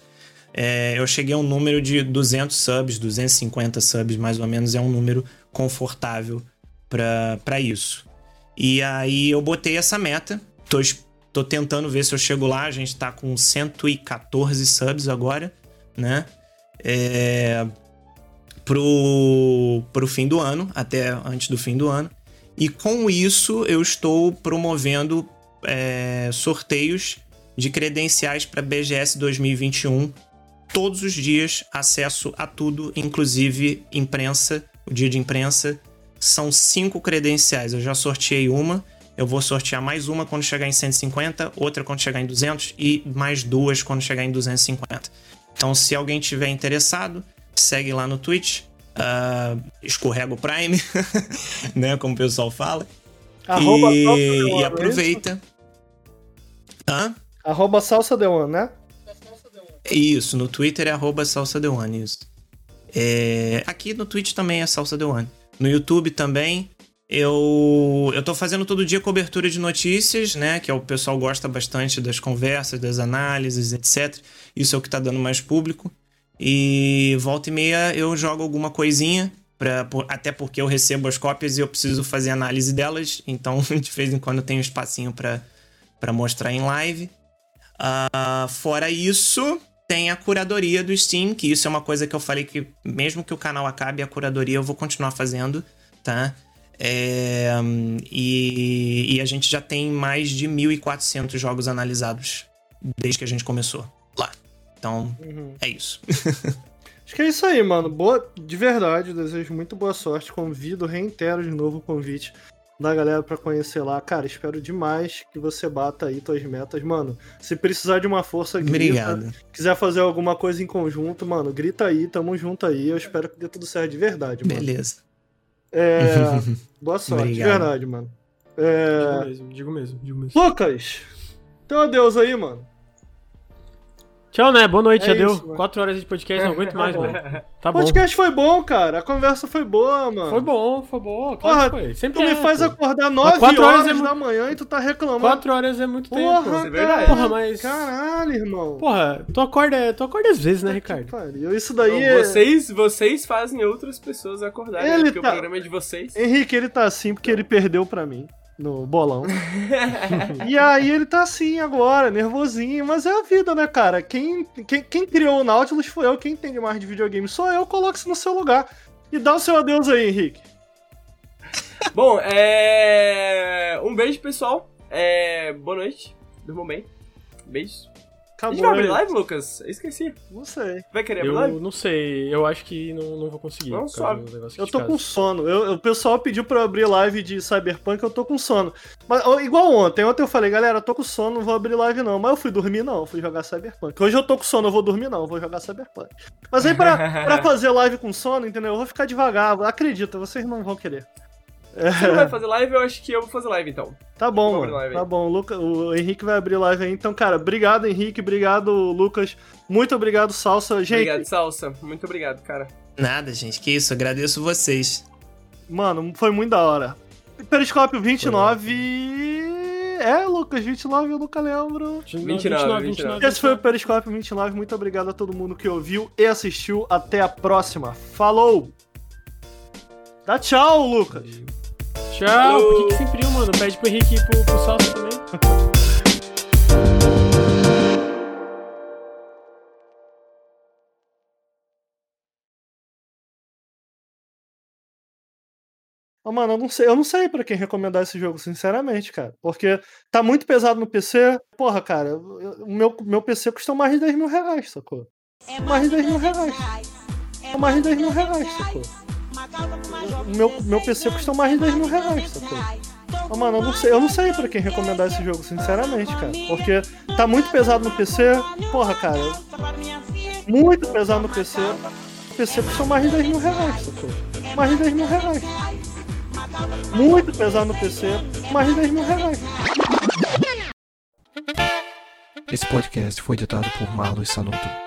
É, eu cheguei a um número de 200 subs, 250 subs mais ou menos é um número confortável para isso. E aí eu botei essa meta, tô, tô tentando ver se eu chego lá, a gente tá com 114 subs agora, né? É, pro, pro fim do ano, até antes do fim do ano. E com isso eu estou promovendo é, sorteios de credenciais para BGS 2021 todos os dias, acesso a tudo, inclusive imprensa, o dia de imprensa. São cinco credenciais. Eu já sorteei uma, eu vou sortear mais uma quando chegar em 150, outra quando chegar em 200 e mais duas quando chegar em 250. Então, se alguém tiver interessado, segue lá no Twitch. Uh, escorrega o Prime, (laughs) né? Como o pessoal fala. Arroba e, e One, aproveita. Hã? Arroba Salsa The One, né? Isso, no Twitter é arroba Salsa The One, isso. É, aqui no Twitch também é Salsa The One. No YouTube também. Eu, eu tô fazendo todo dia cobertura de notícias, né? Que é o pessoal gosta bastante das conversas, das análises, etc. Isso é o que tá dando mais público. E volta e meia eu jogo alguma coisinha, pra, por- até porque eu recebo as cópias e eu preciso fazer análise delas. Então, (laughs) de vez em quando eu tenho um espacinho pra mostrar em live. Ah, fora isso, tem a curadoria do Steam, que isso é uma coisa que eu falei que, mesmo que o canal acabe, a curadoria eu vou continuar fazendo, tá? É, e, e a gente já tem mais de 1.400 jogos analisados desde que a gente começou. Então, Uhum. é isso. (laughs) Acho que é isso aí, mano. Boa, de verdade, desejo muito boa sorte. Convido, reitero de novo o convite da galera pra conhecer lá. Cara, espero demais que você bata aí tuas metas. Mano, se precisar de uma força, grita. Obrigado. Quiser fazer alguma coisa em conjunto, mano, grita aí, tamo junto aí. Eu espero que dê tudo certo de verdade, mano. Beleza. É, (laughs) boa sorte, de Obrigado. verdade, mano. Digo É, mesmo, digo mesmo, digo mesmo. Lucas, teu adeus aí, mano. Tchau, né? Boa noite, É já deu. isso, mano. Quatro horas de podcast, não aguento mais, velho. (laughs) Tá o bom. podcast foi bom, cara. A conversa foi boa, mano. Foi bom, foi bom. Claro Porra, foi. Sempre tu me é, faz pô. acordar Mas 9 quatro horas, horas é da manhã e tu tá reclamando. Quatro horas é muito tempo. Porra, Isso é verdade. cara. Porra, mas- Caralho, irmão. Porra, tu acorda, tu acorda às vezes, né, Ricardo? Pariu. Isso daí Não, é... vocês, vocês fazem outras pessoas acordarem, Ele porque tá- o programa é de vocês. Henrique, ele tá assim porque ele perdeu pra mim no bolão. e aí ele tá assim agora, nervosinho. Mas é a vida, né, cara? Quem, quem, quem criou o Nautilus foi eu. Quem entende mais de videogame sou eu. Coloque-se no seu lugar. E dá o seu adeus aí, Henrique. (laughs) Bom, é. Um beijo, pessoal. É... Boa noite. Durmam bem. Beijos. A gente Acabou. vai abrir live, Lucas? Eu esqueci. Não sei. Vai querer abrir Eu live? não sei, eu acho que não, não vou conseguir. Não, aqui Eu tô com sono. Eu- o pessoal pediu pra eu abrir live de Cyberpunk, eu tô com sono. Mas igual ontem, ontem eu falei, galera, eu tô com sono, não vou abrir live não. Mas eu fui dormir não, eu fui jogar Cyberpunk. Hoje eu tô com sono, eu vou dormir não, eu vou jogar Cyberpunk. Mas aí pra, (laughs) pra fazer live com sono, entendeu? Eu vou ficar devagar. Acredita, vocês não vão querer. Você não vai fazer live, eu acho que eu vou fazer live então. Tá bom, mano. Tá bom, o, Luca, o Henrique vai abrir live aí. Então, cara, obrigado, Henrique. Obrigado, Lucas. Muito obrigado, Salsa. Gente, Obrigado, Salsa. Muito obrigado, cara. Nada, gente, que isso. Agradeço vocês. Mano, foi muito da hora. Periscópio 29. É, Lucas, 29 eu nunca lembro. 29, 29. Esse foi o Periscópio 29. Muito obrigado a todo mundo que ouviu e assistiu. Até a próxima. Falou! Dá tchau, Lucas. Tchau, por que, que sempre um, mano? Pede pro Henrique e pro, pro Salsa também. Ô, mano, eu não sei, eu não sei pra quem recomendar esse jogo, sinceramente, cara. Porque tá muito pesado no PC. Porra, cara, eu- o meu, meu PC custa mais de 10 mil reais, sacou? mais de 10 mil reais. É mais de 10 mil reais, sacou? Meu, meu PC custa mais de 10 mil reais, sacou? Ô, mano, eu não, sei, eu não sei pra quem recomendar esse jogo, sinceramente, cara. Porque tá muito pesado no PC. Porra, cara. Muito pesado no PC. O PC custa mais de 10 mil reais, sacou? Mais de 10 mil reais. Muito pesado no PC. Mais de 10 mil reais. Esse podcast foi editado por Marlos Sanuto.